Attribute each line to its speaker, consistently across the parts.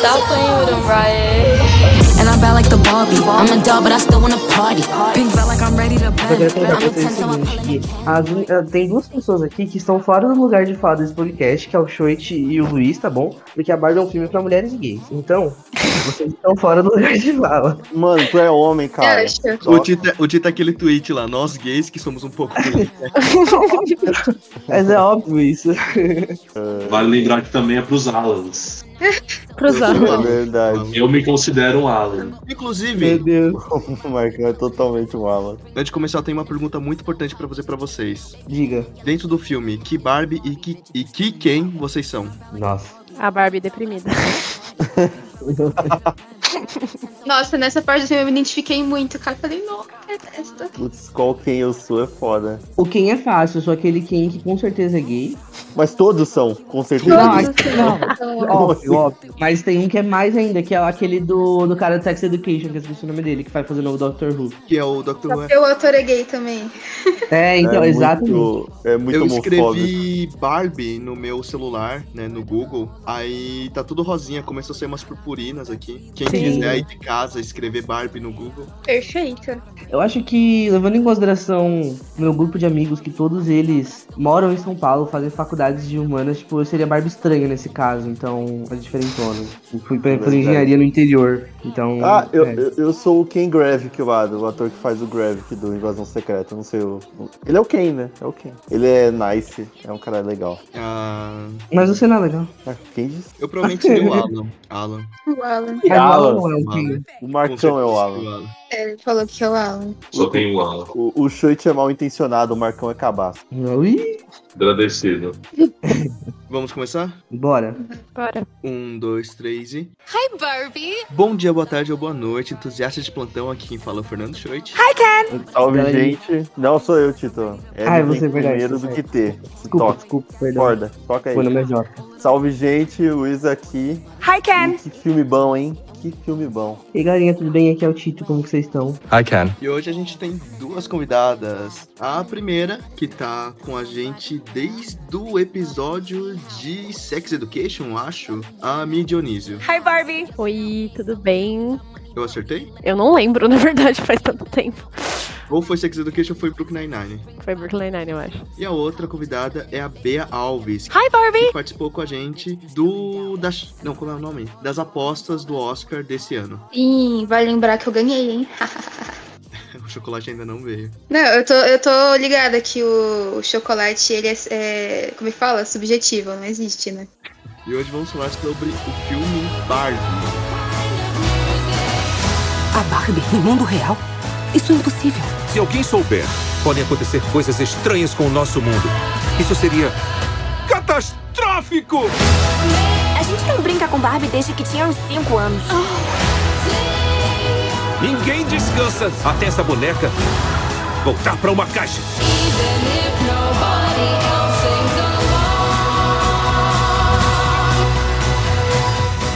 Speaker 1: Stop playing with him, Riot.
Speaker 2: And I'm bad like the Barbie. I'm a doll, but I still wanna party. Pink felt like I'm ready to
Speaker 3: Eu quero
Speaker 2: bend.
Speaker 3: contar pra vocês
Speaker 2: 10,
Speaker 3: o seguinte, que as- eh, tem duas pessoas aqui que estão fora do lugar de fala desse podcast, que é o Shoit e o Luiz, tá bom? Porque a Barbie é um filme pra mulheres e gays. Então, vocês estão fora do lugar de fala.
Speaker 4: Mano, tu é homem, cara.
Speaker 5: O Tito, é- o Tito é aquele tweet lá, nós gays que somos um pouco gays, né?
Speaker 3: Mas é óbvio isso.
Speaker 6: Vale lembrar que também é pros Alans.
Speaker 7: Cruzar.
Speaker 4: É verdade.
Speaker 6: Eu me considero um Alan.
Speaker 3: Meu
Speaker 5: Inclusive,
Speaker 3: Deus.
Speaker 4: O Marcão é totalmente um Alan.
Speaker 5: antes de começar, eu tenho uma pergunta muito importante pra fazer pra vocês.
Speaker 3: Diga.
Speaker 5: Dentro do filme, que Barbie e que, e que quem vocês são?
Speaker 3: Nossa.
Speaker 7: A Barbie deprimida.
Speaker 8: Nossa, nessa parte do filme eu me identifiquei muito, cara. Falei, não.
Speaker 4: Putz, qual quem eu sou é foda.
Speaker 3: O Ken é fácil, eu sou aquele Ken que com certeza é gay.
Speaker 4: Mas todos são, com certeza.
Speaker 3: Não, não. Óbvio, óbvio. Mas tem um que é mais ainda, que é aquele do, do cara do Sex Education, que eu esqueci o nome dele, que vai fazer o novo Doctor Who.
Speaker 5: Que é o Dr. Who.
Speaker 8: Eu autor é gay também.
Speaker 3: É, então,
Speaker 4: é
Speaker 3: exatamente.
Speaker 4: Muito, é muito
Speaker 5: Eu
Speaker 4: homofóbico.
Speaker 5: escrevi Barbie no meu celular, né, no Google. Aí tá tudo rosinha, começou a sair umas purpurinas aqui. Quem
Speaker 3: Sim.
Speaker 5: quiser ir de casa escrever Barbie no Google.
Speaker 8: Perfeito.
Speaker 3: Eu acho que, levando em consideração meu grupo de amigos, que todos eles moram em São Paulo, fazem faculdades de humanas, tipo, eu seria Barbie estranha nesse caso, então é diferentona. Eu fui pra, fazer
Speaker 4: Verdade.
Speaker 3: engenharia no interior, então...
Speaker 4: Ah, eu,
Speaker 3: é.
Speaker 4: eu, eu sou o Ken Gravik lá, do ator que faz o Gravik do Invasão Secreta. Não sei o. Ele é o Ken, né? É o Ken. Ele é nice, é um cara legal.
Speaker 5: Ah,
Speaker 3: Mas você não é legal.
Speaker 4: Ah, quem disse?
Speaker 5: eu provavelmente seria o Alan. Alan.
Speaker 8: O Alan.
Speaker 4: Alan.
Speaker 3: não é um
Speaker 5: Alan.
Speaker 3: Ken.
Speaker 4: O
Speaker 5: Com
Speaker 4: Marcão é o Alan.
Speaker 5: Alan.
Speaker 8: É, ele falou que é o Alan.
Speaker 6: Só tem um Alan.
Speaker 4: O, o Shoit é mal intencionado, o Marcão é cabaço.
Speaker 3: Ui,
Speaker 6: Agradecido.
Speaker 5: Vamos começar?
Speaker 3: bora.
Speaker 7: Bora.
Speaker 5: Um, dois, três e.
Speaker 2: Hi, Barbie.
Speaker 5: Bom dia, boa tarde ou boa noite, entusiastas de plantão. Aqui quem fala é o Fernando Schoit.
Speaker 4: Salve,
Speaker 3: Galerinha.
Speaker 4: gente. Não sou eu, Tito. É
Speaker 3: é
Speaker 4: vem
Speaker 3: você, verdade,
Speaker 4: primeiro
Speaker 3: você
Speaker 4: do
Speaker 3: é.
Speaker 4: que ter.
Speaker 3: Desculpa,
Speaker 4: Toca.
Speaker 3: desculpa, perdão.
Speaker 4: Corda, toca aí.
Speaker 3: Foi no meu
Speaker 4: Salve, gente. Luiz aqui.
Speaker 7: Hi, Ken.
Speaker 4: Que filme bom, hein? Que filme bom.
Speaker 3: E aí, galerinha, tudo bem? Aqui é o Tito, como que vocês estão?
Speaker 9: I can.
Speaker 5: E hoje a gente tem duas convidadas. A primeira, que tá com a gente desde o episódio de Sex Education, acho, a Mi Dionísio.
Speaker 7: Hi, Barbie. Oi, tudo bem?
Speaker 5: Eu acertei?
Speaker 7: Eu não lembro, na verdade, faz tanto tempo.
Speaker 5: Ou foi Sex Education ou foi Brooklyn Nine-Nine.
Speaker 7: Foi Brooklyn Nine, eu acho.
Speaker 5: E a outra convidada é a Bea Alves,
Speaker 7: Hi, Barbie.
Speaker 5: que participou com a gente do... Das, não, como é o nome? Das apostas do Oscar desse ano.
Speaker 8: Sim, vai lembrar que eu ganhei, hein?
Speaker 5: O chocolate ainda não veio.
Speaker 8: Não, eu tô, eu tô ligada que o, o chocolate, ele é, é. Como é que fala? Subjetivo, não existe, né?
Speaker 5: E hoje vamos falar sobre o filme Barbie.
Speaker 2: A Barbie no mundo real? Isso é impossível.
Speaker 9: Se alguém souber, podem acontecer coisas estranhas com o nosso mundo. Isso seria catastrófico!
Speaker 2: A gente não brinca com Barbie desde que tinha uns 5 anos.
Speaker 9: Ninguém descansa até essa boneca voltar pra uma caixa.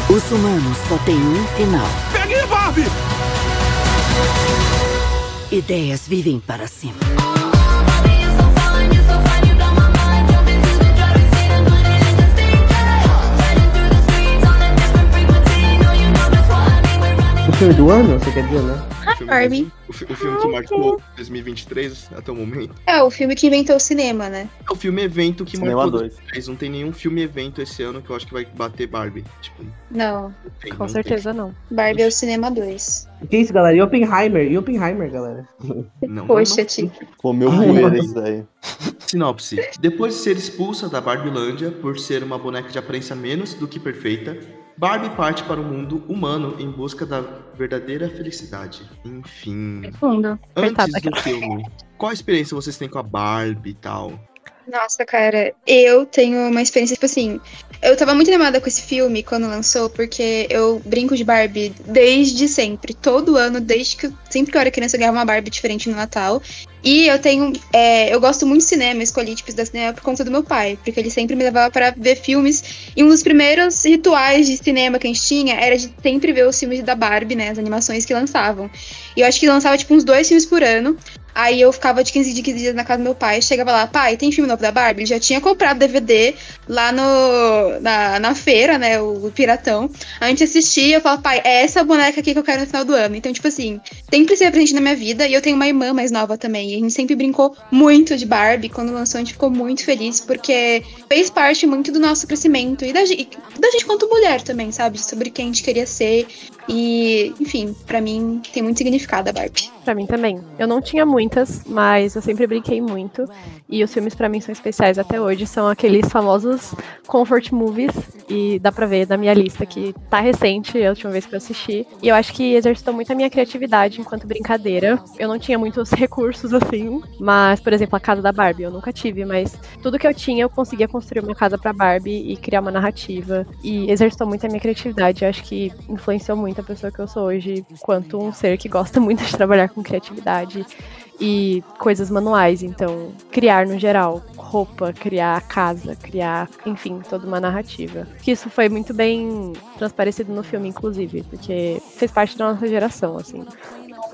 Speaker 2: Os humanos só têm um final.
Speaker 9: Pegue a Barbie!
Speaker 2: Ideias vivem para sempre.
Speaker 3: O filme do ano, você quer dizer, né?
Speaker 5: O filme,
Speaker 8: Barbie.
Speaker 5: o, fi- o filme que marcou 2023 até o momento.
Speaker 8: É, o filme que inventou o cinema, né?
Speaker 5: É o filme evento que
Speaker 4: Cinema
Speaker 5: marcou
Speaker 4: 2.
Speaker 5: 2023. Não tem nenhum filme evento esse ano que eu acho que vai bater Barbie. Tipo,
Speaker 8: Não,
Speaker 5: não tem,
Speaker 7: Com
Speaker 5: não
Speaker 7: certeza não.
Speaker 8: Barbie é o cinema 2.
Speaker 3: O que é isso, galera? E Oppenheimer? E Oppenheimer, galera?
Speaker 5: Tem. Não,
Speaker 8: Poxa,
Speaker 5: não.
Speaker 8: Tito.
Speaker 4: Comeu
Speaker 3: Ai,
Speaker 4: poeira isso daí.
Speaker 5: Sinopse. Depois de ser expulsa da Barbilândia por ser uma boneca de aparência menos do que perfeita, Barbie parte para o mundo humano em busca da verdadeira felicidade. Enfim.
Speaker 8: Fundo.
Speaker 5: Antes
Speaker 7: Coitada
Speaker 5: do filme, qual experiência vocês têm com a Barbie e tal?
Speaker 8: Nossa, cara, eu tenho uma experiência, tipo assim. Eu tava muito animada com esse filme quando lançou, porque eu brinco de Barbie desde sempre. Todo ano, desde que. Sempre que eu era criança, eu ganhava uma Barbie diferente no Natal. E eu tenho. é, eu gosto muito de cinema, escolhi tipos da cinema por conta do meu pai, porque ele sempre me levava pra ver filmes. E um dos primeiros rituais de cinema que a gente tinha era de sempre ver os filmes da Barbie, né? As animações que lançavam. E eu acho que lançava, tipo, uns dois filmes por ano. Aí eu ficava de 15 de 15 dias na casa do meu pai, chegava lá, pai, tem filme novo da Barbie? Ele já tinha comprado DVD lá no, na, na feira, né, o, o Piratão. A gente assistia, eu falava, pai, é essa boneca aqui que eu quero no final do ano. Então, tipo assim, sempre esteve presente na minha vida, e eu tenho uma irmã mais nova também, e a gente sempre brincou muito de Barbie, quando lançou a gente ficou muito feliz, porque fez parte muito do nosso crescimento, e da gente, da gente quanto mulher também, sabe, sobre quem a gente queria ser, e, enfim, pra mim tem muito significado a Barbie.
Speaker 7: Pra mim também. Eu não tinha muitas, mas eu sempre brinquei muito. E os filmes pra mim são especiais até hoje. São aqueles famosos comfort movies. E dá pra ver na minha lista que tá recente, a última vez que eu assisti. E eu acho que exercitou muito a minha criatividade enquanto brincadeira. Eu não tinha muitos recursos assim. Mas, por exemplo, a casa da Barbie eu nunca tive. Mas tudo que eu tinha eu conseguia construir uma casa pra Barbie e criar uma narrativa. E exercitou muito a minha criatividade. Eu acho que influenciou muito a pessoa que eu sou hoje, quanto um ser que gosta muito de trabalhar com criatividade e coisas manuais. Então, criar no geral, roupa, criar casa, criar, enfim, toda uma narrativa. Que isso foi muito bem transparecido no filme, inclusive, porque fez parte da nossa geração, assim.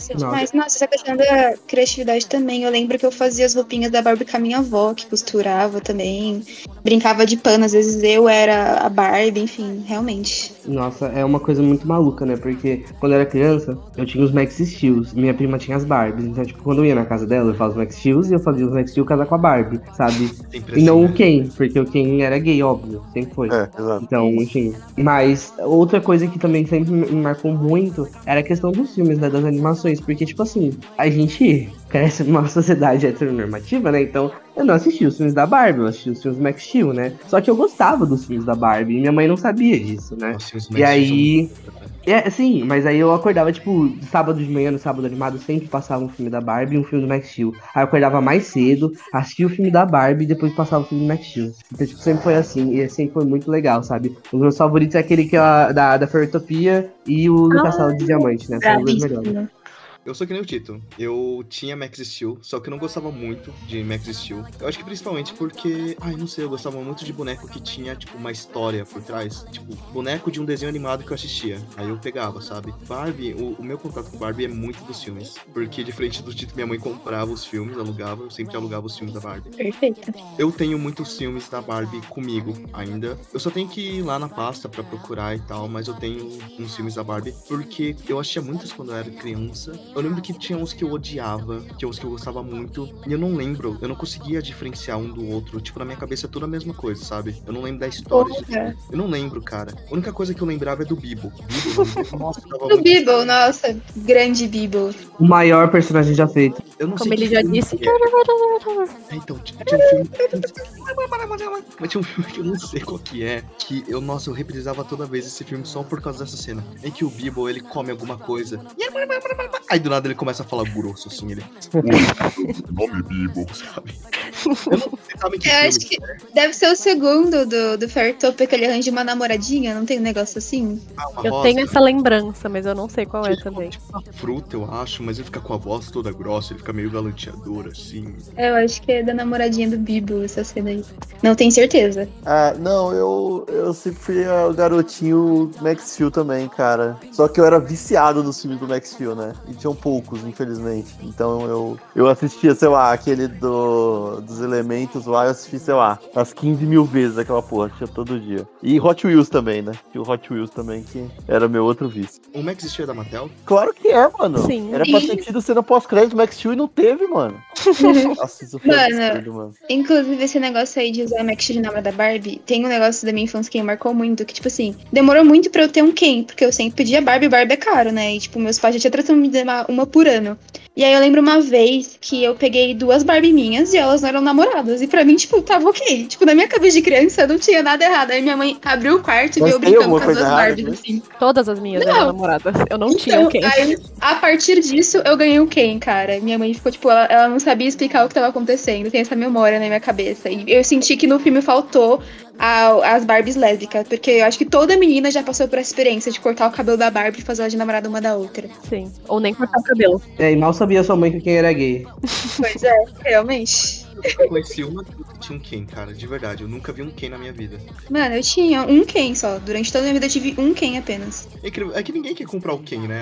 Speaker 8: Nossa, demais. Nossa, essa questão da criatividade também. Eu lembro que eu fazia as roupinhas da Barbie com a minha avó, que costurava também. Brincava de pano, às vezes eu era a Barbie, enfim, realmente.
Speaker 3: Nossa, é uma coisa muito maluca, né? Porque quando eu era criança, eu tinha os Max Steels, minha prima tinha as Barbies. Então, tipo, quando eu ia na casa dela, eu fazia os Max Steels e eu fazia os Max Steel casar com a Barbie, sabe? E não o
Speaker 5: né?
Speaker 3: Ken, porque o Ken era gay, óbvio, sempre foi.
Speaker 4: É, exato.
Speaker 3: Então, enfim. Mas outra coisa que também sempre me marcou muito era a questão dos filmes, né? Das animações. Porque, tipo assim, a gente cresce numa sociedade heteronormativa, né? Então, eu não assisti os filmes da Barbie, eu assisti os filmes do Max Steel, né? Só que eu gostava dos filmes da Barbie e minha mãe não sabia disso, né?
Speaker 5: Nossa, os
Speaker 3: E
Speaker 5: Max
Speaker 3: aí.
Speaker 5: são-
Speaker 3: É, sim, mas aí eu acordava, tipo, sábado de manhã, no sábado animado, sempre passava um filme da Barbie e um filme do Max Steel. Aí eu acordava mais cedo, assistia o filme da Barbie e depois passava o filme do Max Steel. Então, tipo, sempre foi assim, e sempre foi muito legal, sabe? Os meus favoritos é aquele que é a- da, da Ferrotopia e o do
Speaker 8: Ah,
Speaker 3: Castelo de Diamante, né? São os dois melhores.
Speaker 5: Eu sou que nem o Tito. Eu tinha Max Steel, só que eu não gostava muito de Max Steel. Eu acho que principalmente porque, ai, não sei, eu gostava muito de boneco que tinha, tipo, uma história por trás. Tipo, boneco de um desenho animado que eu assistia. Aí eu pegava, sabe? Barbie, o, o meu contato com Barbie é muito dos filmes. Porque, diferente do Tito, minha mãe comprava os filmes, alugava, eu sempre alugava os filmes da Barbie.
Speaker 8: Perfeito.
Speaker 5: Eu tenho muitos filmes da Barbie comigo ainda. Eu só tenho que ir lá na pasta pra procurar e tal, mas eu tenho uns filmes da Barbie porque eu assistia muitos quando eu era criança. Eu lembro que tinha uns que eu odiava, tinha uns que eu gostava muito, e eu não lembro, eu não conseguia diferenciar um do outro. Tipo, na minha cabeça é tudo a mesma coisa, sabe? Eu não lembro da história. de-. Eu não lembro, cara. A única coisa que eu lembrava é do Bibo. Bibo, nossa, eu tava
Speaker 8: O
Speaker 5: muito-
Speaker 8: Bibble, nossa, grande Bibble.
Speaker 3: O maior personagem já feito.
Speaker 5: Eu não
Speaker 7: Como
Speaker 5: sei
Speaker 7: ele já disse.
Speaker 5: é. É, então, tinha tinha um filme. Mas tinha um filme que eu não sei qual que é. Que eu, nossa, eu reprisava toda vez esse filme só por causa dessa cena. Em que o Bibo ele come alguma coisa. Aí do nada ele começa a falar grosso, assim, ele. Nome Bibo, sabe? Eu que
Speaker 8: Eu acho que deve ser o segundo do, do Fairtopia que ele arranja uma namoradinha, não tem um negócio assim?
Speaker 5: é uma
Speaker 7: Eu
Speaker 5: rosa,
Speaker 7: tenho essa lembrança, mas eu não sei qual é também.
Speaker 5: uma fruta, eu acho, mas ele fica com a voz toda grossa, ele fica meio galanteador, assim.
Speaker 8: Eu acho que é da namoradinha do Bibble essa cena aí. Não tenho certeza.
Speaker 4: Ah, não, eu, eu sempre fui ah, o garotinho Max Steel também, cara. Só que eu era viciado nos filmes do Max Steel, né? E tinham poucos, infelizmente. Então eu, eu assistia, sei lá, aquele do, dos elementos lá, eu assisti, sei lá, umas 15 mil vezes aquela porra, tinha todo dia. E Hot Wheels também, né? Tinha o Hot Wheels também, que era meu outro vício.
Speaker 5: O Max Steel é da Mattel?
Speaker 4: Claro que é, mano.
Speaker 7: Sim.
Speaker 4: Era pra ter tido cena pós-crédito Max Steel e não teve, mano. Nossa, isso foi
Speaker 8: Mano,
Speaker 4: absurdo, mano.
Speaker 8: Inclusive, esse negócio aí de usar Max Steel de namorada da Barbie, tem um negócio da minha infância que me marcou muito, que, tipo assim, demorou muito pra eu ter um Ken, porque eu sempre pedia Barbie, Barbie é caro, né? E, tipo, meus pais já tinham tratado de me dar uma por ano. E aí eu lembro uma vez que eu peguei duas Barbie minhas e elas não eram namoradas. E pra mim, tipo, tava ok. Tipo, na minha cabeça de criança não tinha nada errado. Aí minha mãe abriu o quarto e
Speaker 4: Mas
Speaker 8: viu brincando com as duas
Speaker 4: errada
Speaker 8: Barbies,
Speaker 4: com
Speaker 8: assim.
Speaker 7: Todas as minhas
Speaker 8: Não.
Speaker 7: eram namoradas. Eu não tinha
Speaker 8: Então,
Speaker 7: quem.
Speaker 8: aí, a partir disso, eu ganhei o Ken, cara. Minha mãe ficou, tipo, ela, ela não sabia explicar o que tava acontecendo. Tem essa memória na minha cabeça. E eu senti que no filme faltou a- as Barbies lésbicas. Porque eu acho que toda menina já passou por essa experiência de cortar o cabelo da Barbie e fazer ela de namorada uma da outra.
Speaker 7: Sim. Ou nem cortar o cabelo.
Speaker 3: É, e mal sabia sua mãe que quem era gay.
Speaker 8: Pois é, realmente.
Speaker 5: Eu conheci uma tinha um Ken, cara, de verdade. Eu nunca vi um Ken na minha vida.
Speaker 8: Mano, eu tinha um Ken só. Durante toda a minha vida eu tive um Ken apenas.
Speaker 5: É, incrível. É que ninguém quer comprar o Ken, né?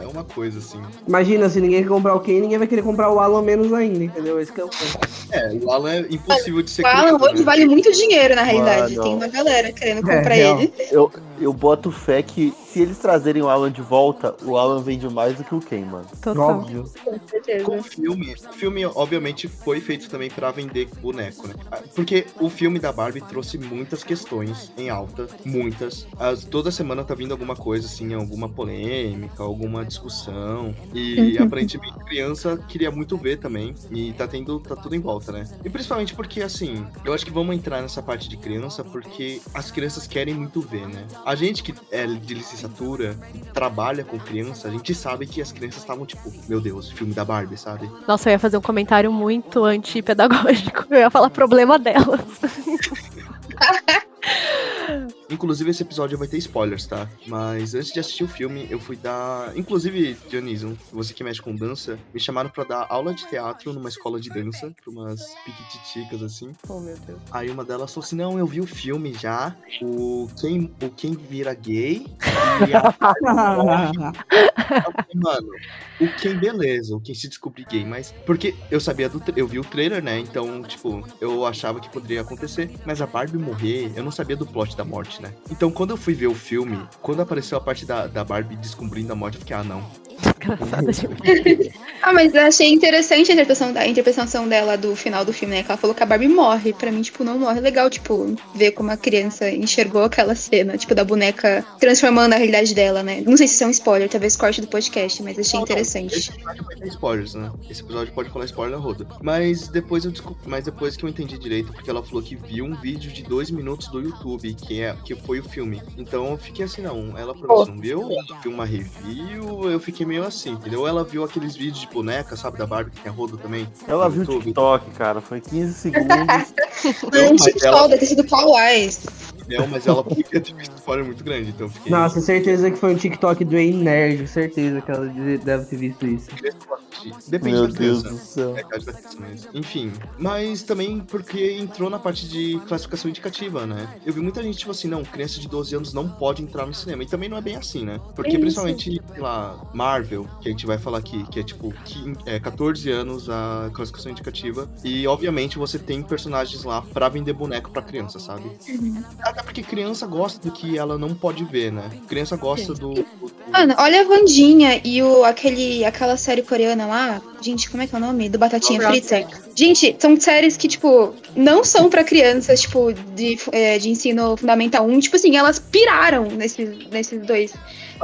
Speaker 5: É, é uma coisa assim.
Speaker 3: Imagina, se ninguém quer comprar o Ken, ninguém vai querer comprar o Alan menos ainda, entendeu? Esse que é o ponto.
Speaker 5: É, o Alan é impossível de ser
Speaker 8: O Alan hoje
Speaker 5: né?
Speaker 8: vale muito dinheiro, na realidade.
Speaker 4: Mano.
Speaker 8: Tem uma galera querendo
Speaker 3: É,
Speaker 8: comprar
Speaker 3: real.
Speaker 8: ele.
Speaker 4: Eu, eu boto fé que se eles trazerem o Alan de volta, o Alan vende mais do que o Ken, mano.
Speaker 7: Total.
Speaker 3: Óbvio.
Speaker 8: Com certeza.
Speaker 5: Com o filme, o filme obviamente foi feito também pra vender boneco, né? Ah, Porque o filme da Barbie trouxe muitas questões em alta, muitas. As- toda semana tá vindo alguma coisa assim, alguma polêmica, alguma discussão. E aparentemente a criança queria muito ver também. E tá tendo, tá tudo em volta, né? E principalmente porque assim, eu acho que vamos entrar nessa parte de criança porque as crianças querem muito ver, né? A gente que é de licenciatura, trabalha com criança, a gente sabe que as crianças estavam tipo, meu Deus, filme da Barbie, sabe?
Speaker 7: Nossa, eu ia fazer um comentário muito antipedagógico. Eu ia falar problema delas.
Speaker 5: Inclusive, esse episódio vai ter spoilers, tá? Mas antes de assistir o filme, eu fui dar. Inclusive, Dionísio, você que mexe com dança, me chamaram pra dar aula de teatro numa escola de dança, pra umas piquititicas assim.
Speaker 7: Oh, meu Deus.
Speaker 5: Aí uma delas falou assim: Não, eu vi o filme já. O quem, o quem vira gay. E a Mano, o quem beleza, o quem se descobrir gay, mas. Porque eu sabia do. Eu vi o trailer, né? Então, tipo, eu achava que poderia acontecer. Mas a Barbie morrer, eu não sabia do plot da morte, né? Então, quando eu fui ver o filme, quando apareceu a parte da, da Barbie descobrindo a morte, eu fiquei, ah, não.
Speaker 7: Desgraçada demais.
Speaker 8: Ah, mas eu achei interessante a interpretação, da- a interpretação dela do final do filme, né? Que ela falou que a Barbie morre. Pra mim, tipo, não morre. Legal, tipo, ver como a criança enxergou aquela cena, tipo, da boneca transformando a realidade dela, né? Não sei se isso é um spoiler, talvez corte do podcast, mas achei interessante.
Speaker 5: Esse episódio vai ter spoilers, né? Esse episódio pode falar spoiler na roda. Mas depois eu desculpa, mas depois que eu entendi direito, porque ela falou que viu um vídeo de dois minutos do YouTube, que é que foi o filme. Então eu fiquei assim, não. Ela provavelmente não viu, viu uma review, eu fiquei meio assim, entendeu? Ela viu aqueles vídeos de boneca, sabe, da Barbie que tem a roda também.
Speaker 4: Ela viu o
Speaker 5: YouTube.
Speaker 4: TikTok, cara. Foi 15 segundos.
Speaker 8: Foi um TikTok,
Speaker 5: ela-
Speaker 8: deve ter sido.
Speaker 5: Não, mas ela podia ter visto spoiler muito grande, então fiquei.
Speaker 3: Nossa, certeza que foi um TikTok do Ei Nerd, certeza que ela deve ter visto isso.
Speaker 5: Depende
Speaker 4: Meu
Speaker 5: da
Speaker 4: Deus
Speaker 5: criança.
Speaker 4: do céu.
Speaker 5: É, da criança mesmo. Enfim, mas também porque entrou na parte de classificação indicativa, né? Eu vi muita gente, tipo assim, não, criança de 12 anos não pode entrar no cinema. E também não é bem assim, né? Porque
Speaker 8: Isso.
Speaker 5: principalmente, sei lá, Marvel, que a gente vai falar aqui, que é tipo quin- é, 14 anos a classificação indicativa. E obviamente você tem personagens lá pra vender boneco pra criança, sabe? Até porque criança gosta do que ela não pode ver, né? Criança gosta do.
Speaker 8: Mano, olha a Vandinha e o, aquele, aquela série coreana lá. Gente, como é que é o nome? Do Batatinha Frita. Gente, são séries que, tipo, não são pra crianças, tipo, de, é, de ensino fundamental 1. Tipo assim, elas piraram nesses, nesses dois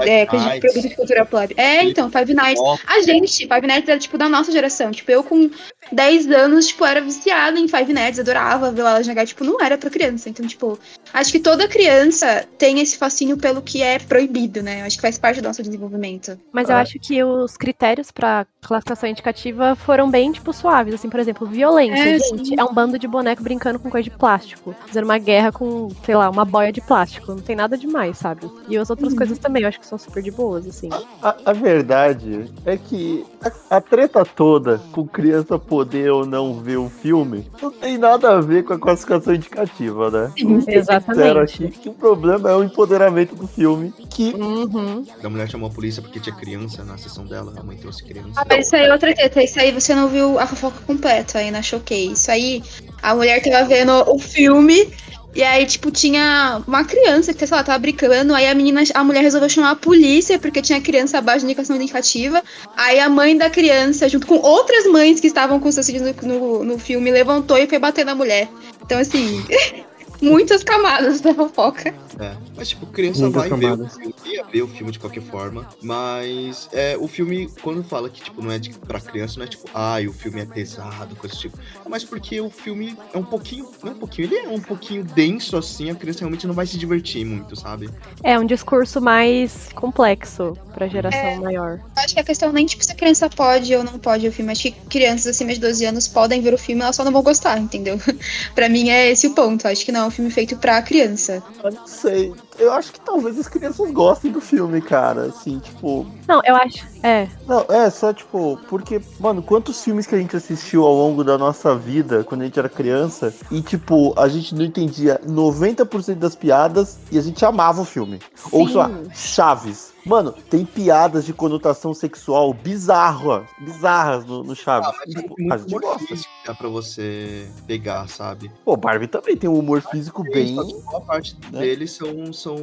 Speaker 8: é, coisa de
Speaker 5: Nights.
Speaker 8: produto de cultura pop. É, então, Five Nights. A gente, Five Nights era, tipo, da nossa geração. Tipo, eu com 10 anos, tipo, era viciada em Five Nights, adorava ver ela jogar. Tipo, não era pra criança. Então, tipo, acho que toda criança tem esse fascínio pelo que é proibido, né? Eu acho que faz parte do nosso desenvolvimento.
Speaker 7: Mas eu
Speaker 4: Ah.
Speaker 7: acho que os critérios pra classificação indicativa foram bem, tipo, suaves. Assim, por exemplo, violência.
Speaker 8: É,
Speaker 7: gente,
Speaker 8: sim.
Speaker 7: é um bando de boneco brincando com coisa de plástico. Fazendo uma guerra com, sei lá, uma boia de plástico. Não tem nada demais, sabe? E as outras coisas também, eu acho que são super de boas, assim.
Speaker 4: A, a verdade é que a, a treta toda com criança poder ou não ver o filme não tem nada a ver com a classificação indicativa, né? Sinceros
Speaker 7: Exatamente.
Speaker 4: aqui que o problema é o empoderamento do filme, que
Speaker 7: Uhum.
Speaker 5: A mulher chamou a polícia porque tinha criança na sessão dela, a mãe trouxe criança.
Speaker 8: Ah, mas isso aí é outra treta. Isso aí você não viu a fofoca completa aí na Choquei. Isso aí, a mulher tava vendo o filme. E aí, tipo, tinha uma criança que, sei lá, tava brincando. Aí a menina, a mulher resolveu chamar a polícia porque tinha criança abaixo de indicação indicativa. Aí a mãe da criança, junto com outras mães que estavam com seus filhos no, no, no filme, levantou e foi bater na mulher. Então, assim, muitas camadas da fofoca.
Speaker 5: É. Mas, tipo, criança
Speaker 3: Muitas
Speaker 5: vai ver o filme, ia ver o filme de qualquer forma. Mas é, o filme, quando fala que, tipo, não é de, pra criança, não é tipo, ai, o filme é pesado, coisa do tipo. É mais porque o filme é um pouquinho, não é um pouquinho, ele é um pouquinho denso, assim, a criança realmente não vai se divertir muito, sabe?
Speaker 7: É um discurso mais complexo pra geração
Speaker 8: É.
Speaker 7: maior.
Speaker 8: Acho que a questão nem, tipo, se a criança pode ou não pode ver o filme. Acho que crianças acima de 12 anos podem ver o filme, elas só não vão gostar, entendeu? pra mim é esse o ponto. Acho que não é um filme feito pra criança.
Speaker 4: eu não sei. eu acho que talvez as crianças gostem do filme, cara. Assim, tipo.
Speaker 7: Não, eu acho. É.
Speaker 4: Não, é só tipo, porque, mano, quantos filmes que a gente assistiu ao longo da nossa vida quando a gente era criança e, tipo, a gente não entendia 90% das piadas e a gente amava o filme. Ou, sei lá, Chaves. Mano, tem piadas de conotação sexual bizarra, bizarras no, no Chaves.
Speaker 5: Ah, mas
Speaker 4: Tipo,
Speaker 5: tem
Speaker 4: a gente
Speaker 5: humor
Speaker 4: gosta.
Speaker 5: físico que dá pra você pegar, sabe?
Speaker 4: Pô, Barbie também tem um humor físico bem.
Speaker 5: Só boa parte
Speaker 4: né?
Speaker 5: deles são, são.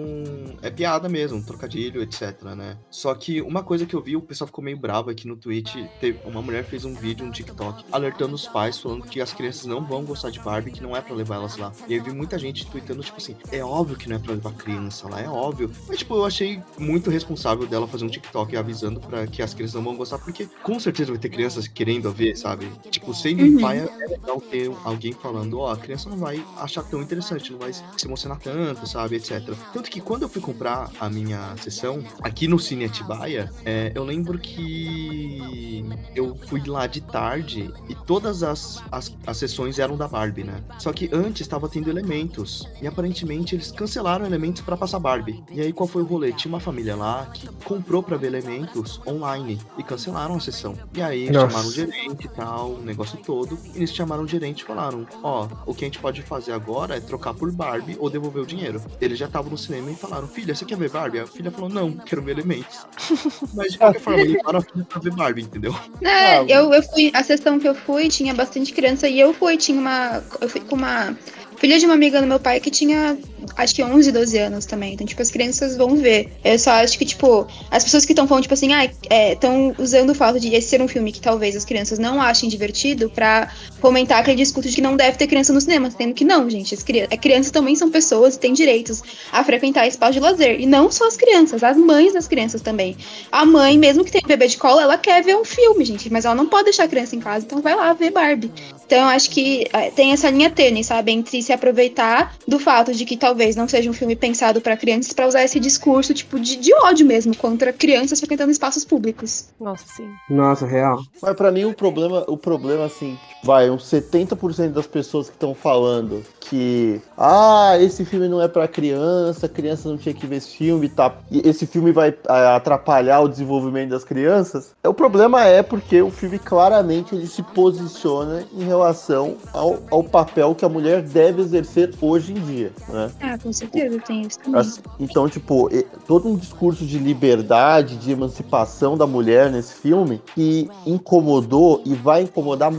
Speaker 5: É piada mesmo, trocadilho, etc, né? Só que uma coisa que eu vi, o pessoal ficou meio bravo aqui no Twitch. Teve, uma mulher fez um vídeo, um TikTok, alertando os pais, falando que as crianças não vão gostar de Barbie, que não é pra levar elas lá. E aí vi muita gente tweetando, tipo assim, é óbvio que não é pra levar criança lá, é óbvio. Mas, tipo, eu achei muito responsável dela fazer um TikTok avisando pra que as crianças não vão gostar, porque com certeza vai ter crianças querendo ver, sabe? Tipo, sendo
Speaker 8: Uhum.
Speaker 5: pai, é legal ter alguém falando, ó, a criança não vai achar tão interessante, não vai se emocionar tanto, sabe, etc. Tanto que quando eu fui comprar a minha sessão, aqui no Cine Atibaia, é, eu lembro que eu fui lá de tarde e todas as, as, as sessões eram da Barbie, né? Só que antes estava tendo elementos. E aparentemente eles cancelaram elementos pra passar Barbie. E aí qual foi o rolê? Tinha uma família lá que comprou pra ver elementos online e cancelaram a sessão. E aí
Speaker 3: Nossa.
Speaker 5: chamaram o gerente e tal, o negócio todo. E eles chamaram o gerente e falaram: Ó, o que a gente pode fazer agora é trocar por Barbie ou devolver o dinheiro. Eles já estavam no cinema e falaram: Filha, você quer ver Barbie? A filha falou: Não, quero ver elementos. Mas de qualquer forma, eles levaram a filha pra ver Barbie, entendeu?
Speaker 8: É,
Speaker 4: Ah,
Speaker 8: eu, eu fui, a sessão que eu fui tinha bastante criança e eu fui, tinha uma. Eu fui com uma filha de uma amiga do meu pai que tinha acho que 11, 12 anos também. Então, tipo, as crianças vão ver. Eu só acho que, tipo, as pessoas que estão falando, tipo assim, ah, estão usando o fato de esse ser um filme que talvez as crianças não achem divertido pra fomentar aquele discurso de que não deve ter criança no cinema, sendo que não, gente. As cri é, crianças também são pessoas e têm direitos a frequentar espaço de lazer. E não só as crianças, as mães das crianças também. A mãe, mesmo que tenha um bebê de cola, ela quer ver um filme, gente, mas ela não pode deixar a criança em casa, então vai lá ver Barbie. Então acho que é, tem essa linha tênue, sabe, entre se aproveitar do fato de que talvez não seja um filme pensado pra crianças pra usar esse discurso, tipo, de, de ódio mesmo contra crianças frequentando espaços públicos.
Speaker 7: Nossa, sim.
Speaker 3: Nossa, real.
Speaker 4: Mas pra mim o problema, o problema assim, vai, uns 70% das pessoas que estão falando que ah, esse filme não é pra criança, criança não tinha que ver esse filme, tá? E esse filme vai atrapalhar o desenvolvimento das crianças. O problema é porque o filme claramente ele se posiciona em relação ao, ao papel que a mulher deve exercer hoje em dia, né?
Speaker 8: Ah, com certeza, tem isso também.
Speaker 4: Então, tipo, todo um discurso de liberdade, de emancipação da mulher nesse filme que incomodou e vai incomodar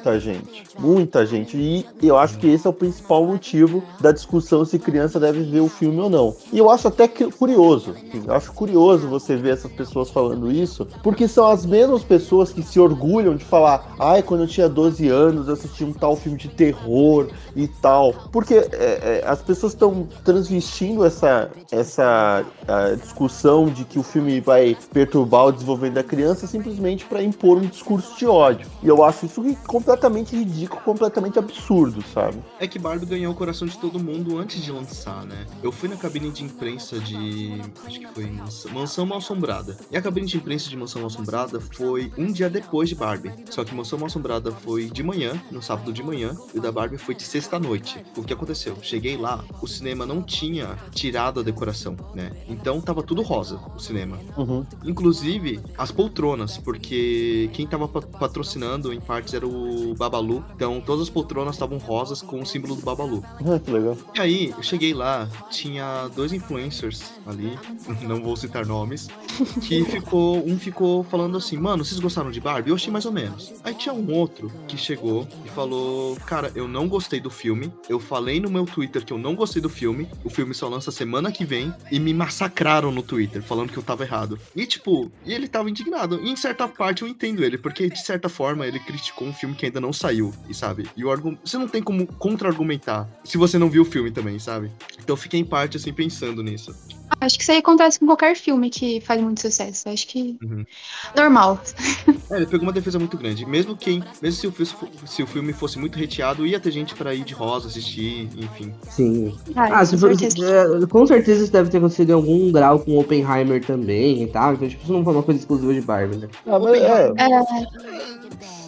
Speaker 4: muita gente. Muita gente. E eu acho que esse é o principal motivo da discussão se criança deve ver o filme ou não. E eu acho até que- curioso. Eu acho curioso você ver essas pessoas falando isso, porque são as mesmas pessoas que se orgulham de falar: ai, quando eu tinha 12 anos eu assisti um tal filme de terror e tal. Porque é, é, as pessoas estão transvestindo essa, essa discussão de que o filme vai perturbar o desenvolvimento da criança simplesmente para impor um discurso de ódio. E eu acho isso ri- completamente ridículo, completamente absurdo, sabe?
Speaker 5: É que Barbie ganhou o coração de todo mundo antes de lançar, né? Eu fui na cabine de imprensa de. Acho que foi Mansão, Mal Assombrada. E a cabine de imprensa de Mansão Mal Assombrada foi um dia depois de Barbie. Só que Mansão Mal Assombrada foi de manhã, no sábado de manhã, e o da Barbie foi de sexta-noite. O que aconteceu? Cheguei lá, o cinema não tinha tirado a decoração, né? Então tava tudo rosa, o cinema.
Speaker 4: Uhum.
Speaker 5: Inclusive as poltronas, porque quem tava pa- patrocinando em partes era o Babalu. Então todas as poltronas estavam rosas com o símbolo do Babalu.
Speaker 4: Ah, que legal.
Speaker 5: E aí, eu cheguei lá, tinha dois influencers ali, não vou citar nomes, que ficou, um ficou falando assim, mano, vocês gostaram de Barbie? Eu achei mais ou menos. Aí tinha um outro que chegou e falou, cara, eu não gostei do filme, eu falei no meu Twitter que eu não gostei do filme, o filme só lança semana que vem, e me massacraram no Twitter, falando que eu tava errado. E tipo, e ele tava indignado. E em certa parte eu entendo ele, porque de certa forma ele criticou um filme que ainda não saiu, e sabe? E o argumento, você não tem como contra-argumentar se você não viu o filme também, sabe? Então eu fiquei em parte assim pensando nisso.
Speaker 8: Acho que isso aí acontece com qualquer filme que faz muito sucesso. Acho que
Speaker 5: Uhum.
Speaker 8: normal.
Speaker 5: É, ele pegou uma defesa muito grande. Mesmo quem, mesmo se o, fi- se o filme fosse muito reteado, ia ter gente pra ir de rosa assistir, enfim.
Speaker 3: Sim.
Speaker 8: Ah,
Speaker 3: Ah, se
Speaker 8: com
Speaker 3: for,
Speaker 8: certeza.
Speaker 3: é, com certeza isso deve ter acontecido em algum grau com Oppenheimer também e tal. Então, tipo, isso não foi uma coisa exclusiva de Barbie, né?
Speaker 4: Ah, mas é,
Speaker 8: É,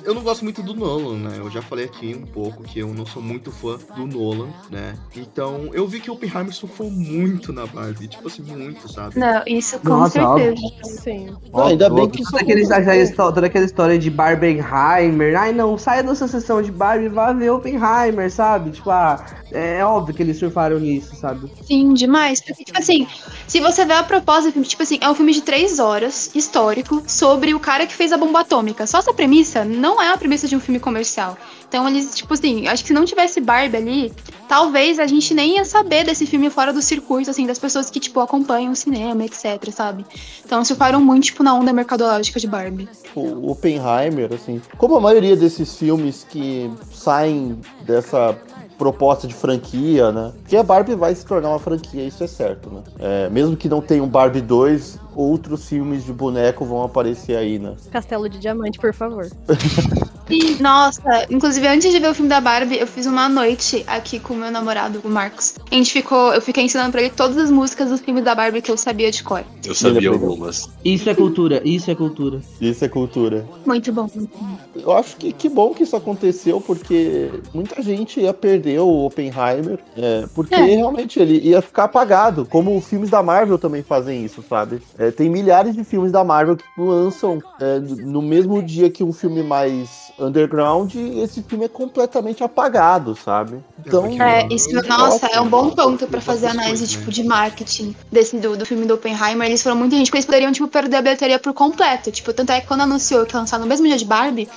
Speaker 5: eu não gosto muito do Nolan, né? Eu já falei aqui um pouco que eu não sou muito fã do Nolan, né? Então, eu vi que o Oppenheimer surfou muito na Barbie, tipo assim, muito, sabe?
Speaker 8: Não, isso com
Speaker 3: Nossa,
Speaker 8: certeza.
Speaker 7: Sim.
Speaker 4: Ainda bem que
Speaker 3: Toda, aquele, toda aquela história de Barbenheimer. Ai, não, saia da sua sessão de Barbie e vá ver Oppenheimer, sabe? Tipo, ah, é óbvio que eles surfaram nisso, sabe?
Speaker 8: Sim, demais. Porque, tipo assim, se você vê a proposta do filme, tipo assim, é um filme de três horas, histórico, sobre o cara que fez a bomba atômica. Só essa premissa não é a premissa de um filme comercial. Então eles, tipo assim, acho que se não tivesse Barbie ali, talvez a gente nem ia saber desse filme fora do circuito, assim, das pessoas que, tipo, acompanham o cinema, etc, sabe? Então surfaram muito, tipo, na onda mercadológica de Barbie.
Speaker 4: o Oppenheimer, assim, como a maioria desses filmes que saem dessa proposta de franquia, né? Que a Barbie vai se tornar uma franquia, isso é certo, né? É, mesmo que não tenha um Barbie 2, outros filmes de boneco vão aparecer aí, né?
Speaker 7: Castelo de Diamante, por favor.
Speaker 8: Sim, nossa, inclusive antes de ver o filme da Barbie, eu fiz uma noite aqui com o meu namorado, o Marcos. A gente ficou, eu fiquei ensinando pra ele todas as músicas dos filmes da Barbie que eu sabia de cor.
Speaker 6: Eu sabia algumas.
Speaker 3: Isso é cultura, isso é cultura.
Speaker 4: Isso é cultura.
Speaker 8: Muito bom. muito bom.
Speaker 4: Eu acho que que bom que isso aconteceu, porque muita gente ia perder o Oppenheimer, é, porque
Speaker 8: É.
Speaker 4: realmente ele ia ficar apagado, como os filmes da Marvel também fazem isso, sabe? É, tem milhares de filmes da Marvel que lançam é, no mesmo dia que um filme mais underground, esse filme é completamente apagado, sabe? Então,
Speaker 8: É, isso, nossa, é um bom ponto pra
Speaker 5: Tem
Speaker 8: fazer análise,
Speaker 5: coisas,
Speaker 8: tipo,
Speaker 5: né?
Speaker 8: de marketing desse do, do filme do Oppenheimer. Eles foram muita gente que eles poderiam, tipo, perder a bilheteria por completo. Tipo, tanto é que quando anunciou que ia lançar no mesmo dia de Barbie,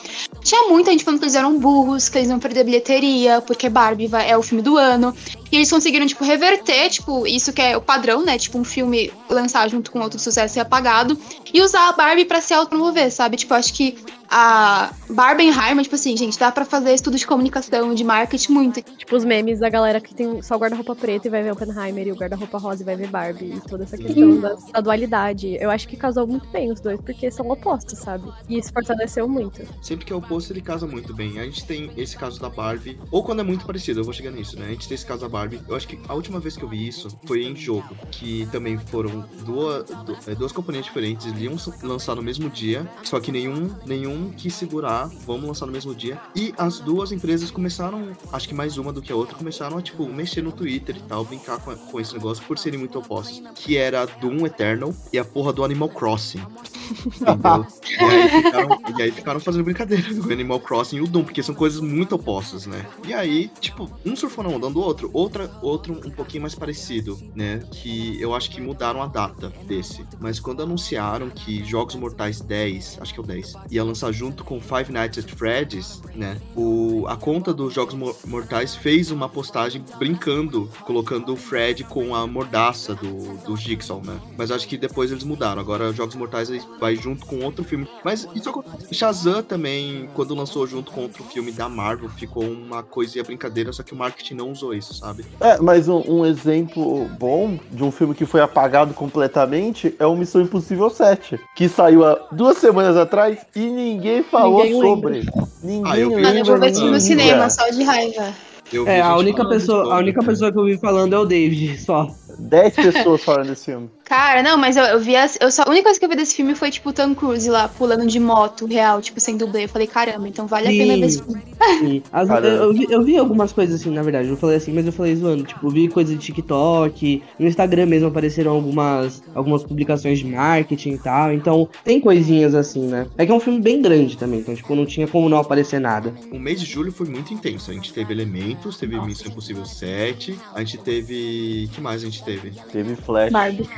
Speaker 8: tinha muita gente falando que eles eram burros, que eles iam perder a bilheteria, porque Barbie vai- é o filme do ano. E eles conseguiram, tipo, reverter, tipo, isso que é o padrão, né? Tipo, um filme lançar junto com outro sucesso e apagado. E usar a Barbie pra se autopromover, sabe? Tipo, acho que a Barbenheimer, tipo assim, gente, dá pra fazer estudo de comunicação, de marketing muito.
Speaker 7: Tipo, os memes da galera que tem só o guarda-roupa preto e vai ver Oppenheimer e o guarda-roupa rosa e vai ver Barbie. E toda essa questão da, da dualidade. Eu acho que casou muito bem os dois, porque são opostos, sabe? E isso fortaleceu muito.
Speaker 5: Sempre que é oposto, ele casa muito bem. A gente tem esse caso da Barbie, ou quando é muito parecido, eu vou chegar nisso, né? A gente tem esse caso da Barbie. Eu acho que a última vez que eu vi isso foi em jogo, que também foram duas, é, duas componentes diferentes, eles iam lançar no mesmo dia, só que nenhum, nenhum quis segurar, vamos lançar no mesmo dia. E as duas empresas começaram, acho que mais uma do que a outra, começaram a, tipo, mexer no Twitter e tal, brincar com, com esse negócio por serem muito opostos. Que era Doom Eternal e a porra do Animal Crossing. E aí, ficaram, e aí ficaram fazendo brincadeira com o Animal Crossing e o Doom, porque são coisas muito opostas, né? E aí, tipo, um surfou na onda do outro, outra, outro um pouquinho mais parecido, né? Que eu acho que mudaram a data desse. Mas quando anunciaram que Jogos Mortais 10, acho que é o 10, ia lançar junto com Five Nights at Freddy's, né? O, a conta dos Jogos Mo- Mortais fez uma postagem brincando, colocando o Fred com a mordaça do, do Jigsaw, né? Mas acho que depois eles mudaram. Agora Jogos Mortais vai junto com outro filme. Mas isso acontece. Shazam também, quando lançou junto com outro filme da Marvel, ficou uma coisinha brincadeira, só que o marketing não usou isso, sabe?
Speaker 4: É, mas um, um exemplo bom de um filme que foi apagado completamente é o Missão Impossível 7, que saiu há duas semanas atrás e ninguém falou
Speaker 7: Ninguém
Speaker 4: sobre. Ninguém
Speaker 5: Ah, eu
Speaker 8: eu vou ver
Speaker 4: lembra
Speaker 8: isso no cinema, só de raiva.
Speaker 5: Eu
Speaker 3: É, a única pessoa, a única pessoa que eu vi falando é o David, só.
Speaker 4: Dez pessoas falando desse filme.
Speaker 8: Cara, não, mas eu, eu vi as, eu só, a única coisa que eu vi desse filme foi, tipo, o Tom Cruise lá, pulando de moto real, tipo, sem dublê. Eu falei, caramba, então vale a pena
Speaker 3: Sim.
Speaker 8: ver esse filme.
Speaker 3: Sim. As-
Speaker 4: Caramba.
Speaker 3: eu, vi, eu vi algumas coisas assim, na verdade. Eu falei assim, mas eu falei zoando. Tipo, eu vi coisa de TikTok. No Instagram mesmo apareceram algumas, algumas publicações de marketing e tal. Então, tem coisinhas assim, né? É que é um filme bem grande também. Então, tipo, não tinha como não aparecer nada.
Speaker 5: O mês de julho foi muito intenso. A gente teve Elementos, teve Missão Impossível 7, a gente teve. que mais a gente teve?
Speaker 4: Teve Flash.
Speaker 8: Barbie.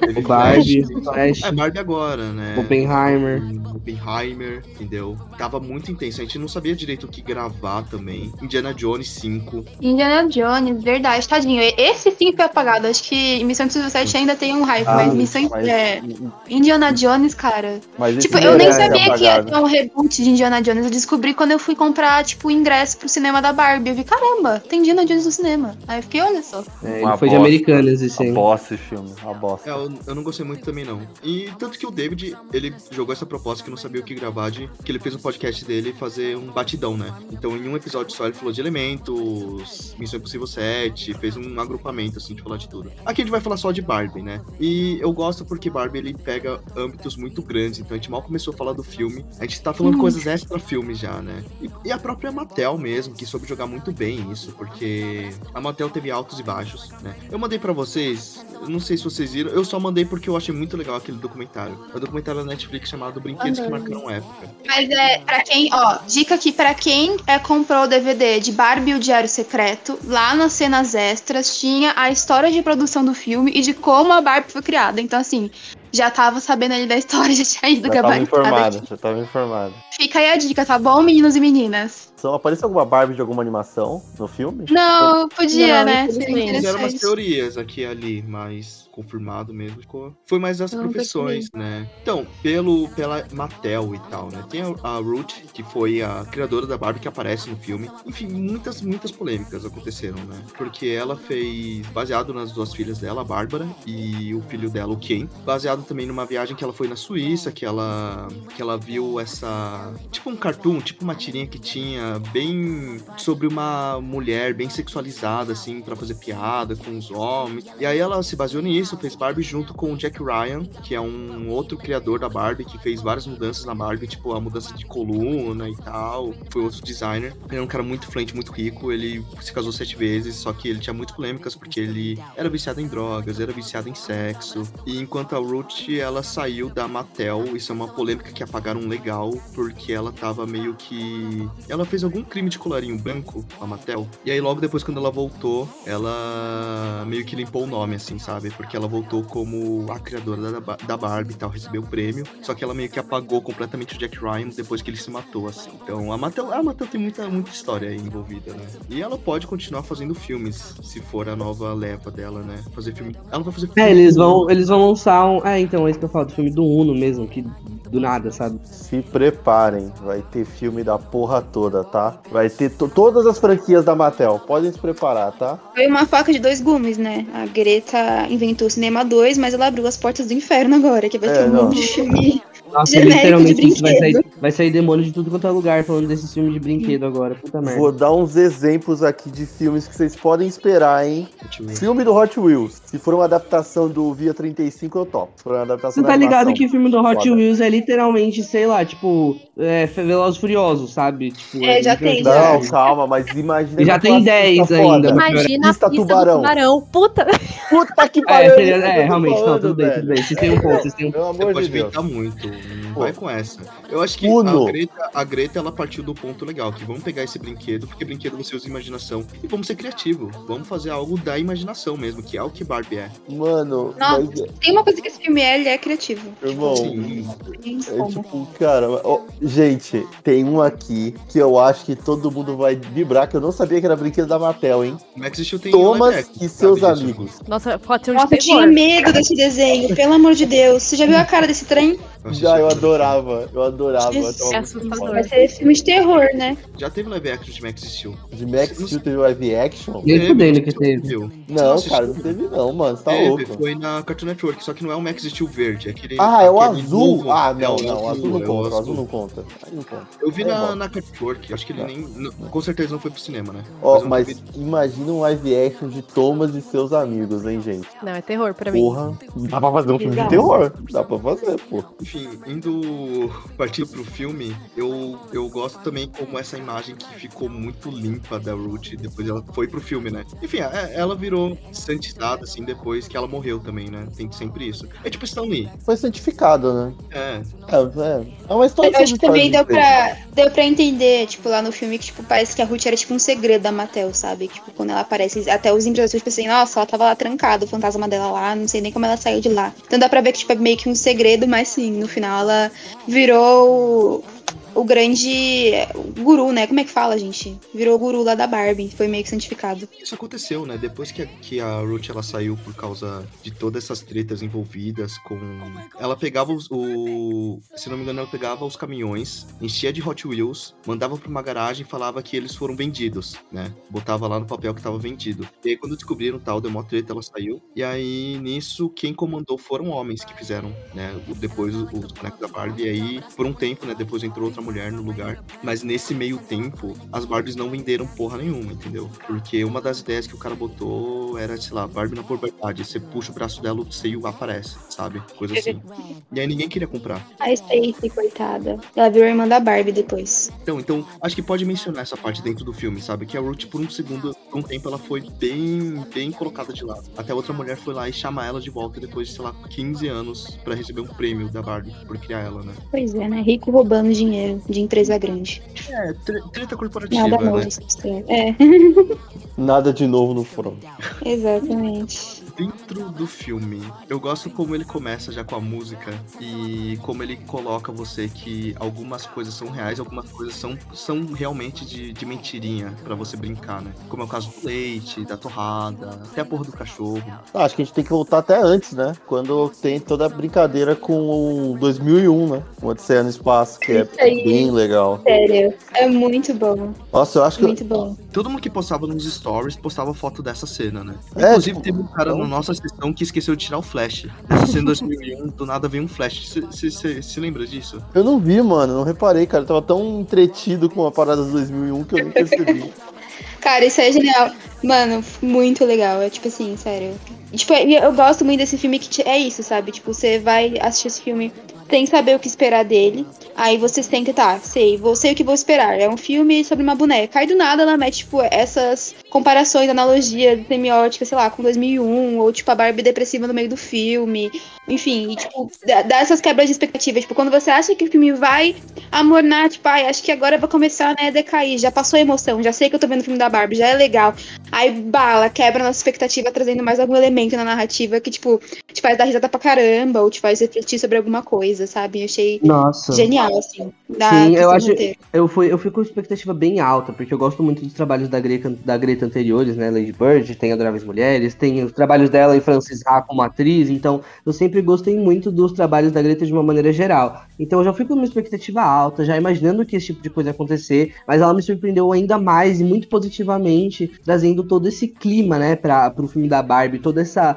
Speaker 5: Teve
Speaker 3: Barbie,
Speaker 5: Flash.
Speaker 3: Flash,
Speaker 5: É, Barbie agora, né?
Speaker 3: Oppenheimer.
Speaker 5: Oppenheimer, entendeu? Tava muito intenso. A gente não sabia direito o que gravar também. Indiana Jones 5.
Speaker 8: Indiana Jones, verdade, tadinho. Esse sim foi apagado. Acho que Missão Impossível 7 ainda tem um hype,
Speaker 4: Ah,
Speaker 8: mas Missão
Speaker 4: mas-
Speaker 8: é, Indiana Jones, cara. Tipo, eu nem
Speaker 4: ser
Speaker 8: sabia que ia ter um reboot de Indiana Jones. Eu descobri quando eu fui comprar, tipo, o ingresso pro cinema da Barbie. Eu vi, caramba, tem Indiana Jones no cinema. Aí eu fiquei, olha só.
Speaker 3: É, ele
Speaker 4: Uma
Speaker 3: foi de
Speaker 4: bosta.
Speaker 3: Americanas, esse
Speaker 4: Uma
Speaker 3: aí.
Speaker 4: bosta esse filme, uma bosta.
Speaker 5: É, eu, eu não gostei muito também, não. E tanto que o David, ele jogou essa proposta que não sabia o que gravar, de que ele fez um podcast dele fazer um batidão, né? Então, em um episódio só, ele falou de elementos, Missão Impossível 7, fez um agrupamento, assim, de falar de tudo. Aqui a gente vai falar só de Barbie, né? E eu gosto porque Barbie, ele pega âmbitos muito grandes, então a gente mal começou a falar do filme, a gente tá falando coisas extra-filme já, né? E, e a própria Mattel mesmo, que soube jogar muito bem isso, porque a Mattel teve altos e baixos, né? Eu mandei pra vocês, não sei se vocês viram, eu só mandei porque eu achei muito legal aquele documentário. É um documentário da Netflix chamado Brinquedos que Marcaram Época.
Speaker 8: Mas é, pra quem, ó, dica aqui pra quem é, comprou o DVD de Barbie e o Diário Secreto, lá nas cenas extras tinha a história de produção do filme e de como a Barbie foi criada. Então, assim, já tava sabendo ali da história, já tinha ido
Speaker 4: Já tava informado,
Speaker 8: aqui.
Speaker 4: já tava informado.
Speaker 8: Fica aí a dica, tá bom, meninos e meninas?
Speaker 4: Só apareceu alguma Barbie de alguma animação no filme?
Speaker 8: Não, podia,
Speaker 7: Não,
Speaker 8: né? Seria.
Speaker 5: Fizeram umas teorias aqui e ali, mas confirmado mesmo. Foi mais as
Speaker 7: Não,
Speaker 5: profissões, né? Então, pelo, pela Mattel e tal, né? Tem a, a Ruth, que foi a criadora da Barbie que aparece no filme. Enfim, muitas, muitas polêmicas aconteceram, né? Porque ela fez, baseado nas duas filhas dela, a Bárbara e o filho dela, o Ken, baseado também numa viagem que ela foi na Suíça, que ela, que ela viu essa. Tipo um cartoon, tipo uma tirinha que tinha bem sobre uma mulher bem sexualizada, assim, pra fazer piada com os homens. E aí ela se baseou nisso, fez Barbie junto com o Jack Ryan, que é um outro criador da Barbie, que fez várias mudanças na Barbie, tipo a mudança de coluna e tal. Foi outro designer. Ele é um cara muito influente, muito rico. Ele se casou sete vezes, só que ele tinha muitas polêmicas porque ele era viciado em drogas, era viciado em sexo. E enquanto a Ruth, ela saiu da Mattel, isso é uma polêmica que apagaram legal, porque ela tava meio que. Ela fez algum crime de colarinho branco, a Mattel. E aí logo depois, quando ela voltou, ela meio que limpou o nome, assim, sabe? Porque ela voltou como a criadora da, da Barbie e tal, recebeu o prêmio. Só que ela meio que apagou completamente o Jack Ryan depois que ele se matou, assim. Então a Mattel, a Mattel tem muita, muita história aí envolvida, né? E ela pode continuar fazendo filmes, se for a nova leva dela, né? Fazer filme. Ela vai fazer filme.
Speaker 3: É, eles vão, eles vão lançar um. É, então, é isso que eu falo, do filme do Uno mesmo, que do nada, sabe?
Speaker 4: Se preparem, vai ter filme da porra toda, tá? Vai ter to- todas as franquias da Mattel. Podem se preparar, tá?
Speaker 8: Foi uma faca de dois gumes, né? A Greta inventou o Cinema 2, mas ela abriu as portas do inferno agora, que vai
Speaker 4: É,
Speaker 8: ter um
Speaker 4: não.
Speaker 8: monte de filme.
Speaker 3: Nossa,
Speaker 8: Genérico
Speaker 3: literalmente
Speaker 8: de
Speaker 3: isso vai sair, vai sair demônio de tudo quanto é lugar falando desses filmes de brinquedo agora. Puta merda.
Speaker 4: Vou dar uns exemplos aqui de filmes que vocês podem esperar, hein? Filme do Hot Wheels. Se for uma adaptação do Via 35, eu topo. Se for uma adaptação
Speaker 3: Você tá ligado
Speaker 4: animação.
Speaker 3: que o filme do Hot
Speaker 4: Foda.
Speaker 3: Wheels é literalmente, sei lá, tipo, é, Velozes e Furiosos, sabe? Tipo,
Speaker 8: É, já tem,
Speaker 4: Não, calma, mas imagina.
Speaker 3: Já
Speaker 4: que
Speaker 3: tem
Speaker 4: uma
Speaker 3: 10
Speaker 4: pista
Speaker 3: ainda,
Speaker 7: Imagina a
Speaker 4: Pista
Speaker 7: pista
Speaker 4: tubarão.
Speaker 7: do tubarão. Puta!
Speaker 4: Puta que
Speaker 3: É,
Speaker 4: pariu.
Speaker 3: é,
Speaker 4: tô
Speaker 3: realmente, não, tudo bem, tudo bem. Vocês têm um ponto, vocês têm um
Speaker 4: Pelo
Speaker 5: Você
Speaker 4: amor
Speaker 5: pode
Speaker 4: de Deus.
Speaker 5: muito. Não
Speaker 4: Pô.
Speaker 5: vai com essa. Eu acho que
Speaker 4: Uno.
Speaker 5: a Greta, a Greta, ela partiu do ponto legal, que vamos pegar esse brinquedo, porque brinquedo você usa imaginação, e vamos ser criativo. Vamos fazer algo da imaginação mesmo, que é o que Barbie é.
Speaker 4: Mano,
Speaker 8: Nossa,
Speaker 4: mas,
Speaker 8: tem uma coisa que esse filme é, ele é criativo.
Speaker 4: irmão,
Speaker 5: Sim.
Speaker 8: Tem
Speaker 4: É tipo, cara, ó, gente, tem um aqui que eu acho que todo mundo vai vibrar, que eu não sabia que era brinquedo da Mattel, hein?
Speaker 5: Max Steel tem
Speaker 4: Thomas e
Speaker 5: sabe
Speaker 4: seus
Speaker 5: disso?
Speaker 4: amigos.
Speaker 7: Nossa, pode ser um
Speaker 8: Nossa, eu tinha medo desse desenho, pelo amor de Deus. Você já viu a cara desse trem?
Speaker 4: Já, eu
Speaker 5: aquele
Speaker 4: adorava, eu adorava. eu
Speaker 8: Jesus.
Speaker 7: É assustador.
Speaker 8: Vai ser filme de terror, né?
Speaker 5: Já teve live action de Max Steel.
Speaker 4: De Max Steel teve live action?
Speaker 3: Nem fudendo que
Speaker 5: você
Speaker 3: teve.
Speaker 5: viu?
Speaker 4: Não,
Speaker 5: Você
Speaker 4: cara, não teve não, mano, você tá
Speaker 5: Teve,
Speaker 4: louco.
Speaker 5: foi na Cartoon Network, só que não é o Max Steel verde, é aquele.
Speaker 4: Ah, é o azul?
Speaker 5: novo.
Speaker 4: Ah,
Speaker 5: É,
Speaker 4: não,
Speaker 5: o
Speaker 4: não, azul não
Speaker 5: é o
Speaker 4: conta, azul não conta. Aí não conta.
Speaker 5: Eu vi
Speaker 4: É
Speaker 5: na, na Cartoon Network, acho que ele nem. não- com certeza não foi pro cinema, né?
Speaker 4: Ó, mas
Speaker 5: vi-
Speaker 4: imagina um live action de Thomas e seus amigos, hein, gente?
Speaker 7: Não, é terror pra mim.
Speaker 4: Porra, dá pra fazer um filme de terror. Dá pra fazer, pô.
Speaker 5: Enfim, indo partindo pro filme, eu, eu gosto também como essa imagem que ficou muito limpa da Ruth, depois ela foi pro filme, né? Enfim, é- ela virou santidade, assim, depois que ela morreu também, né? Tem sempre isso. É tipo Stan Lee.
Speaker 4: Foi santificado, né?
Speaker 5: É,
Speaker 4: É, é, é uma história
Speaker 8: Eu acho que também deu pra, deu pra entender, tipo, lá no filme, que, tipo, parece que a Ruth era, tipo, um segredo da Mattel, sabe? Tipo, quando ela aparece, até os empresários, tipo assim, nossa, ela tava lá trancada, o fantasma dela lá, não sei nem como ela saiu de lá. Então dá pra ver que, tipo, é meio que um segredo, mas sim, no final ela virou o, grande guru, né? Como é que fala, gente? Virou guru lá da Barbie, foi meio que santificado.
Speaker 5: isso aconteceu, né? Depois que a, que a Ruth ela saiu por causa de todas essas tretas envolvidas com. Ela pegava os. O... Se não me engano, ela pegava os caminhões, enchia de Hot Wheels, mandava pra uma garagem e falava que eles foram vendidos, né? Botava lá no papel que tava vendido. E aí, quando descobriram tal, deu uma treta, ela saiu. E aí, nisso, quem comandou foram homens que fizeram, né? Depois os bonecos da Barbie. E aí, por um tempo, né? Depois entrou outra outra mulher no lugar. Mas nesse meio tempo, as Barbies não venderam porra nenhuma, entendeu? Porque uma das ideias que o cara botou era, sei lá, Barbie na puberdade. Você puxa o braço dela, o seio aparece, sabe? Coisa assim. E aí ninguém queria comprar.
Speaker 8: A Stacy, coitada. Ela virou irmã da Barbie depois.
Speaker 5: Então, então, acho que pode mencionar essa parte dentro do filme, sabe? Que a Ruth, por um segundo, por um tempo, ela foi bem, bem colocada de lado. Até outra mulher foi lá e chama ela de volta depois de, sei lá, 15 anos pra receber um prêmio da Barbie por criar ela, né?
Speaker 8: Pois é, né? Rico roubando dinheiro de empresa grande.
Speaker 5: É, tre- treta corporativa,
Speaker 8: Nada
Speaker 5: né?
Speaker 8: novo, história. É,
Speaker 4: Nada de novo no front.
Speaker 8: exatamente.
Speaker 5: Dentro do filme, eu gosto como ele começa já com a música e como ele coloca você que algumas coisas são reais, algumas coisas são, são realmente de, de mentirinha pra você brincar, né? Como é o caso do leite, da torrada, até a porra do cachorro.
Speaker 4: Ah, acho que a gente tem que voltar até antes, né? Quando tem toda a brincadeira com o 2001, né? O Odisseia no Espaço, que é bem legal.
Speaker 8: Sério. É muito bom.
Speaker 4: Nossa, eu acho que.
Speaker 8: Muito bom.
Speaker 5: Todo mundo que postava nos stories postava foto dessa cena, né?
Speaker 4: É,
Speaker 5: Inclusive,
Speaker 4: tipo,
Speaker 5: teve um cara na nossa sessão que esqueceu de tirar o flash. Nessa cena 2001, do nada veio um flash. Você se lembra disso?
Speaker 4: Eu não vi, mano, não reparei, cara. Eu tava tão entretido com a parada do 2001 que eu nem percebi.
Speaker 8: Cara, isso é genial. Mano, muito legal. É tipo assim, sério. Tipo, eu gosto muito desse filme que é isso, sabe? Tipo, você vai assistir esse filme sem saber o que esperar dele. Aí você senta, tá, sei, vou sei o que vou esperar. É um filme sobre uma boneca. Aí do nada ela mete, tipo, essas comparações, analogias, semióticas, sei lá, com 2001, ou tipo a Barbie depressiva no meio do filme. Enfim, e, tipo, dá essas quebras de expectativa. Tipo, quando você acha que o filme vai amornar, tipo, ai, acho que agora vai começar, né, a decair. Já passou a emoção, já sei que eu tô vendo o filme da Barbie, já é legal. Aí bala, quebra nossa expectativa, trazendo mais algum elemento na narrativa que, tipo, te faz dar risada pra caramba, ou te faz refletir sobre alguma coisa, sabe? Eu achei
Speaker 3: Nossa.
Speaker 8: genial, assim.
Speaker 3: Sim, eu acho. Eu fui, eu fui com expectativa bem alta, porque eu gosto muito dos trabalhos da Greta, da Greta anteriores, né? Lady Bird, tem Adoráveis Mulheres, tem os trabalhos dela e Francis Ha como atriz, então eu sempre gostei muito dos trabalhos da Greta de uma maneira geral. Então eu já fui com uma expectativa alta, já imaginando que esse tipo de coisa ia acontecer, mas ela me surpreendeu ainda mais e muito positivamente, trazendo todo esse clima, né, para pro filme da Barbie, toda essa,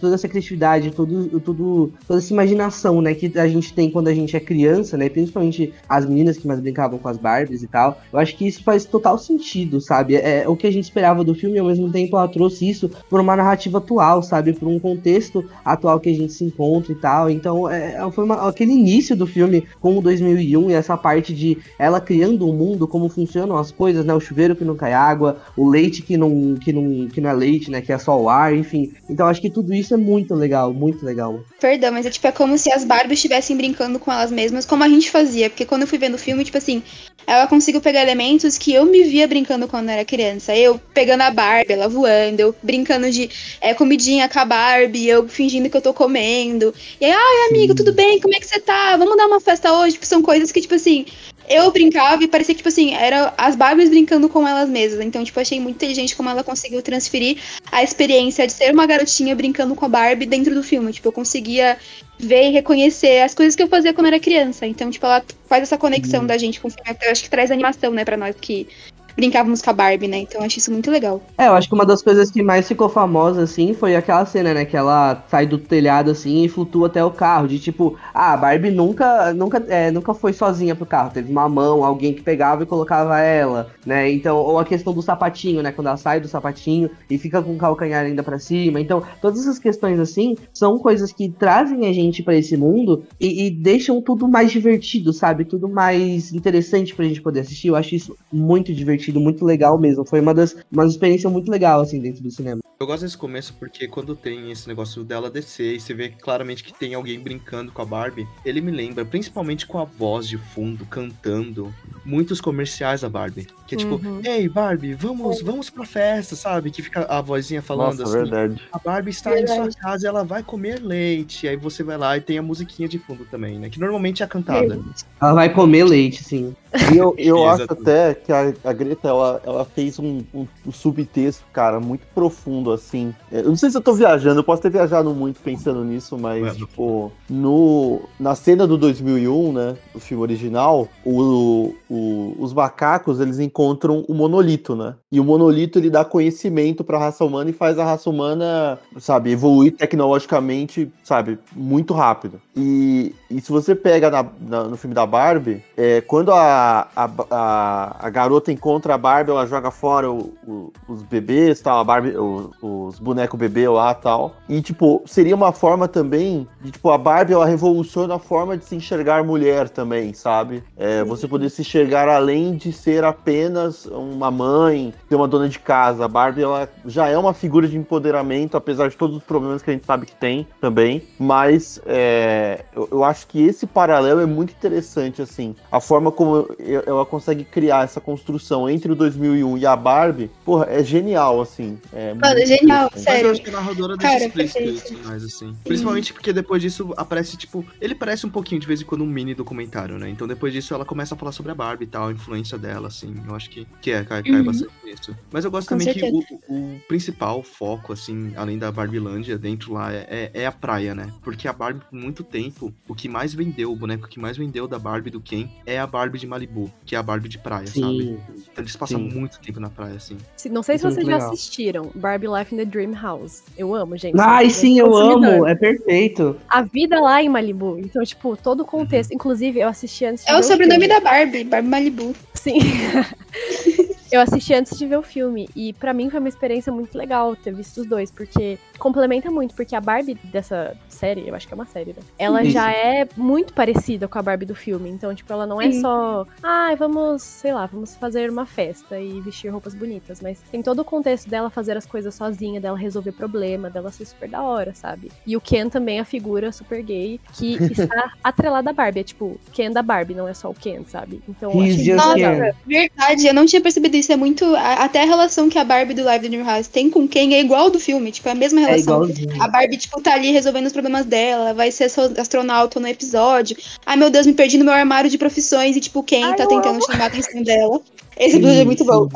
Speaker 3: toda essa criatividade, todo, todo, toda essa imaginação, né, que a gente tem quando a gente é criança, né, principalmente as meninas que mais brincavam com as Barbies e tal. Eu acho que isso faz total sentido, sabe? É o que a gente esperava do filme e ao mesmo tempo ela trouxe isso por uma narrativa atual, sabe? Por um contexto atual que a gente se encontra e tal. Então, é, foi uma- aquele início do filme com o 2001 e essa parte de ela criando um mundo, como funcionam as coisas, né? O chuveiro que não cai água, o leite que não, que não, que não é leite, né? Que é só o ar, enfim. Então, acho que tudo isso é muito legal, muito legal.
Speaker 8: Perdão, mas é tipo, é como se as Barbies estivessem brincando com elas mesmas, como a gente fazia. Porque quando eu fui vendo o filme, tipo assim, ela conseguiu pegar elementos que eu me via brincando quando eu era criança. Eu pegando a Barbie, ela voando, eu brincando de é, comidinha com a Barbie, eu fingindo que eu tô comendo. E aí, ai, amigo, tudo bem? Como é que você tá? Vamos dar uma festa hoje? Tipo, são coisas que, tipo assim, eu brincava e parecia que, tipo assim, era as Barbies brincando com elas mesmas. Então, tipo, achei muito inteligente como ela conseguiu transferir a experiência de ser uma garotinha brincando com a Barbie dentro do filme. Tipo, eu conseguia ver e reconhecer as coisas que eu fazia quando era criança. Então, tipo, ela faz essa conexão da gente com o filme. Eu acho que traz animação, né, pra nós que brincávamos com a Barbie, né? Então, eu acho isso muito legal.
Speaker 3: É, eu acho que uma das coisas que mais ficou famosa, assim, foi aquela cena, né? Que ela sai do telhado, assim, e flutua até o carro. De tipo, ah, a Barbie nunca, nunca, é, nunca foi sozinha pro carro. Teve uma mão, alguém que pegava e colocava ela, né? Então, ou a questão do sapatinho, né? Quando ela sai do sapatinho e fica com o calcanhar ainda pra cima. Então, todas essas questões, assim, são coisas que trazem a gente pra esse mundo e, e deixam tudo mais divertido, sabe? Tudo mais interessante pra gente poder assistir. Eu acho isso muito divertido, muito legal mesmo. Foi uma das uma experiência muito legal, assim, dentro do cinema.
Speaker 5: Eu gosto desse começo porque quando tem esse negócio dela descer e você vê claramente que tem alguém brincando com a Barbie, ele me lembra, principalmente com a voz de fundo, cantando, muitos comerciais da Barbie. Que é tipo,
Speaker 7: Uhum.
Speaker 5: ei Barbie, vamos, vamos pra festa, sabe? Que fica a vozinha falando
Speaker 4: Nossa,
Speaker 5: assim.
Speaker 4: verdade.
Speaker 5: A Barbie está em sua
Speaker 8: Verdade.
Speaker 5: casa e ela vai comer leite. Aí você vai lá e tem a musiquinha de fundo também, né? Que normalmente é cantada.
Speaker 3: Ela vai comer leite, sim.
Speaker 4: E eu, eu acho até que a, a Gre- Greta, ela, ela fez um, um, um subtexto, cara, muito profundo, assim. É, Eu não sei se eu tô viajando, eu posso ter viajado muito pensando nisso, mas,
Speaker 5: Ué.
Speaker 4: tipo, no, na cena do 2001, né, do filme original, o, o- os macacos, eles encontram o monolito, né? E o monolito, ele dá conhecimento pra raça humana e faz a raça humana, sabe, evoluir tecnologicamente, sabe, muito rápido. E, e se você pega na- na- no filme da Barbie, é, quando a, a, a, a garota encontra a Barbie, ela joga fora o- o- os bebês, tal, a Barbie, o- os bonecos bebê lá tal. E, tipo, seria uma forma também de, tipo, a Barbie, ela revoluciona a forma de se enxergar mulher também, sabe? É, você poder se enxergar além de ser apenas uma mãe, ser uma dona de casa. A Barbie, ela já é uma figura de empoderamento, apesar de todos os problemas que a gente sabe que tem também. Mas é, eu, eu acho que esse paralelo é muito interessante, assim. A forma como ela consegue criar essa construção entre o 2001 e a Barbie, porra, é genial, assim. É
Speaker 8: Mano,
Speaker 4: muito
Speaker 8: genial,
Speaker 4: interessante.
Speaker 5: Mas eu
Speaker 8: sério.
Speaker 5: acho que a narradora deixa
Speaker 8: Cara,
Speaker 5: explícito mais, assim. Principalmente porque depois disso aparece, tipo, ele parece um pouquinho de vez em quando um mini documentário, né? Então depois disso ela começa a falar sobre a Barbie e tal, a influência dela, assim. Eu acho que, que é, cai, cai
Speaker 8: Uhum.
Speaker 5: bastante nisso. Mas eu gosto
Speaker 8: Com
Speaker 5: também que o,
Speaker 8: certeza.
Speaker 5: o principal foco, assim, além da Barbilândia, dentro lá, é, é a praia, né? Porque a Barbie, por muito tempo, o que mais vendeu, o boneco que mais vendeu da Barbie do Ken é a Barbie de Malibu, que é a Barbie de praia, sabe?
Speaker 3: Sim.
Speaker 5: Então eles passam
Speaker 3: Sim.
Speaker 5: muito tempo na praia, assim.
Speaker 7: Se- Não sei se vocês já
Speaker 3: legal.
Speaker 7: assistiram Barbie Life in the Dream House. Eu amo, gente.
Speaker 3: Ai, sim, eu amo. É perfeito.
Speaker 7: A vida lá em Malibu. Então, tipo, todo o contexto. Inclusive, eu assisti antes de
Speaker 8: É
Speaker 7: ver
Speaker 8: o sobrenome
Speaker 7: filme.
Speaker 8: da Barbie, Barbie Malibu.
Speaker 7: Sim. eu assisti antes de ver o filme. E pra mim foi uma experiência muito legal ter visto os dois. Porque complementa muito. Porque a Barbie dessa série, eu acho que é uma série, né? Ela
Speaker 3: Isso.
Speaker 7: já é muito parecida com a Barbie do filme. Então, tipo, ela não é
Speaker 8: Sim.
Speaker 7: só. Ai, vamos, sei lá, vamos fazer uma festa e vestir roupas bonitas. Mas tem todo o contexto dela fazer as coisas sozinha, dela resolver problema, dela ser super da hora, sabe? E o Ken também é a figura super gay que está atrelada à Barbie. É tipo, Ken da Barbie, não é só o Ken, sabe? Então, eu
Speaker 3: Ken.
Speaker 7: legal.
Speaker 8: Verdade, eu não tinha percebido isso. É muito. Até a relação que a Barbie do Live the New House tem com quem é igual ao do filme. Tipo, é a mesma
Speaker 3: É igualzinho.
Speaker 8: A Barbie, tipo, tá ali resolvendo os problemas dela, vai ser astro- astronauta no episódio. Ai, meu Deus, me perdi no meu armário de profissões e, tipo, quem
Speaker 7: Ai,
Speaker 8: tá tentando chamar a atenção dela. Esse episódio é muito bom.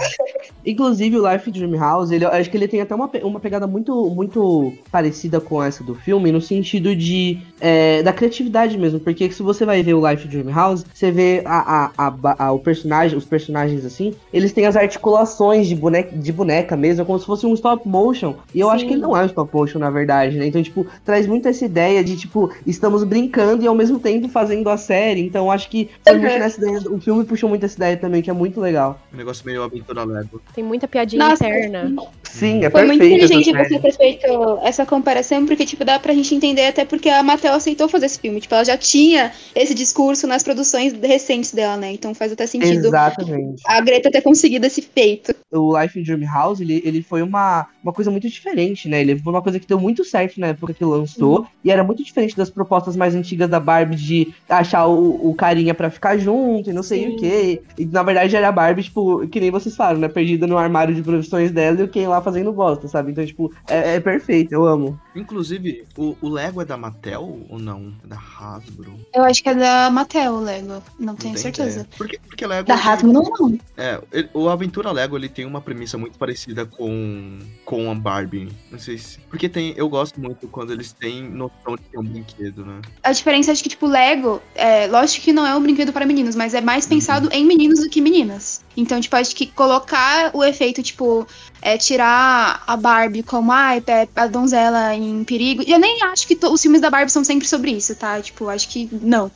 Speaker 3: Inclusive, o Life Dream House, ele, acho que ele tem até uma, uma pegada muito, muito parecida com essa do filme, no sentido de é, da criatividade mesmo. Porque se você vai ver o Life Dream House, você vê a, a, a, a- o personagem, os personagens assim, eles têm as articulações de boneca, de boneca mesmo, como se fosse um stop motion. E eu acho
Speaker 7: Sim.
Speaker 3: que ele não é um stop motion, na verdade, né? Então, tipo, traz muito essa ideia de, tipo, estamos brincando e ao mesmo tempo fazendo a série. Então, acho que
Speaker 8: Uhum.
Speaker 3: nessa ideia. O filme puxou muito essa ideia também, que é muito legal.
Speaker 5: Um negócio meio aventura Lego.
Speaker 7: Tem muita piadinha
Speaker 8: Nossa,
Speaker 7: interna.
Speaker 3: Sim, é
Speaker 8: Foi muito inteligente você ter feito essa comparação, porque, tipo, dá pra gente entender até porque a Mattel aceitou fazer esse filme. Tipo, ela já tinha esse discurso nas produções recentes dela, né? Então faz até sentido
Speaker 3: Exatamente.
Speaker 8: a Greta ter conseguido esse feito.
Speaker 3: O Life in Dream House, ele, ele foi uma, uma coisa muito diferente, né? Ele foi uma coisa que deu muito certo na época que lançou. E era muito diferente das propostas mais antigas da Barbie de achar o, o carinha pra ficar junto e não sei
Speaker 7: Sim.
Speaker 3: o quê. E na verdade era a Barbie, tipo, que nem vocês falaram, né? Perdida no armário de profissões dela e o Ken lá fazendo bosta, sabe? Então, tipo, é, é perfeito, eu amo.
Speaker 5: Inclusive, o, o Lego é da Mattel ou não? É da Hasbro?
Speaker 8: Eu acho que é da Mattel, o Lego. Não
Speaker 5: Não
Speaker 8: tenho certeza.
Speaker 5: ideia. Porque, porque Lego.
Speaker 8: Da Hasbro não, não.
Speaker 5: É, ele- o Aventura Lego ele tem uma premissa muito parecida com, com a Barbie. Não sei se. Porque tem. Eu gosto muito quando eles têm noção de que é um brinquedo, né?
Speaker 8: A diferença é que, tipo, Lego, é, lógico que não é um brinquedo para meninos, mas é mais pensado em meninos do que meninas. Então, tipo, acho que colocar o efeito, tipo, é, tirar a Barbie como, ai, é a donzela em perigo. E eu nem acho que os filmes da Barbie são sempre sobre isso, tá? Tipo, acho que não.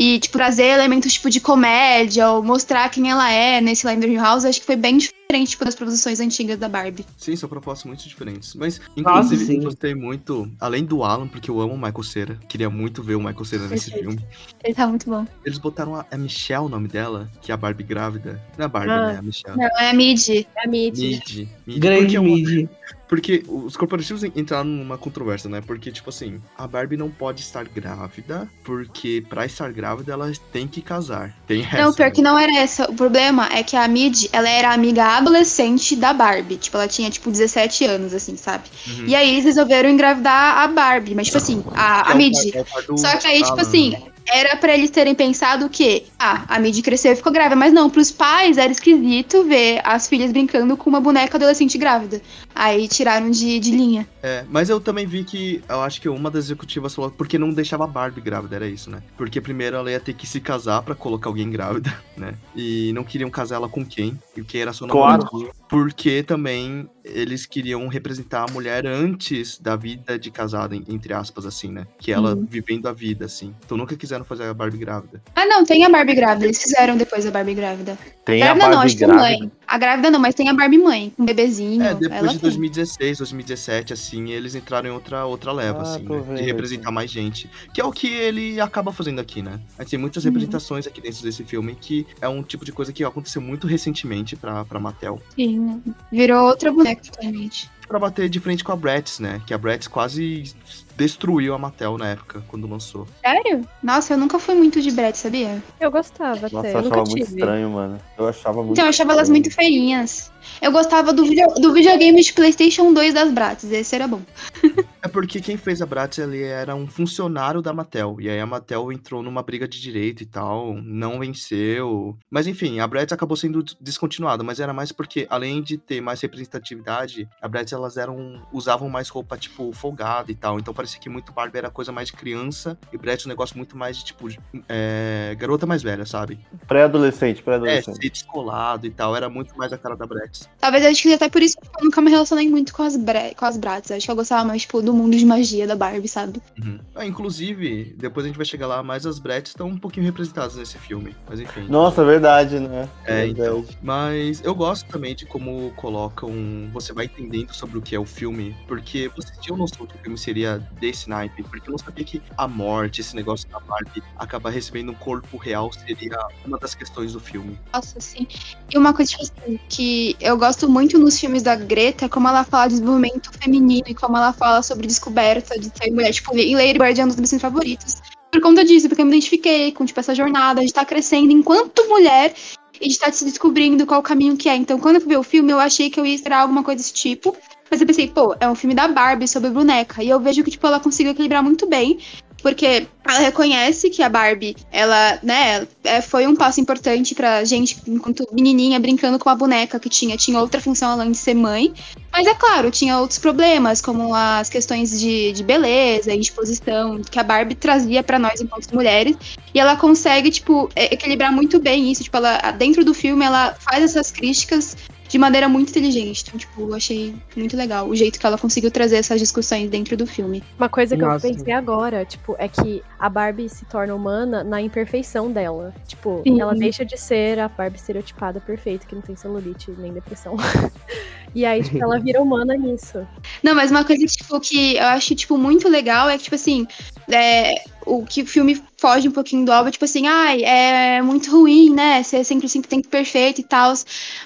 Speaker 8: E, tipo, trazer elementos, tipo, de comédia ou mostrar quem ela é nesse Linder House, acho que foi bem diferente, tipo, das produções antigas da Barbie.
Speaker 5: Sim, são propostas muito diferentes. Mas,
Speaker 3: Nossa,
Speaker 5: inclusive, eu gostei muito, além do Alan, porque eu amo o Michael Cera. Queria muito ver o Michael Cera nesse
Speaker 8: Perfeito.
Speaker 5: filme.
Speaker 8: Ele tá muito bom.
Speaker 5: Eles botaram a, a Michelle, o nome dela, que é a Barbie grávida. Não é a Barbie,
Speaker 7: Ah.
Speaker 5: né? A Michelle.
Speaker 8: Não, é a Mid.
Speaker 7: É a Mid.
Speaker 5: Mid. Mid.
Speaker 3: Grande
Speaker 5: é
Speaker 3: mid.
Speaker 5: Porque os corporativos en- entraram numa controvérsia, né? Porque, tipo assim, a Barbie não pode estar grávida, porque pra estar grávida ela tem que casar. Tem essa.
Speaker 8: Não, pior
Speaker 5: né?
Speaker 8: que não era essa. O problema é que a Mid, ela era amiga adolescente da Barbie. Tipo, ela tinha, tipo, 17 anos, assim, sabe?
Speaker 5: Uhum.
Speaker 8: E aí eles resolveram engravidar a Barbie. Mas, tipo assim, a, a
Speaker 5: é o
Speaker 8: Mid.
Speaker 5: é o
Speaker 8: Só que aí, tipo assim,
Speaker 5: né?
Speaker 8: Era pra eles terem pensado que, ah, a Midi cresceu e ficou grávida. Mas não, pros pais era esquisito ver as filhas brincando com uma boneca adolescente grávida. Aí tiraram de, de linha.
Speaker 5: É, mas eu também vi que eu acho que uma das executivas falou porque não deixava a Barbie grávida, era isso, né? Porque primeiro ela ia ter que se casar pra colocar alguém grávida, né? E não queriam casar ela com quem? E quem era sua
Speaker 4: Claro.
Speaker 5: namorada. Porque também eles queriam representar a mulher antes da vida de casada, en- entre aspas, assim, né? Que ela vivendo a vida, assim. Então nunca quiseram fazer a Barbie grávida.
Speaker 8: Ah, não, tem a Barbie grávida. Eles fizeram depois a Barbie grávida.
Speaker 4: Tem a
Speaker 8: grávida não,
Speaker 4: Barbie
Speaker 8: acho que é
Speaker 4: grávida.
Speaker 8: mãe. A grávida não, mas tem a Barbie mãe, com um bebezinho.
Speaker 5: É, depois
Speaker 8: ela
Speaker 5: de
Speaker 8: tem.
Speaker 5: 2016, 2017, assim, eles entraram em outra, outra leva,
Speaker 4: Ah,
Speaker 5: assim, né?
Speaker 4: vendo
Speaker 5: De representar mais gente. Que é o que ele acaba fazendo aqui, né? A gente tem muitas
Speaker 8: Uhum.
Speaker 5: representações aqui dentro desse filme que é um tipo de coisa que aconteceu muito recentemente pra, pra Mattel.
Speaker 8: Sim, virou outra boneca totalmente.
Speaker 5: Pra bater de frente com a Bratz, né? Que a Bratz quase destruiu a Mattel na época, quando lançou.
Speaker 8: Sério? Nossa, eu nunca fui muito de Brett, sabia?
Speaker 7: Eu gostava
Speaker 4: Nossa,
Speaker 7: até,
Speaker 4: eu
Speaker 7: eu nunca
Speaker 4: achava muito
Speaker 7: tive.
Speaker 4: estranho, mano. Eu achava muito
Speaker 8: Então, eu achava elas
Speaker 4: estranho.
Speaker 8: muito feinhas. Eu gostava do, video, do videogame de PlayStation 2 das Bratz, esse era bom.
Speaker 5: É porque quem fez a Bratz ele era um funcionário da Mattel. E aí a Mattel entrou numa briga de direito e tal, não venceu. Mas enfim, a Bratz acabou sendo descontinuada, mas era mais porque, além de ter mais representatividade, a Bratz elas eram. usavam mais roupa, tipo, folgada e tal. Então parecia que muito Barbie era coisa mais de criança e Bratz um negócio muito mais de, tipo, é, garota mais velha, sabe?
Speaker 4: Pré-adolescente,
Speaker 5: É,
Speaker 4: pré-adolescente.
Speaker 5: ser descolado e tal. Era muito mais a cara da Bratz.
Speaker 8: Talvez eu acho que até por isso que eu nunca me relacionei muito com as, Bre com as Bratz. Acho que eu gostava mais, tipo, do mundo de magia da Barbie, sabe?
Speaker 5: Uhum. Ah, inclusive, depois a gente vai chegar lá, mas as Bratz estão um pouquinho representadas nesse filme. Mas enfim.
Speaker 4: Nossa, verdade, né?
Speaker 5: É, então.
Speaker 4: Verdade.
Speaker 5: Mas eu gosto também de como colocam. Você vai entendendo sobre o que é o filme. Porque você tinha noção que o filme seria desse naipe. Porque eu não sabia que a morte, esse negócio da Barbie, acabar recebendo um corpo real seria uma das questões do filme.
Speaker 8: Nossa, sim. E uma coisa tipo assim, que eu gosto muito nos filmes da Greta como ela fala de desenvolvimento feminino e como ela fala sobre descoberta de ser mulher. Tipo, em Lady Bird é um dos meus filmes favoritos. Por conta disso, porque eu me identifiquei com tipo, essa jornada de estar crescendo enquanto mulher e de estar se descobrindo qual o caminho que é. Então, quando eu ver o filme, eu achei que eu ia esperar alguma coisa desse tipo. Mas eu pensei, pô, é um filme da Barbie sobre boneca. E eu vejo que, tipo, ela conseguiu equilibrar muito bem. Porque ela reconhece que a Barbie, ela, né, é, foi um passo importante pra gente, enquanto menininha, brincando com a boneca que tinha. Tinha outra função além de ser mãe. Mas é claro, tinha outros problemas, como as questões de, de beleza e disposição, que a Barbie trazia pra nós enquanto mulheres. E ela consegue, tipo, é- equilibrar muito bem isso. Tipo, ela, dentro do filme, ela faz essas críticas de maneira muito inteligente. Então, tipo, eu achei muito legal o jeito que ela conseguiu trazer essas discussões dentro do filme.
Speaker 7: Uma coisa que
Speaker 3: Nossa.
Speaker 7: eu pensei agora, tipo, é que a Barbie se torna humana na imperfeição dela. Tipo,
Speaker 8: Sim.
Speaker 7: ela deixa de ser a Barbie estereotipada perfeita, que não tem celulite nem depressão. e aí, tipo, ela vira humana nisso.
Speaker 8: Não, mas uma coisa, tipo, que eu acho, tipo, muito legal é que, tipo assim, é, o que o filme foge um pouquinho do óbvio, tipo assim, ai, é muito ruim, né? Ser sempre, sempre tem que perfeito e tal.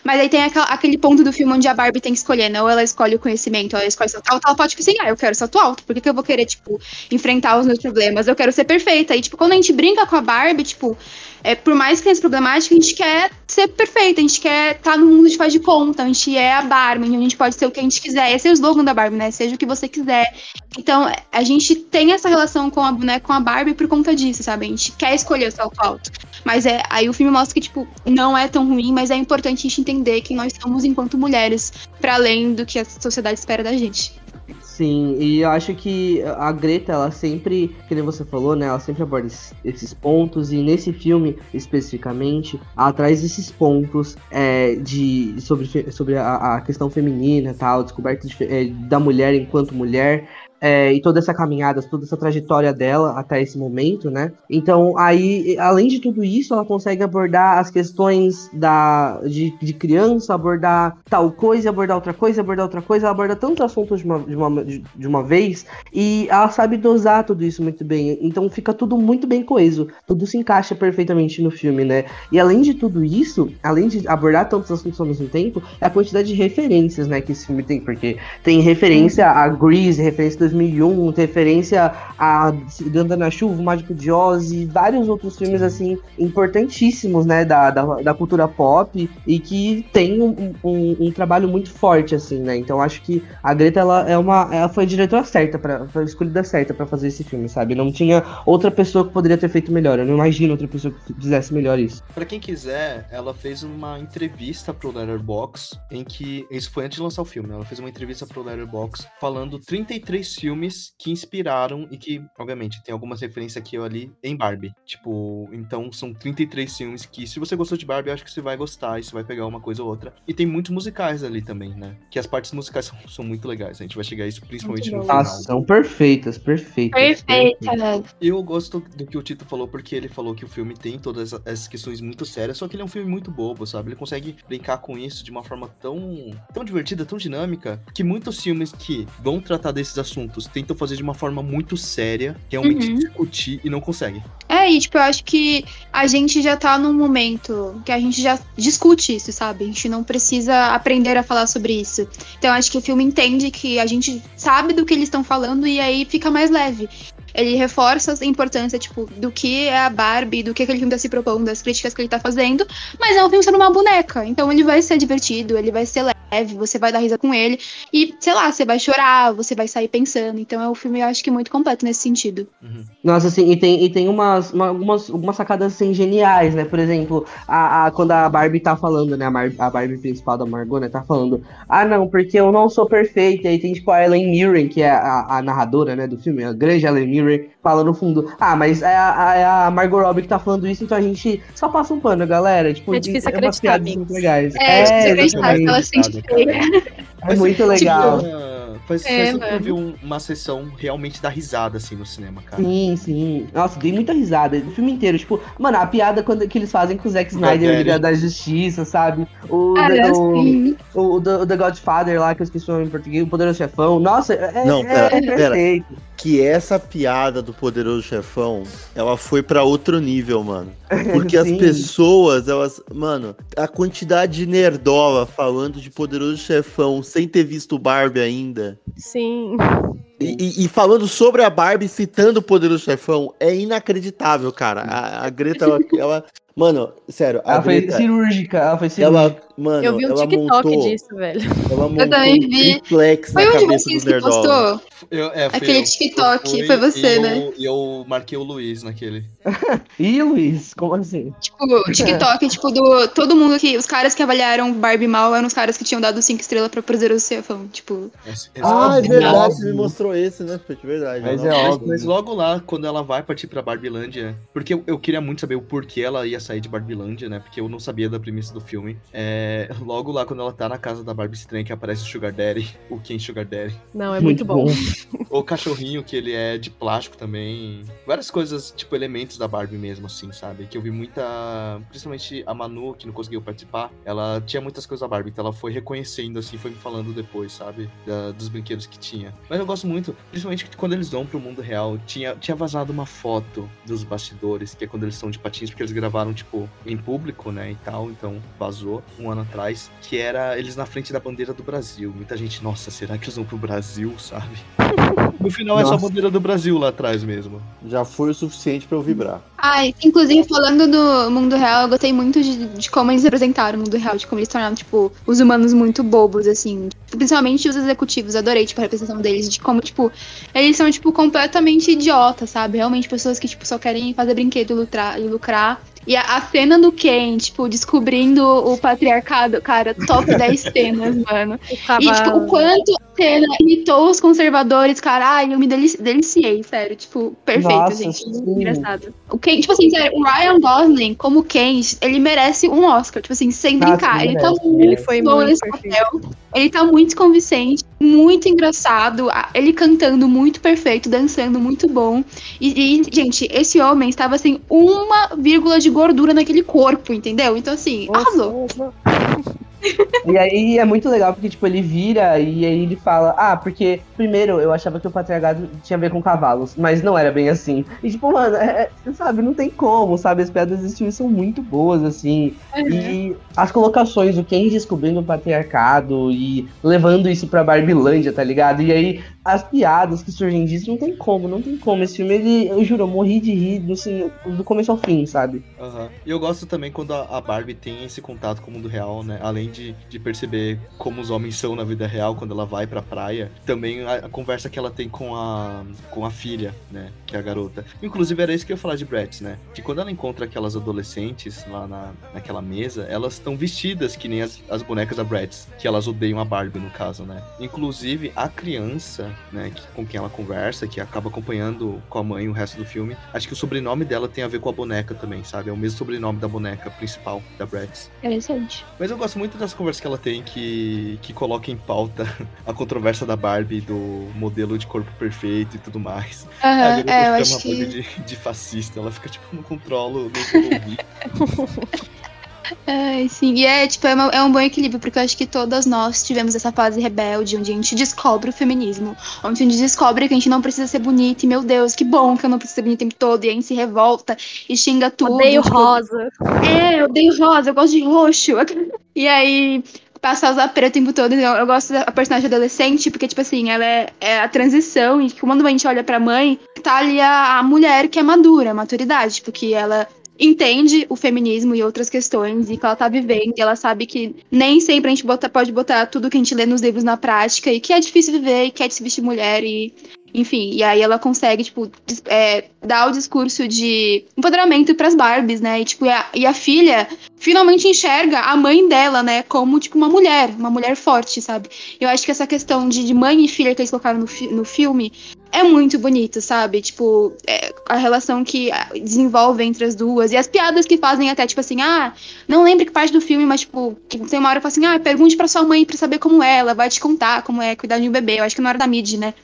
Speaker 8: Mas aí tem aquele ponto do filme onde a Barbie tem que escolher, né? Ou ela escolhe o conhecimento, ela escolhe salto alto, ela pode, tipo assim, ah, eu quero salto alto, por que, que eu vou querer, tipo, enfrentar os meus problemas? Eu quero ser perfeita. E, tipo, quando a gente brinca com a Barbie, tipo, é, por mais que tenha essa problemática, a gente quer ser perfeita, a gente quer estar no mundo de faz de conta, a gente é a Barbie, a gente pode ser o que a gente quiser. Esse é o slogan da Barbie, né? Seja o que você quiser. Então, a gente tem essa relação com a boneca, com a Barbie por conta disso, sabe? A gente quer escolher o salto alto. Mas é, aí o filme mostra que, tipo, não é tão ruim, mas é importante a gente entender quem nós somos enquanto mulheres, para além do que a sociedade espera da gente.
Speaker 3: Sim, e eu acho que a Greta, ela sempre, que nem você falou, né? Ela sempre aborda es- esses pontos, e nesse filme, especificamente, ela traz esses pontos é, de, sobre, sobre a, a questão feminina tal, descoberta de é, da mulher enquanto mulher. É, e toda essa caminhada, toda essa trajetória dela até esse momento, né? Então, aí, além de tudo isso, ela consegue abordar as questões da, de, de criança, abordar tal coisa, abordar outra coisa, abordar outra coisa, ela aborda tantos assuntos de uma, de uma, de, uma vez, e ela sabe dosar tudo isso muito bem. Então fica tudo muito bem coeso, tudo se encaixa perfeitamente no filme, né? E além de tudo isso, além de abordar tantos assuntos ao mesmo tempo, é a quantidade de referências, né, que esse filme tem, porque tem referência a Grease, referência 2001, referência a Ganda na Chuva, Mágico de Oz e vários outros filmes, assim, importantíssimos, né, da, da, da cultura pop e que tem um, um, um, trabalho muito forte, assim, né, então acho que a Greta, ela é uma, ela foi a diretora certa, pra, foi a escolhida certa para fazer esse filme, sabe, não tinha outra pessoa que poderia ter feito melhor, eu não imagino outra pessoa que fizesse melhor isso.
Speaker 5: Para quem quiser, ela fez uma entrevista pro Letterboxd, em que, isso foi antes de lançar o filme, ela fez uma entrevista pro Letterboxd falando 33 filmes que inspiraram e que, obviamente, tem algumas referências aqui ou ali em Barbie. Tipo, então são 33 filmes que, se você gostou de Barbie, eu acho que você vai gostar e você vai pegar uma coisa ou outra. E tem muitos musicais ali também, né? Que as partes musicais são, são muito legais. A gente vai chegar a isso principalmente no final.
Speaker 3: Nossa, são perfeitas, perfeitas.
Speaker 8: Perfeita, né?
Speaker 5: Eu gosto do que o Tito falou, porque ele falou que o filme tem todas essas questões muito sérias, só que ele é um filme muito bobo, sabe? Ele consegue brincar com isso de uma forma tão, tão divertida, tão dinâmica, que muitos filmes que vão tratar desses assuntos tentam fazer de uma forma muito séria, realmente
Speaker 8: Uhum.
Speaker 5: discutir e não conseguem.
Speaker 8: É, e tipo, eu acho que a gente já tá num momento que a gente já discute isso, sabe? A gente não precisa aprender a falar sobre isso. Então acho que o filme entende que a gente sabe do que eles estão falando e aí fica mais leve. Ele reforça a importância, tipo, do que é a Barbie, do que aquele filme tá se propondo, das críticas que ele tá fazendo. Mas é um filme sobre uma boneca. Então ele vai ser divertido, ele vai ser leve, você vai dar risa com ele. E, sei lá, você vai chorar, você vai sair pensando. Então é um filme, eu acho que muito completo nesse sentido.
Speaker 3: Nossa, assim, e tem, e tem umas, uma- algumas, algumas sacadas assim, geniais, né? Por exemplo, a, a- quando a Barbie tá falando, né? A, Mar- a Barbie principal da Margot, né? Tá falando, ah, não, porque eu não sou perfeita. E aí tem, tipo, a Ellen Mirren, que é a, a narradora, né, do filme, a grande Ellen Mirren, fala no fundo, ah, mas é a, é a Margot Robbie que tá falando isso, então a gente só passa um pano, galera. Tipo,
Speaker 7: É difícil
Speaker 3: umas
Speaker 7: acreditar, amigos.
Speaker 3: legais.
Speaker 8: É, tipo, você acreditar ela se sente
Speaker 3: É muito legal.
Speaker 5: Ah, Faz,
Speaker 8: É,
Speaker 5: faz tempo eu
Speaker 8: mano.
Speaker 5: vi um- uma sessão realmente da risada, assim, no cinema, cara.
Speaker 3: Sim, sim. Nossa, dei muita risada. O filme inteiro. Tipo, mano, a piada quando, que eles fazem com o Zack Snyder,
Speaker 5: Velho.
Speaker 3: Liga da Justiça, sabe? O,
Speaker 8: Cara,
Speaker 3: o,
Speaker 8: assim,
Speaker 3: o, o, The- o The Godfather lá, que eu esqueci o nome em português, o Poderoso Chefão. Nossa, é,
Speaker 4: Não,
Speaker 3: é,
Speaker 4: pera,
Speaker 3: é
Speaker 4: pera.
Speaker 3: perfeito.
Speaker 4: Que essa piada do Poderoso Chefão, ela foi pra outro nível, mano. Porque as pessoas, elas. Mano, a quantidade de nerdola falando de Poderoso Chefão sem ter visto Barbie ainda.
Speaker 7: Sim.
Speaker 4: E, e- falando sobre a Barbie, citando o Poderoso Chefão, é inacreditável, cara. A, a Greta, ela, ela- Mano, sério, a
Speaker 3: Ela foi
Speaker 4: Greta.
Speaker 3: cirúrgica, ela foi cirúrgica.
Speaker 4: Ela, mano,
Speaker 7: Eu vi um
Speaker 4: ela
Speaker 7: TikTok
Speaker 4: montou,
Speaker 7: disso, velho.
Speaker 4: Ela montou
Speaker 8: também
Speaker 4: um
Speaker 8: vi. Foi um de
Speaker 4: cabeça
Speaker 8: vocês que
Speaker 4: nerdola.
Speaker 8: postou?
Speaker 5: Eu, é, foi
Speaker 8: Aquele
Speaker 5: eu.
Speaker 8: TikTok,
Speaker 5: Foi
Speaker 8: foi você,
Speaker 5: e eu-
Speaker 8: né?
Speaker 5: E eu marquei o Luiz naquele.
Speaker 3: Ih, Luiz, como assim?
Speaker 8: Tipo, o TikTok, tipo, do. Todo mundo que. Os caras que avaliaram Barbie mal eram os caras que tinham dado 5 estrelas pra Poderoso Chefão. Tipo.
Speaker 5: Esse- esse-
Speaker 4: Ah, é
Speaker 3: Óbvio,
Speaker 4: verdade, você me mostrou esse, né, Fete? Verdade.
Speaker 3: Mas
Speaker 4: não.
Speaker 3: é
Speaker 5: Mas,
Speaker 3: óbvio.
Speaker 5: mas logo lá, quando ela vai partir pra Barbilândia, porque eu, eu queria muito saber o porquê ela ia sair de Barbilândia, né? Porque eu não sabia da premissa do filme. É, logo lá, quando ela tá na casa da Barbie estranha, que aparece o Sugar Daddy, o Ken Sugar Daddy.
Speaker 7: Não, é muito, bom.
Speaker 5: O cachorrinho, que ele é de plástico também. Várias coisas, tipo, elementos da Barbie mesmo, assim, sabe? Que eu vi muita. Principalmente a Manu, que não conseguiu participar, ela tinha muitas coisas da Barbie, então ela foi reconhecendo, assim, foi me falando depois, sabe? Da- dos brinquedos que tinha. Mas eu gosto muito, principalmente que quando eles vão pro mundo real, tinha, tinha vazado uma foto dos bastidores, que é quando eles estão de patins, porque eles gravaram, tipo, em público, né? E tal, então vazou um ano atrás, que era eles na frente da bandeira do Brasil. Muita gente, nossa, será que eles vão pro Brasil, sabe? No final é só a
Speaker 3: Nossa.
Speaker 5: bandeira do Brasil lá atrás mesmo.
Speaker 4: Já foi o suficiente pra eu vibrar.
Speaker 8: Ai, inclusive, falando do mundo real, eu gostei muito de, de como eles representaram o mundo real, de como eles tornaram, tipo, os humanos muito bobos, assim. Principalmente os executivos, adorei, tipo, a representação deles, de como, tipo, eles são, tipo, completamente idiotas, sabe? Realmente pessoas que, tipo, só querem fazer brinquedo e lucrar. E, lucrar. E a, a cena do Ken, tipo, descobrindo o patriarcado, cara, top 10 cenas, mano. E, tipo, o quanto a cena imitou os conservadores, caralho, eu me delici- deliciei, sério. Tipo, perfeito,
Speaker 3: Nossa,
Speaker 8: gente.
Speaker 3: sim.
Speaker 8: Engraçado. O Ken, tipo assim, sério, o Ryan Gosling, como Ken, ele merece um Oscar, tipo assim, sem
Speaker 3: Ah,
Speaker 8: brincar. ele tá
Speaker 3: merece,
Speaker 8: muito
Speaker 7: Ele foi
Speaker 8: bom
Speaker 7: muito
Speaker 8: nesse
Speaker 7: perfeito.
Speaker 8: papel. Ele tá muito convincente, muito engraçado. Ele cantando muito perfeito, dançando muito bom. E, e, gente, esse homem estava sem uma vírgula de gordura naquele corpo, entendeu? Então, assim, arrasou.
Speaker 3: E aí é muito legal porque, tipo, ele vira e aí ele fala, ah, porque primeiro eu achava que o patriarcado tinha a ver com cavalos, mas não era bem assim. E tipo, mano, é, é, sabe, não tem como, sabe? As piadas desse filme são muito boas, assim. E as colocações, o Ken descobrindo o patriarcado e levando isso pra Barbilândia, tá ligado? E aí as piadas que surgem disso não tem como, não tem como. Esse filme, ele, eu juro, eu morri de rir do, assim, do começo ao fim, sabe?
Speaker 5: Aham. E eu gosto também quando a, a Barbie tem esse contato com o mundo real, né? Além de, de perceber como os homens são na vida real quando ela vai pra praia, também a, a conversa que ela tem com a, com a filha, né? Que é a garota. Inclusive, era isso que eu ia falar de Bratz, né? Que quando ela encontra aquelas adolescentes lá na, naquela mesa, elas estão vestidas que nem as, as bonecas da Bratz, que elas odeiam a Barbie, no caso, né? Inclusive, a criança, né, que, com quem ela conversa, que acaba acompanhando com a mãe o resto do filme, acho que o sobrenome dela tem a ver com a boneca também, sabe? É o mesmo sobrenome da boneca principal, da Bratz.
Speaker 8: Interessante.
Speaker 5: Mas eu gosto muito das conversas que ela tem que, que coloca em pauta a controvérsia da Barbie, do modelo de corpo perfeito e tudo mais. a
Speaker 8: Aham,
Speaker 5: garota
Speaker 8: é,
Speaker 5: fica uma
Speaker 8: que.
Speaker 5: de, de fascista, ela fica tipo, não controlo, não.
Speaker 8: Ai, sim. E é, tipo, é, uma- é um bom equilíbrio, porque eu acho que todas nós tivemos essa fase rebelde, onde a gente descobre o feminismo. Onde a gente descobre que a gente não precisa ser bonita, e meu Deus, que bom que eu não preciso ser bonita o tempo todo, e a gente se revolta e xinga tudo.
Speaker 7: Odeio
Speaker 8: tipo,
Speaker 7: rosa.
Speaker 8: É, eu odeio rosa, eu gosto de roxo. E aí, passar a usar preto o tempo todo. Eu, eu gosto da personagem adolescente, porque, tipo assim, ela é, é a transição. E quando a gente olha pra mãe, tá ali a, a mulher que é madura, a maturidade. Tipo, que ela entende o feminismo e outras questões e que ela tá vivendo. E ela sabe que nem sempre a gente bota- pode botar tudo que a gente lê nos livros na prática. E que é difícil viver e que é se vestir mulher e... Enfim, e aí ela consegue, tipo, é, dar o discurso de empoderamento pras Barbies, né? E, tipo, e a, e a filha finalmente enxerga a mãe dela, né, como, tipo, uma mulher, uma mulher forte, sabe? Eu acho que essa questão de, de mãe e filha que eles colocaram no, fi- no filme é muito bonito, sabe? Tipo, é, a relação que ah, desenvolve entre as duas. E as piadas que fazem até, tipo assim, ah, não lembro que parte do filme, mas, tipo, tem uma hora que fala assim, ah, pergunte pra sua mãe pra saber como é, ela vai te contar como é cuidar de um bebê. Eu acho que na hora da mid, né?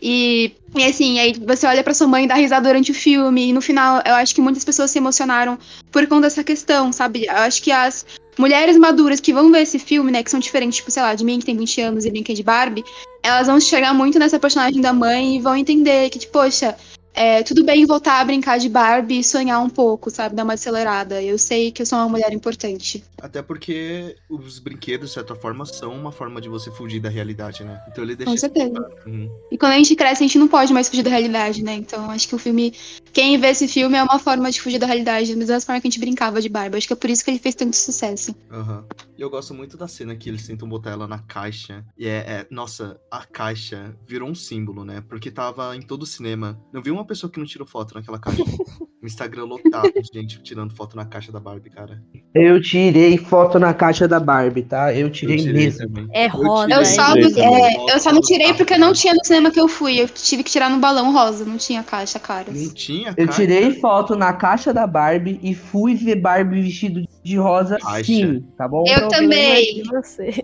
Speaker 8: E, e assim, aí você olha pra sua mãe e dá risada durante o filme, e no final eu acho que muitas pessoas se emocionaram por conta dessa questão, sabe? Eu acho que as mulheres maduras que vão ver esse filme, né, que são diferentes, tipo, sei lá, de mim que tem 20 anos e brinquei de Barbie, elas vão chegar muito nessa personagem da mãe e vão entender que, tipo, poxa, é, tudo bem voltar a brincar de Barbie e sonhar um pouco, sabe? Dar uma acelerada. Eu sei que eu sou uma mulher importante.
Speaker 5: Até porque os brinquedos, de certa forma, são uma forma de você fugir da realidade, né? Então ele deixa.
Speaker 8: Com certeza.
Speaker 5: Uhum.
Speaker 8: E quando a gente cresce, a gente não pode mais fugir da realidade, né? Então acho que o filme. Quem vê esse filme é uma forma de fugir da realidade, da mesma forma que a gente brincava de Barbie. Acho que é por isso que ele fez tanto sucesso.
Speaker 5: Aham. E eu gosto muito da cena que eles tentam botar ela na caixa. E é, é- Nossa, a caixa virou um símbolo, né? Porque tava em todo o cinema. Não vi uma pessoa que não tirou foto naquela caixa. o Instagram lotado de gente tirando foto na caixa da Barbie, cara.
Speaker 3: Eu tirei foto na caixa da Barbie, tá? Eu tirei,
Speaker 5: Eu tirei
Speaker 3: mesmo.
Speaker 5: também.
Speaker 7: É rosa.
Speaker 8: Eu
Speaker 7: né?
Speaker 8: só,
Speaker 4: também.
Speaker 8: é, eu só não tirei porque não tinha no cinema que eu fui. Eu tive que tirar no balão rosa, não tinha caixa, caras.
Speaker 5: Não tinha
Speaker 3: Eu
Speaker 5: caixa.
Speaker 3: tirei foto na caixa da Barbie e fui ver Barbie vestido de rosa
Speaker 5: Caixa.
Speaker 3: sim, tá bom?
Speaker 8: Eu
Speaker 3: Então,
Speaker 8: também.
Speaker 7: De vocês.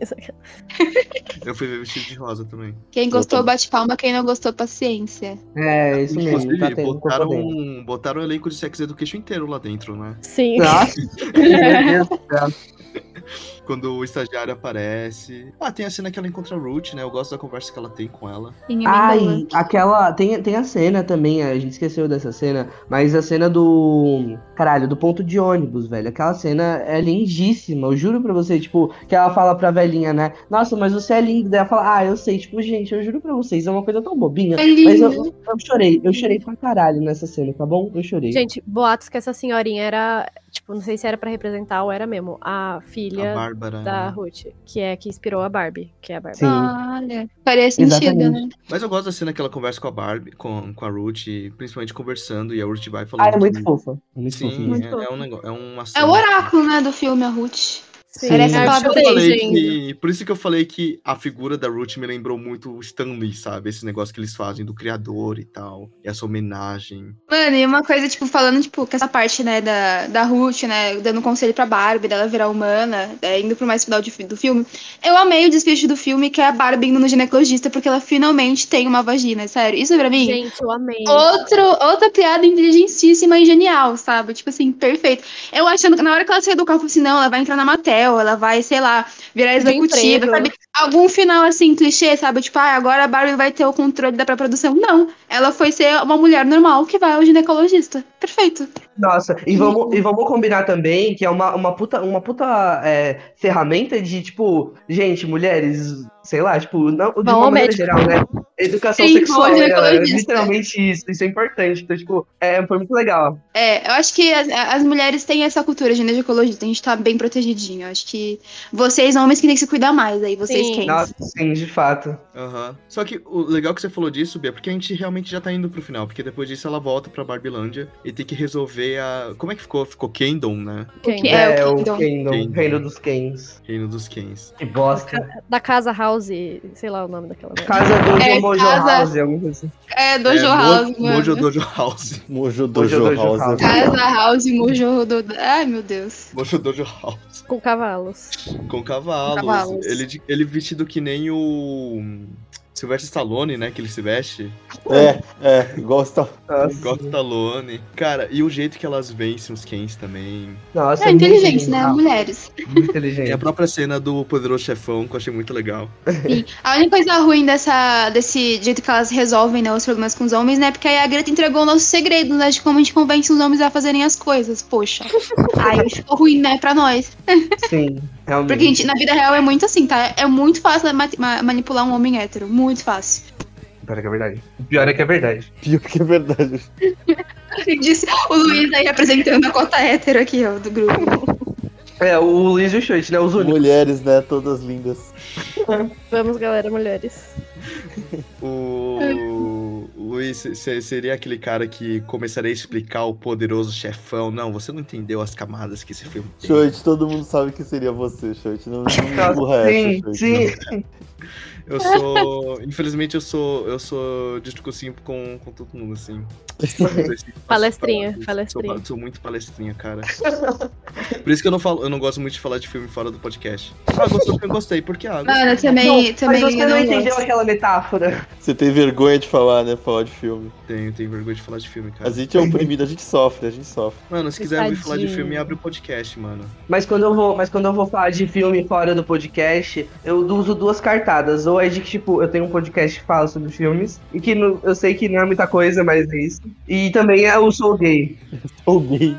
Speaker 5: Eu fui ver vestido de rosa também.
Speaker 8: Quem gostou, bate palma. Quem não gostou, paciência.
Speaker 3: É, isso mesmo,
Speaker 5: Inclusive,
Speaker 3: tá
Speaker 5: botaram, um, botaram o elenco de Sex Education inteiro lá dentro, né?
Speaker 7: Sim.
Speaker 3: Nossa, meu Deus do céu.
Speaker 5: Quando o estagiário aparece. Ah, tem a cena que ela encontra a Ruth, né? Eu gosto da conversa que ela tem com ela.
Speaker 3: Ai, aquela. Tem, tem a cena também, a gente esqueceu dessa cena, mas a cena do. Caralho, do ponto de ônibus, velho. Aquela cena é lindíssima, eu juro pra você, tipo, que ela fala pra velhinha, né? Nossa, mas você é linda. Daí ela fala, ah, eu sei, tipo, gente, eu juro pra vocês, é uma coisa tão bobinha.
Speaker 8: É lindo.
Speaker 3: Mas eu, eu chorei, eu chorei pra caralho nessa cena, tá bom? Eu chorei.
Speaker 7: Gente, boatos que essa senhorinha era. Tipo, não sei se era pra representar ou era mesmo. A
Speaker 5: A
Speaker 7: filha
Speaker 5: Bárbara.
Speaker 7: da
Speaker 5: né?
Speaker 7: Ruth, que é que inspirou a Barbie, que é a Barbie.
Speaker 3: Sim.
Speaker 8: Olha, faria sentido,
Speaker 3: Exatamente.
Speaker 8: né?
Speaker 5: Mas eu gosto da cena que ela conversa com a Barbie, com, com a Ruth, principalmente conversando, e a Ruth vai falando.
Speaker 3: Ah, é muito
Speaker 5: que-
Speaker 3: fofa. É muito.
Speaker 5: Sim, é, é um negócio. É uma
Speaker 8: É
Speaker 5: cena-
Speaker 8: o oráculo, né, do filme, a Ruth.
Speaker 7: Sim,
Speaker 8: Parece
Speaker 7: eu
Speaker 8: a
Speaker 5: Por isso que por isso que eu falei que a figura da Ruth me lembrou muito o Stanley, sabe? Esse negócio que eles fazem do criador e tal. E essa homenagem.
Speaker 8: Mano, e uma coisa, tipo, falando, tipo, que essa parte, né, da, da Ruth, né, dando conselho pra Barbie, dela virar humana, é, indo pro mais final de, do filme. Eu amei o desfecho do filme, que é a Barbie indo no ginecologista, porque ela finalmente tem uma vagina, sério. Isso pra mim.
Speaker 7: Gente, eu amei.
Speaker 8: Outro, outra piada inteligentíssima e genial, sabe? Tipo assim, perfeito. Eu achando que na hora que ela saiu do carro, eu falei assim, não, ela vai entrar na matéria, céu, ela vai, sei lá, virar executiva, sabe? Algum final assim, clichê, sabe? Tipo, ah, agora a Barbie vai ter o controle da própria produção. Não. Ela foi ser uma mulher normal que vai ao ginecologista. Perfeito.
Speaker 3: Nossa, e vamos, e vamos combinar também que é uma, uma puta, uma puta é, ferramenta de, tipo, gente, mulheres, sei lá, tipo, não, de
Speaker 7: Vão
Speaker 3: uma maneira
Speaker 7: médico.
Speaker 3: geral, né? Educação
Speaker 8: Sim,
Speaker 3: sexual,
Speaker 8: vão ao
Speaker 3: é,
Speaker 8: ginecologista.
Speaker 3: literalmente isso, isso é importante. Então, tipo, é, foi muito legal.
Speaker 8: É, eu acho que as, as mulheres têm essa cultura de ginecologista, a gente tá bem protegidinho. Eu acho que vocês, homens, que tem que se cuidar mais aí, vocês
Speaker 7: Sim.
Speaker 3: Nossa, sim, de fato.
Speaker 5: Aham. Só que o legal que você falou disso, Bia, é porque a gente realmente já tá indo pro final. Porque depois disso ela volta pra Barbilândia e tem que resolver a. Como é que ficou? Ficou Kendon, né?
Speaker 8: Que é
Speaker 3: É,
Speaker 8: o
Speaker 3: o
Speaker 8: Kingdom.
Speaker 3: Kingdom,
Speaker 5: Kingdom.
Speaker 3: Reino dos Kens.
Speaker 5: Reino dos Kens.
Speaker 3: Que bosta.
Speaker 7: Da casa House, sei lá o nome daquela.
Speaker 3: Casa do
Speaker 8: É,
Speaker 3: Mojo
Speaker 8: casa-
Speaker 3: House, alguma coisa assim.
Speaker 8: É, Dojo
Speaker 5: É,
Speaker 8: House,
Speaker 5: Mo-
Speaker 8: mano.
Speaker 5: Mojo Dojo House.
Speaker 4: Mojo
Speaker 3: Mojo
Speaker 4: Dojo
Speaker 3: Dojo
Speaker 4: House.
Speaker 3: House.
Speaker 8: Casa House, Mojo do. Ai, meu Deus.
Speaker 5: Mojo Dojo House.
Speaker 7: Com cavalos.
Speaker 5: Com cavalos.
Speaker 8: Cavalos.
Speaker 5: Ele, ele vestido que nem o. Sylvester Stallone, né? Que ele se veste.
Speaker 4: É, é, igual
Speaker 5: Igual o Stallone. Cara, e o jeito que elas vencem os Kens também.
Speaker 3: Nossa,
Speaker 8: É
Speaker 3: muito
Speaker 8: inteligente, né? Mulheres.
Speaker 3: Muito
Speaker 5: E
Speaker 3: inteligente.
Speaker 5: a própria cena do Poderoso Chefão, que eu achei muito legal.
Speaker 8: Sim. A única coisa ruim dessa, desse jeito que elas resolvem né, os problemas com os homens, né? Porque aí a Greta entregou o nosso segredo, né? De como a gente convence os homens a fazerem as coisas. Poxa. aí ficou ruim, né? Pra nós.
Speaker 3: Sim, realmente.
Speaker 8: Porque a gente, na vida real é muito assim, tá? É muito fácil ma- ma- manipular um homem hétero. Muito fácil.
Speaker 3: Pior é que é verdade. Pior é que é verdade.
Speaker 4: Pior que é verdade.
Speaker 8: Disse o Luiz aí representando a cota hétero aqui, ó, do grupo.
Speaker 3: É, o Luiz e o Chute, né? Os únicos.
Speaker 4: Mulheres, né? Todas lindas.
Speaker 7: Vamos, galera, mulheres.
Speaker 5: O Luiz se- seria aquele cara que começaria a explicar o poderoso chefão. Não, você não entendeu as camadas que esse filme tem.
Speaker 4: Choit, todo mundo sabe que seria você, Choit. Não, não me empurra
Speaker 3: Sim,
Speaker 4: essa, Choit.
Speaker 3: sim.
Speaker 5: Eu sou. Infelizmente, eu sou. Eu sou discursinho com, com todo mundo, assim.
Speaker 7: Palestrinha,
Speaker 5: Sou,
Speaker 7: palestrinha.
Speaker 5: sou muito palestrinha, cara. Por isso que eu não falo, eu não gosto muito de falar de filme fora do podcast. Ah, gostou eu gostei, porque ah, gostei.
Speaker 8: Mano, também,
Speaker 3: Não,
Speaker 8: também
Speaker 3: mas você não entendeu
Speaker 8: gosto.
Speaker 3: aquela metáfora.
Speaker 4: Você tem vergonha de falar, né? Falar de filme.
Speaker 5: tenho, tenho vergonha de falar de filme, cara.
Speaker 4: A gente é oprimido, a gente sofre, a gente sofre.
Speaker 5: Mano, se quiser ouvir falar de filme, abre o podcast, mano.
Speaker 3: Mas quando eu vou, mas quando eu vou falar de filme fora do podcast, eu uso duas cartadas. Ou é de que, tipo, eu tenho um podcast que fala sobre filmes, e que não- eu sei que não é muita coisa, mas é isso. E também é o Sou Gay.
Speaker 4: Ou gay.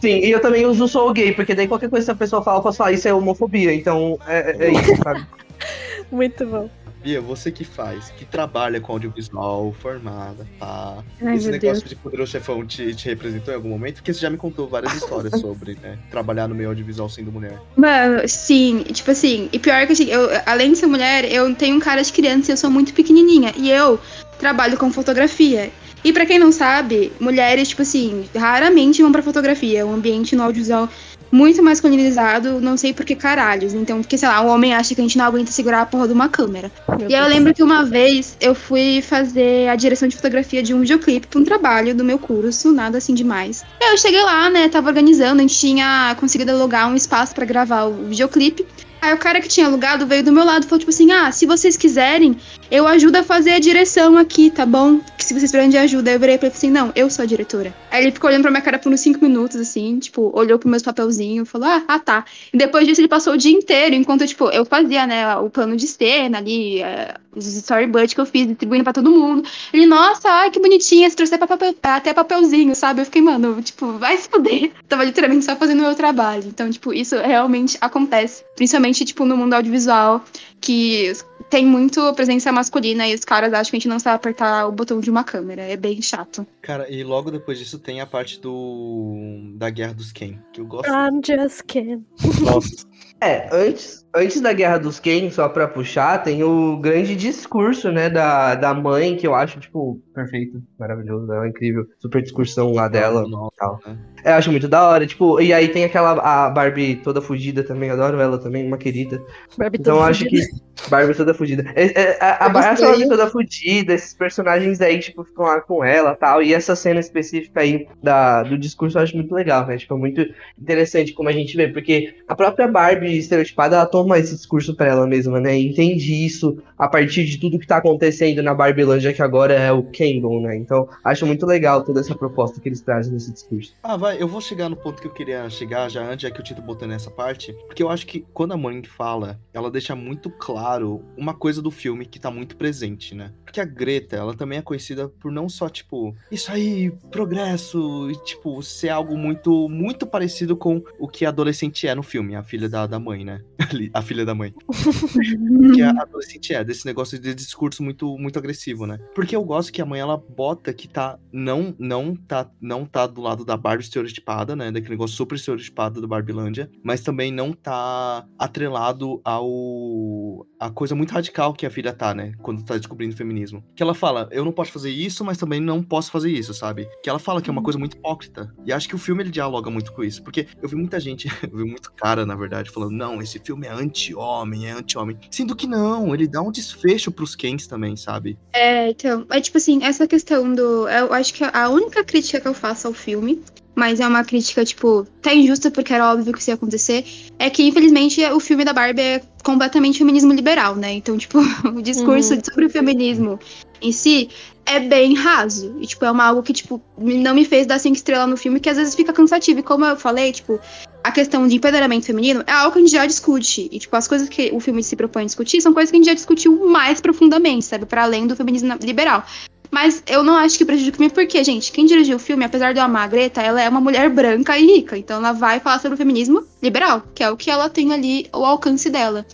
Speaker 3: Sim, e eu também uso o Sou Gay, porque daí qualquer coisa que a pessoa fala, eu posso falar, isso é homofobia. Então, é- é isso, sabe?
Speaker 7: Muito bom.
Speaker 5: Bia, você que faz, que trabalha com audiovisual, formada, pá.
Speaker 8: Ai,
Speaker 5: Esse negócio
Speaker 8: Deus.
Speaker 5: de poderoso chefão te, te representou em algum momento? Porque você já me contou várias histórias sobre, né? Trabalhar no meio audiovisual sendo mulher.
Speaker 8: Mano, sim, tipo assim, e pior que assim, eu, além de ser mulher, eu tenho um cara de criança e eu sou muito pequenininha. E eu trabalho com fotografia. E pra quem não sabe, mulheres, tipo assim, raramente vão pra fotografia. Um ambiente no audiovisual muito masculinizado, não sei por que caralhos. Então, porque, sei lá, o homem acha que a gente não aguenta segurar a porra de uma câmera.
Speaker 7: Meu
Speaker 8: E aí eu lembro que uma vez eu fui fazer a direção de fotografia de um videoclipe pra um trabalho do meu curso, nada assim demais. E aí eu cheguei lá, né, tava organizando, a gente tinha conseguido alugar um espaço pra gravar o videoclipe. Aí o cara que tinha alugado veio do meu lado e falou, tipo assim, ah, se vocês quiserem, eu ajudo a fazer a direção aqui, tá bom? Que se vocês precisarem de ajuda. Eu virei pra ele e falei assim, não, eu sou a diretora. Aí ele ficou olhando pra minha cara por uns cinco minutos, assim, tipo, olhou pros meus papelzinhos, falou, ah, ah, tá. E depois disso ele passou o dia inteiro, enquanto, tipo, eu fazia, né, o plano de cena ali, é, os storyboards que eu fiz, distribuindo pra todo mundo. Ele, nossa, ai, que bonitinha, se trouxer pra papel- até papelzinho, sabe? Eu fiquei, mano, tipo, vai se fuder. Tava literalmente só fazendo o meu trabalho. Então, tipo, isso realmente acontece. Principalmente, tipo, no mundo audiovisual, que tem muito presença masculina e os caras acham que a gente não sabe apertar o botão de uma câmera. É bem chato.
Speaker 5: Cara, e logo depois disso tem a parte do. da Guerra dos Ken, que eu gosto.
Speaker 7: I'm just kidding.
Speaker 4: Nossa.
Speaker 3: É, antes, antes da Guerra dos Ken, só pra puxar, tem o grande discurso, né, da, da mãe, que eu acho, tipo, perfeito, maravilhoso, é incrível. Super discursão lá dela.
Speaker 5: Nossa,
Speaker 3: tal.
Speaker 5: né?
Speaker 3: É, eu acho muito da hora, tipo, e aí tem aquela, a Barbie toda fugida também, adoro ela também, uma querida.
Speaker 7: Barbie
Speaker 3: Então eu
Speaker 7: toda
Speaker 3: acho
Speaker 7: fudida.
Speaker 3: que Barbie toda fodida. É, é, a, a,
Speaker 8: Eu
Speaker 3: essa. Barbie toda fodida, esses personagens aí, tipo, ficam lá com ela tal. E essa cena específica aí da, do discurso eu acho muito legal, né? Tipo, é muito interessante como a gente vê, porque a própria Barbie estereotipada, ela toma esse discurso pra ela mesma, né? Entende isso a partir de tudo que tá acontecendo na Barbilândia, que agora é o Campbell, né? Então, acho muito legal toda essa proposta que eles trazem nesse discurso.
Speaker 5: Ah, vai, eu vou chegar no ponto que eu queria chegar já antes, já que o Tito botou nessa parte, porque eu acho que quando a mãe fala, ela deixa muito claro uma coisa do filme que tá muito presente, né? Porque a Greta, ela também é conhecida por não só, tipo, isso aí, progresso, e, tipo, ser algo muito, muito parecido com o que a adolescente é no filme, a filha da, da mãe, né? Ali, a filha da mãe. que a adolescente é, desse negócio de discurso muito, muito agressivo, né? Porque eu gosto que a mãe, ela bota que tá, não, não tá, não tá do lado da Barbie estereotipada, né? Daquele negócio super estereotipado do Barbilândia, mas também não tá atrelado ao a coisa muito radical que a filha tá, né? Quando tá descobrindo o feminismo. Que ela fala, eu não posso fazer isso, mas também não posso fazer isso, sabe? Que ela fala que é uma coisa muito hipócrita. E acho que o filme ele dialoga muito com isso. Porque eu vi muita gente, eu vi muito cara, na verdade, falando, não, esse filme é anti-homem, é anti-homem. Sendo que não, ele dá um desfecho pros Kens também, sabe?
Speaker 8: É, então, é tipo assim, essa questão do. Eu acho que a única crítica que eu faço ao filme, mas é uma crítica, tipo, tá injusta porque era óbvio que isso ia acontecer, é que, infelizmente, o filme da Barbie é completamente feminismo liberal, né? Então, tipo, o discurso sobre o feminismo em si é bem raso. E, tipo, é uma algo que, tipo, não me fez dar cinco estrelas no filme, que às vezes fica cansativo. E como eu falei, tipo, a questão de empoderamento feminino é algo que a gente já discute. E, tipo, as coisas que o filme se propõe a discutir são coisas que a gente já discutiu mais profundamente, sabe? Para além do feminismo liberal. Mas eu não acho que prejudica o filme, porque, gente, quem dirigiu o filme, apesar de eu amar a Greta, ela é uma mulher branca e rica. Então ela vai falar sobre o feminismo liberal, que é o que ela tem ali, o alcance dela.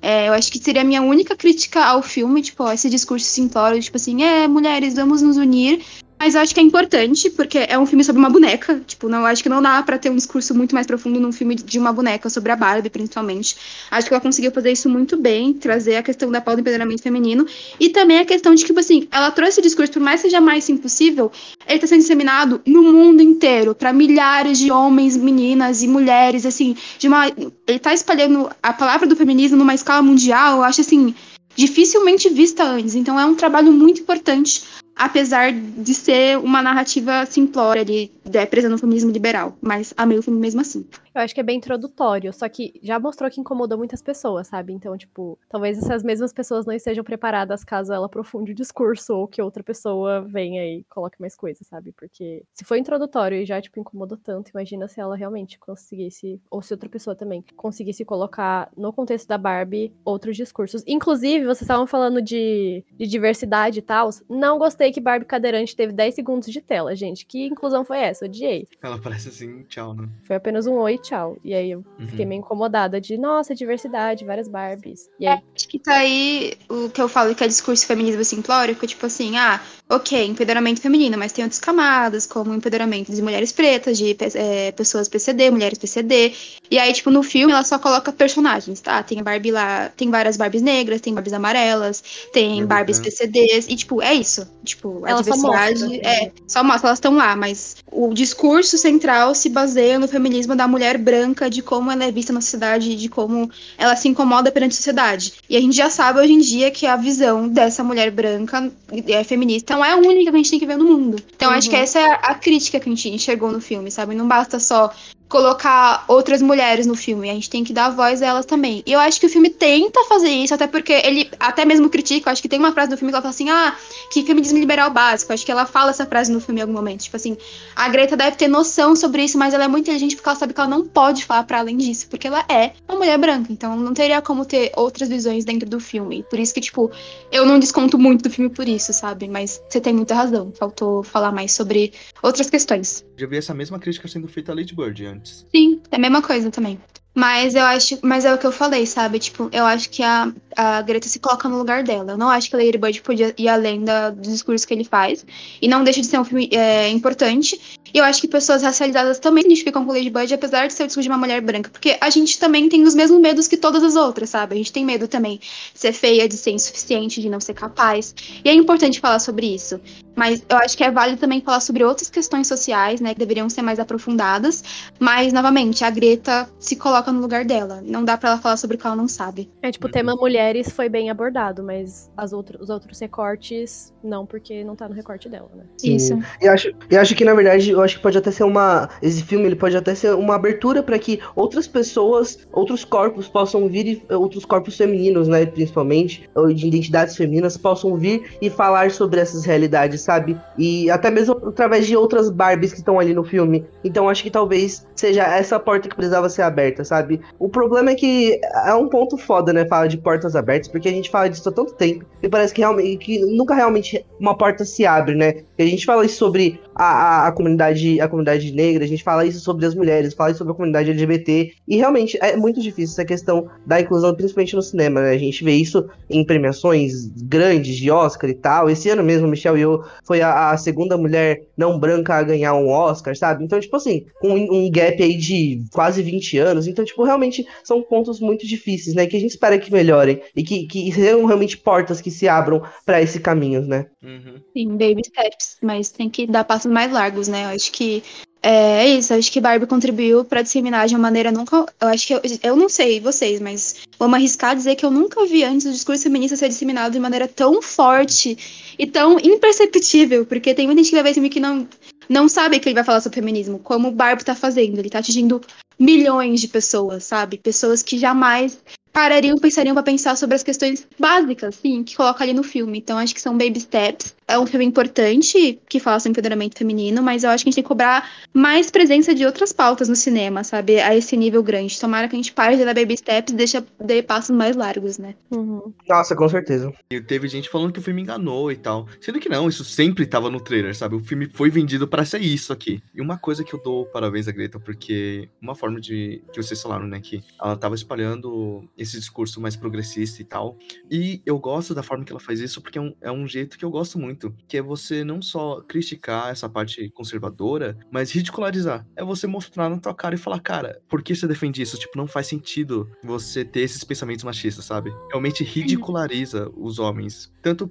Speaker 8: É, eu acho que seria a minha única crítica ao filme, tipo, esse discurso simplório, tipo assim, é, mulheres, vamos nos unir. Mas eu acho que é importante, porque é um filme sobre uma boneca. Tipo, não acho que não dá pra ter um discurso muito mais profundo num filme de uma boneca, sobre a Barbie, principalmente. Acho que ela conseguiu fazer isso muito bem, trazer a questão da pauta do empoderamento feminino. E também a questão de que, tipo assim, ela trouxe esse discurso, por mais que seja mais impossível, ele tá sendo disseminado no mundo inteiro, pra milhares de homens, meninas e mulheres, assim, de uma. Ele tá espalhando a palavra do feminismo numa escala mundial, eu acho assim, dificilmente vista antes. Então é um trabalho muito importante, apesar de ser uma narrativa simplória ali, é, presa no feminismo liberal. Mas amei o filme mesmo assim.
Speaker 7: Eu acho que é bem introdutório, só que já mostrou que incomodou muitas pessoas, sabe? Então, tipo, talvez essas mesmas pessoas não estejam preparadas caso ela aprofunde o discurso ou que outra pessoa venha e coloque mais coisas, sabe? Porque se foi introdutório e já, tipo, incomodou tanto, imagina se ela realmente conseguisse, ou se outra pessoa também, conseguisse colocar no contexto da Barbie outros discursos. Inclusive, vocês estavam falando de, de diversidade e tal. Não gostei que Barbie cadeirante teve 10 segundos de tela, gente. Que inclusão foi essa? Odiei.
Speaker 5: Ela parece assim, tchau, né?
Speaker 7: Foi apenas um oi, tchau. E aí eu fiquei
Speaker 5: Uhum.
Speaker 7: meio incomodada de, nossa, diversidade, várias Barbies. E aí,
Speaker 8: Acho que tá aí o que eu falo que é discurso feminismo simplório, que é tipo assim, ah, ok, empoderamento feminino, mas tem outras camadas, como empoderamento de mulheres pretas, de eh, pessoas PCD, mulheres PCD. E aí, tipo, no filme ela só coloca personagens, tá? Tem a Barbie lá, tem várias Barbies negras, tem Barbies amarelas, tem
Speaker 5: Uhum.
Speaker 8: Barbies PCDs, e tipo, é isso. Tipo, a
Speaker 7: Ela só
Speaker 8: diversidade
Speaker 7: mostra.
Speaker 8: é, só mostra, elas estão lá, mas o discurso central se baseia no feminismo da mulher branca, de como ela é vista na sociedade, de como ela se incomoda perante a sociedade. E a gente já sabe hoje em dia que a visão dessa mulher branca é feminista não é a única que a gente tem que ver no mundo. Então acho que essa é a crítica que a gente enxergou no filme, sabe? Não basta só colocar outras mulheres no filme, a gente tem que dar voz a elas também. E eu acho que o filme tenta fazer isso, até porque ele até mesmo critica, eu acho que tem uma frase do filme que ela fala assim: "Ah, que feminismo liberal básico". Acho que ela fala essa frase no filme em algum momento, tipo assim, a Greta deve ter noção sobre isso, mas ela é muito inteligente porque ela sabe que ela não pode falar para além disso, porque ela é uma mulher branca, então não teria como ter outras visões dentro do filme. Por isso que, tipo, eu não desconto muito do filme por isso, sabe? Mas você tem muita razão. Faltou falar mais sobre outras questões.
Speaker 5: Já vi essa mesma crítica sendo feita a Lady Bird antes.
Speaker 8: Sim, é a mesma coisa também. Mas eu acho, mas é o que eu falei, sabe? Tipo, eu acho que a, a Greta se coloca no lugar dela. Eu não acho que a Lady Bird podia ir além da, do discurso que ele faz. E não deixa de ser um filme é, importante. E eu acho que pessoas racializadas também se identificam com Lady Bird, apesar de ser o discurso de uma mulher branca. Porque a gente também tem os mesmos medos que todas as outras, sabe? A gente tem medo também de ser feia, de ser insuficiente, de não ser capaz. E é importante falar sobre isso. Mas eu acho que é válido também falar sobre outras questões sociais, né, que deveriam ser mais aprofundadas. Mas, novamente, a Greta se coloca no lugar dela. Não dá pra ela falar sobre o que ela não sabe.
Speaker 7: É, tipo, o tema mulheres foi bem abordado, mas as outro, os outros recortes, não, porque não tá no recorte dela, né?
Speaker 8: Isso.
Speaker 3: E acho, e acho que, na verdade, eu acho que pode até ser uma. Esse filme ele pode até ser uma abertura para que outras pessoas, outros corpos possam vir, e, outros corpos femininos, né, principalmente, ou de identidades femininas, possam vir e falar sobre essas realidades, sabe? E até mesmo através de outras Barbies que estão ali no filme. Então acho que talvez seja essa porta que precisava ser aberta, sabe? O problema é que é um ponto foda, né, falar de portas abertas, porque a gente fala disso há tanto tempo e parece que realmente que nunca realmente uma porta se abre, né? E a gente fala isso sobre a, a, a comunidade a comunidade negra, a gente fala isso sobre as mulheres, fala isso sobre a comunidade LGBT e realmente é muito difícil essa questão da inclusão, principalmente no cinema, né? A gente vê isso em premiações grandes de Oscar e tal. Esse ano mesmo, Michelle Yeoh foi a, a segunda mulher não branca a ganhar um Oscar, sabe? Então, tipo assim, com um, um gap aí de quase 20 anos, então, tipo, realmente são pontos muito difíceis, né? Que a gente espera que melhorem e que, que sejam realmente portas que se abram para esse caminho, né?
Speaker 5: Uhum.
Speaker 8: Sim, baby steps, mas tem que dar mais largos, né? Eu acho que é, é isso, acho que Barbie contribuiu pra disseminar de uma maneira nunca. Eu acho que eu, eu não sei vocês, mas vamos arriscar dizer que eu nunca vi antes o discurso feminista ser disseminado de maneira tão forte e tão imperceptível, porque tem muita gente que vai ver filme que não, não sabe que ele vai falar sobre feminismo, como o Barbie tá fazendo. Ele tá atingindo milhões de pessoas, sabe? Pessoas que jamais parariam, pensariam pra pensar sobre as questões básicas, sim, que coloca ali no filme. Então, acho que são baby steps. É um filme importante que fala sobre empoderamento feminino, mas eu acho que a gente tem que cobrar mais presença de outras pautas no cinema, sabe? A esse nível grande. Tomara que a gente pare de dar baby steps e deixa dê passos mais largos, né?
Speaker 7: Uhum.
Speaker 3: Nossa, com certeza.
Speaker 5: E teve gente falando que o filme enganou e tal. Sendo que não, isso sempre tava no trailer, sabe? O filme foi vendido para ser isso aqui. E uma coisa que eu dou parabéns a Greta, porque uma forma de. que vocês falaram, né? Que ela tava espalhando esse discurso mais progressista e tal. E eu gosto da forma que ela faz isso, porque é um, é um jeito que eu gosto muito. Que é você não só criticar essa parte conservadora, mas ridicularizar. É você mostrar na tua cara e falar, cara, por que você defende isso? Tipo, não faz sentido você ter esses pensamentos machistas, sabe? Realmente ridiculariza os homens. Tanto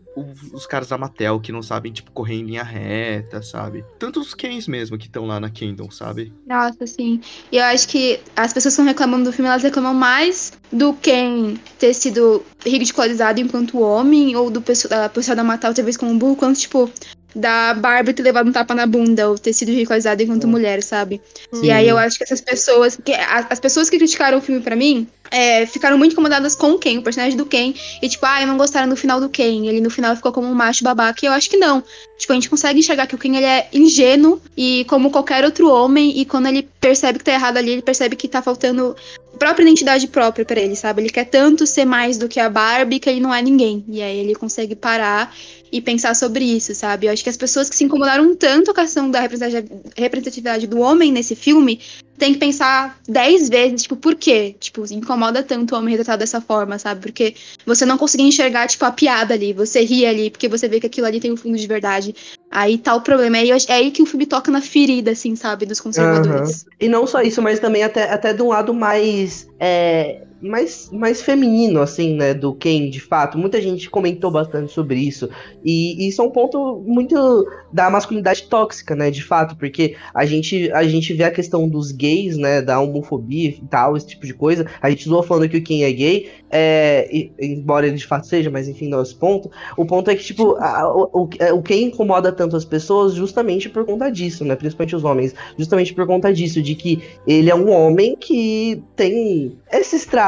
Speaker 5: os, caras da Mattel que não sabem, tipo, correr em linha reta, sabe? Tanto os Kens mesmo que estão lá na Kingdom, sabe?
Speaker 8: Nossa, sim. E eu acho que as pessoas que estão reclamando do filme, elas reclamam mais do Ken ter sido ridicularizado enquanto homem, ou do pessoal da pessoa da Mattel ter visto como um quanto, tipo, da Barbie ter levado um tapa na bunda, ou ter sido ridicularizada enquanto mulher, sabe? E aí eu acho que essas pessoas, que, as, as pessoas que criticaram o filme pra mim, é, ficaram muito incomodadas com o Ken, o personagem do Ken, e tipo, ah, não gostaram do final do Ken, ele no final ficou como um macho babaca, e eu acho que não. Tipo, a gente consegue enxergar que o Ken, ele é ingênuo, e como qualquer outro homem, e quando ele percebe que tá errado ali, ele percebe que tá faltando própria identidade própria pra ele, sabe? Ele quer tanto ser mais do que a Barbie que ele não é ninguém. E aí ele consegue parar e pensar sobre isso, sabe? Eu acho que as pessoas que se incomodaram tanto com a questão da representatividade- do homem nesse filme tem que pensar dez vezes, tipo, por quê? Tipo, incomoda tanto o homem retratado dessa forma, sabe? Porque você não conseguia enxergar, tipo, a piada ali, você ri ali, porque você vê que aquilo ali tem um fundo de verdade. Aí tá o problema. É aí, é aí que o filme toca na ferida, assim, sabe, dos conservadores.
Speaker 3: E não só isso, mas também até, até de um lado mais. É, mais, mais feminino, assim, né? Do Ken, de fato. Muita gente comentou bastante sobre isso. E isso é um ponto muito da masculinidade tóxica, né? De fato, porque a gente, a gente vê a questão dos gays, né? Da homofobia e tal, esse tipo de coisa. A gente zoou falando que o Ken é gay, é, e- embora ele de fato seja, mas enfim, não é esse ponto. O ponto é que, tipo, a- o, o, é, o Ken incomoda tanto as pessoas justamente por conta disso, né? Principalmente os homens. Justamente por conta disso, de que ele é um homem que tem esses traços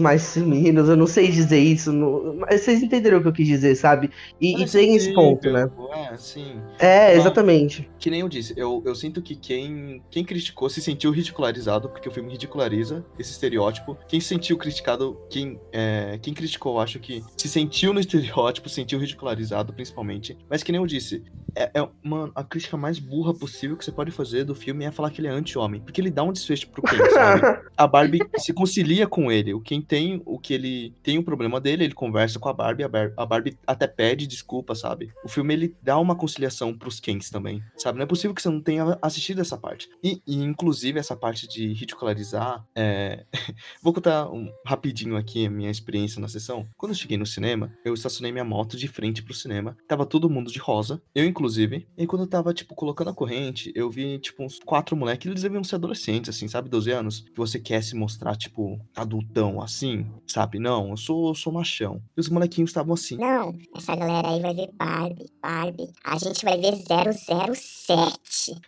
Speaker 3: mais femininos, eu não sei dizer isso, não- mas vocês entenderam o que eu quis dizer, sabe? E, e tem esse ponto, né?
Speaker 5: É, sim.
Speaker 3: É,
Speaker 5: Não.
Speaker 3: exatamente.
Speaker 5: Que nem eu disse, eu, eu sinto que quem, quem criticou se sentiu ridicularizado, porque o filme ridiculariza esse estereótipo. Quem se sentiu criticado, quem, é, quem criticou, eu acho que se sentiu no estereótipo, se sentiu ridicularizado, principalmente. Mas que nem eu disse, é, é uma, a crítica mais burra possível que você pode fazer do filme é falar que ele é anti-homem. Porque ele dá um desfecho pro Ken, sabe? A Barbie se concilia com ele. O Ken tem o que ele tem um problema dele, ele conversa com a Barbie, a Bar- a Barbie até pede desculpa, sabe? O filme ele dá uma conciliação pros Kens também, sabe? Não é possível que você não tenha assistido essa parte. E, e, inclusive essa parte de ridicularizar, é... vou contar um, rapidinho aqui a minha experiência na sessão. Quando eu cheguei no cinema, eu estacionei minha moto de frente pro cinema. Tava todo mundo de rosa. Eu inclusive. E quando eu tava, tipo, colocando a corrente, eu vi, tipo, uns quatro moleques. Eles deviam ser adolescentes, assim, sabe? 12 anos. Que você quer se mostrar, tipo, adultão, assim, sabe? Não, eu sou, eu sou machão. E os molequinhos estavam assim.
Speaker 10: Não, essa galera aí vai ver Barbie, Barbie. A gente vai ver 007.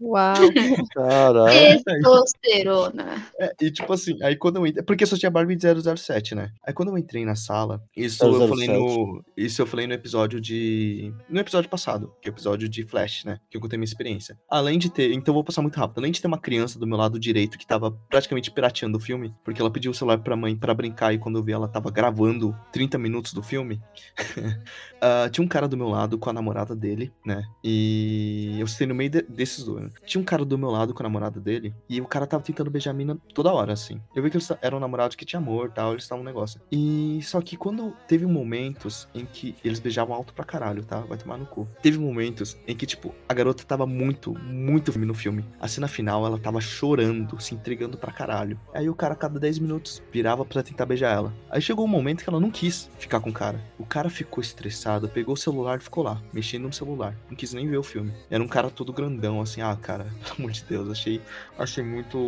Speaker 7: Uau.
Speaker 4: Caralho.
Speaker 8: Testosterona.
Speaker 5: É, e tipo assim, aí quando eu entrei. Porque só tinha Barbie de 007, né? Aí quando eu entrei na sala, isso eu falei
Speaker 4: 007.
Speaker 5: no. Isso eu falei no episódio de. No episódio passado, que é o episódio de Flash, né? Que eu contei minha experiência. Além de ter. Então vou passar muito rápido. Além de ter uma criança do meu lado direito que tava praticamente pirateando o filme, porque ela pediu o celular pra mãe pra brincar e quando eu vi ela tava gravando 30 minutos do filme. ah, tinha um cara do meu lado com a namorada dele, né? E eu sei no meio de- desses dois. né? Tinha um cara do meu lado com a namorada dele e o cara tava tentando beijar a mina toda hora, assim. Eu vi que eles eram namorados que tinha amor tal, eles estavam um negócio. E só que quando teve momentos em que eles beijavam alto pra caralho, tá? Vai tomar no cu. Teve momentos em que, tipo, a garota tava muito, muito no filme. A cena final, ela tava chorando, se entregando pra caralho. Aí o cara, a cada 10 minutos, virava pra tentar beijar ela. Aí chegou um momento que ela não quis ficar com o cara. O cara ficou estressado, pegou o celular e ficou lá, mexendo no celular. Não quis nem ver o filme. Era um cara todo grandão, assim, ah, cara, pelo amor de Deus, achei, achei muito,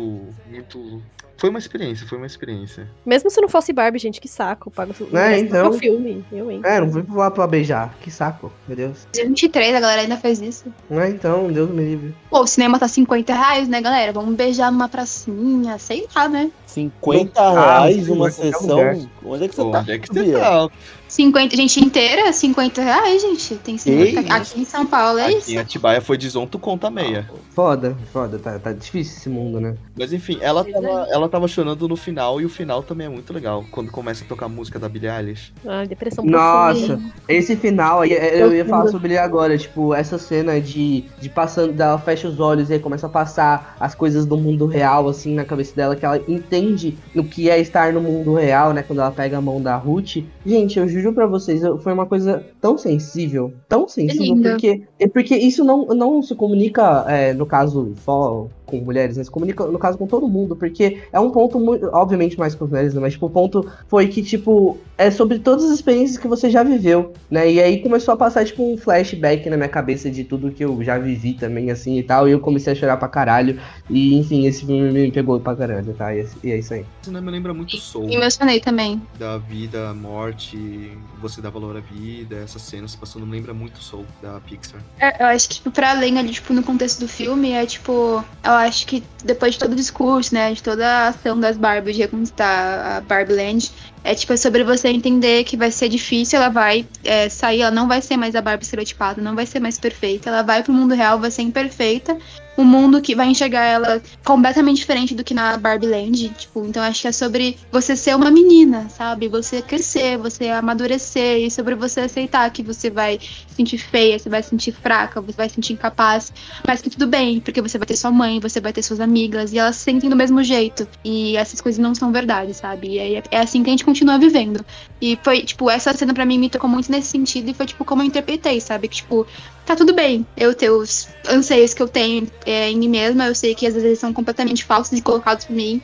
Speaker 5: muito. Foi uma experiência, foi uma experiência.
Speaker 7: Mesmo se não fosse Barbie, gente, que saco. Paga o
Speaker 3: É, então.
Speaker 7: o filme. Eu, hein?
Speaker 3: É, não fui lá pra beijar. Que saco, meu Deus.
Speaker 8: 23, a galera ainda faz isso.
Speaker 3: É, então, Deus me livre.
Speaker 8: Pô, o cinema tá 50 reais, né, galera? Vamos beijar numa pracinha, sei lá, né?
Speaker 4: 50
Speaker 3: Ah,
Speaker 4: reais uma sessão.
Speaker 3: lugar.
Speaker 4: Onde é que você
Speaker 5: Pô,
Speaker 4: tá?
Speaker 5: onde é que você tá?
Speaker 8: 50, gente inteira, 50 reais, gente. Tem cinema
Speaker 4: Que
Speaker 8: aqui em São Paulo, é
Speaker 5: Aqui
Speaker 8: isso.
Speaker 5: em Atibaia foi desonto conta meia.
Speaker 3: Foda, foda. Tá, tá difícil esse mundo, né?
Speaker 5: Mas enfim, ela tava, ela tava chorando no final e o final também é muito legal. Quando começa a tocar a música da Billie Eilish.
Speaker 7: Ah, depressão
Speaker 3: Nossa, esse final aí, é, eu ia falar sobre ele agora, tipo, essa cena de, de passando, dela fecha os olhos e aí começa a passar as coisas do mundo real, assim, na cabeça dela, que ela entende no que é estar no mundo real, né, quando ela pega a mão da Ruth. Gente, eu juro pra vocês, foi uma coisa tão sensível, tão sensível,
Speaker 8: lindo.
Speaker 3: porque, é porque isso não, não se comunica, é, no caso, só com mulheres, né, se comunica, no caso, com todo mundo, porque é um ponto muito, obviamente mais com as mulheres, né, mas, tipo, o ponto foi que, tipo, é sobre todas as experiências que você já viveu, né? E aí começou a passar, tipo, um flashback na minha cabeça de tudo que eu já vivi também, assim, e tal. E eu comecei a chorar pra caralho. E, enfim, esse filme me pegou pra caralho, tá? E, e é isso aí.
Speaker 5: Isso não me lembra muito Soul.
Speaker 8: Me emocionei também.
Speaker 5: Da vida, morte, você dá valor à vida, essas cenas passando me lembra muito Soul da Pixar.
Speaker 8: É, eu acho que, tipo, pra além ali, tipo, no contexto do filme, é tipo, eu acho que depois de todo o discurso, né, de toda a ação das Barbies de reconquistar a Barbie Land, é tipo, é sobre você entender que vai ser difícil, ela vai é, sair, ela não vai ser mais a Barbie estereotipada, não vai ser mais perfeita, ela vai pro mundo real, vai ser imperfeita, um mundo que vai enxergar ela completamente diferente do que na Barbie Land, tipo, então acho que é sobre você ser uma menina, sabe? Você crescer, você amadurecer, e sobre você aceitar que você vai se sentir feia, você vai se sentir fraca, você vai se sentir incapaz, mas que tudo bem, porque você vai ter sua mãe, você vai ter suas amigas, e elas se sentem do mesmo jeito, e essas coisas não são verdade, sabe? E é- é assim que a gente continua vivendo. E foi, tipo, essa cena pra mim me tocou muito nesse sentido, e foi, tipo, como eu interpretei, sabe? Que, tipo, tá tudo bem eu ter os anseios que eu tenho é, em mim mesma, eu sei que às vezes eles são completamente falsos e colocados por mim,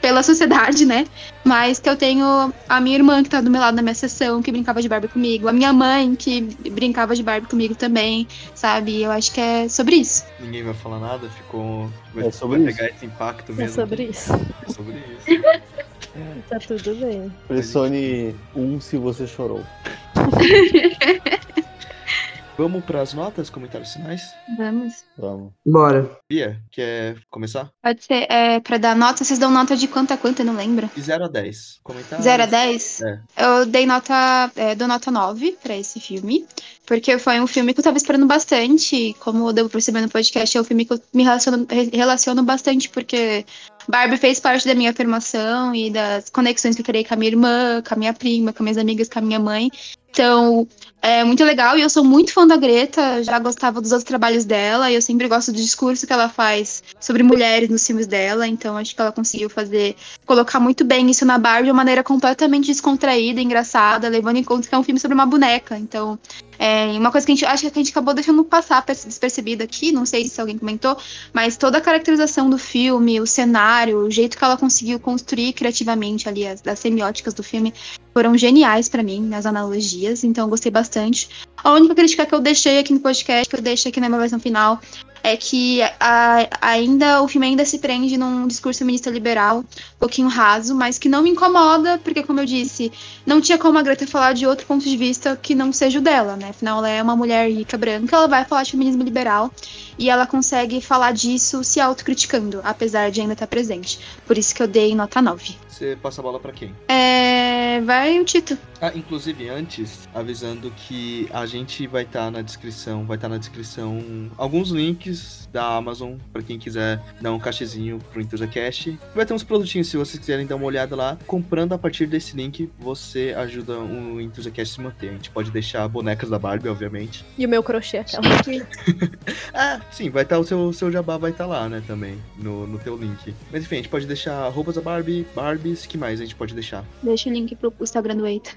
Speaker 8: pela sociedade, né? Mas que eu tenho a minha irmã que tá do meu lado na minha sessão, que brincava de Barbie comigo, a minha mãe que brincava de Barbie comigo também, sabe? Eu acho que é sobre isso.
Speaker 5: Ninguém vai falar nada, ficou. Vai,
Speaker 4: É sobre
Speaker 5: vai pegar esse impacto
Speaker 7: É
Speaker 5: mesmo.
Speaker 7: sobre isso.
Speaker 5: É sobre isso.
Speaker 7: Tá tudo bem.
Speaker 4: Pressione um se você chorou.
Speaker 5: Vamos pras notas, comentários finais?
Speaker 8: Vamos.
Speaker 4: Vamos.
Speaker 3: Bora.
Speaker 5: Bia, quer começar?
Speaker 8: Pode ser, é, pra dar nota, vocês dão nota de quanto a quanto, eu não lembro.
Speaker 5: De 0 a 10. Comentários?
Speaker 8: 0 a 10?
Speaker 5: É.
Speaker 8: Eu dei nota, é, dou nota 9 pra esse filme, porque foi um filme que eu tava esperando bastante, como deu pra perceber no podcast, é um filme que eu me relaciono, re- relaciono bastante, porque Barbie fez parte da minha afirmação e das conexões que eu criei com a minha irmã, com a minha prima, com minhas amigas, com a minha mãe. Então, é muito legal e eu sou muito fã da Greta, já gostava dos outros trabalhos dela e eu sempre gosto do discurso que ela faz sobre mulheres nos filmes dela, então acho que ela conseguiu fazer colocar muito bem isso na Barbie de uma maneira completamente descontraída, engraçada, levando em conta que é um filme sobre uma boneca. Então, é uma coisa que a gente acha que a gente acabou deixando passar despercebida aqui, não sei se alguém comentou, mas toda a caracterização do filme, o cenário, o jeito que ela conseguiu construir criativamente ali as, as semióticas do filme foram geniais pra mim nas analogias, então eu gostei bastante. A única crítica que eu deixei aqui no podcast, que eu deixei aqui na minha versão final, é que a- ainda o filme ainda se prende num discurso feminista liberal, um pouquinho raso, mas que não me incomoda, porque, como eu disse, não tinha como a Greta falar de outro ponto de vista que não seja o dela, né? Afinal, ela é uma mulher rica, branca, ela vai falar de feminismo liberal e ela consegue falar disso se autocriticando, apesar de ainda estar presente. Por isso que eu dei nota 9.
Speaker 5: Você passa a bola pra quem?
Speaker 8: É. Vai o Tito.
Speaker 5: Ah, inclusive antes, avisando que a gente vai estar na descrição, vai estar na descrição alguns links da Amazon pra quem quiser dar um cachezinho pro EnthusiaCast. Vai ter uns produtinhos se vocês quiserem dar uma olhada lá. Comprando a partir desse link, você ajuda o EnthusiaCast a se manter. A gente pode deixar bonecas da Barbie, obviamente.
Speaker 7: E o meu crochê, aquela.
Speaker 5: Ah, sim, vai estar o seu, seu jabá vai estar lá, né, também, no, no teu link. Mas enfim, a gente pode deixar roupas da Barbie, Barbies, que mais a gente pode deixar?
Speaker 8: Deixa o link pro Instagram do Eita.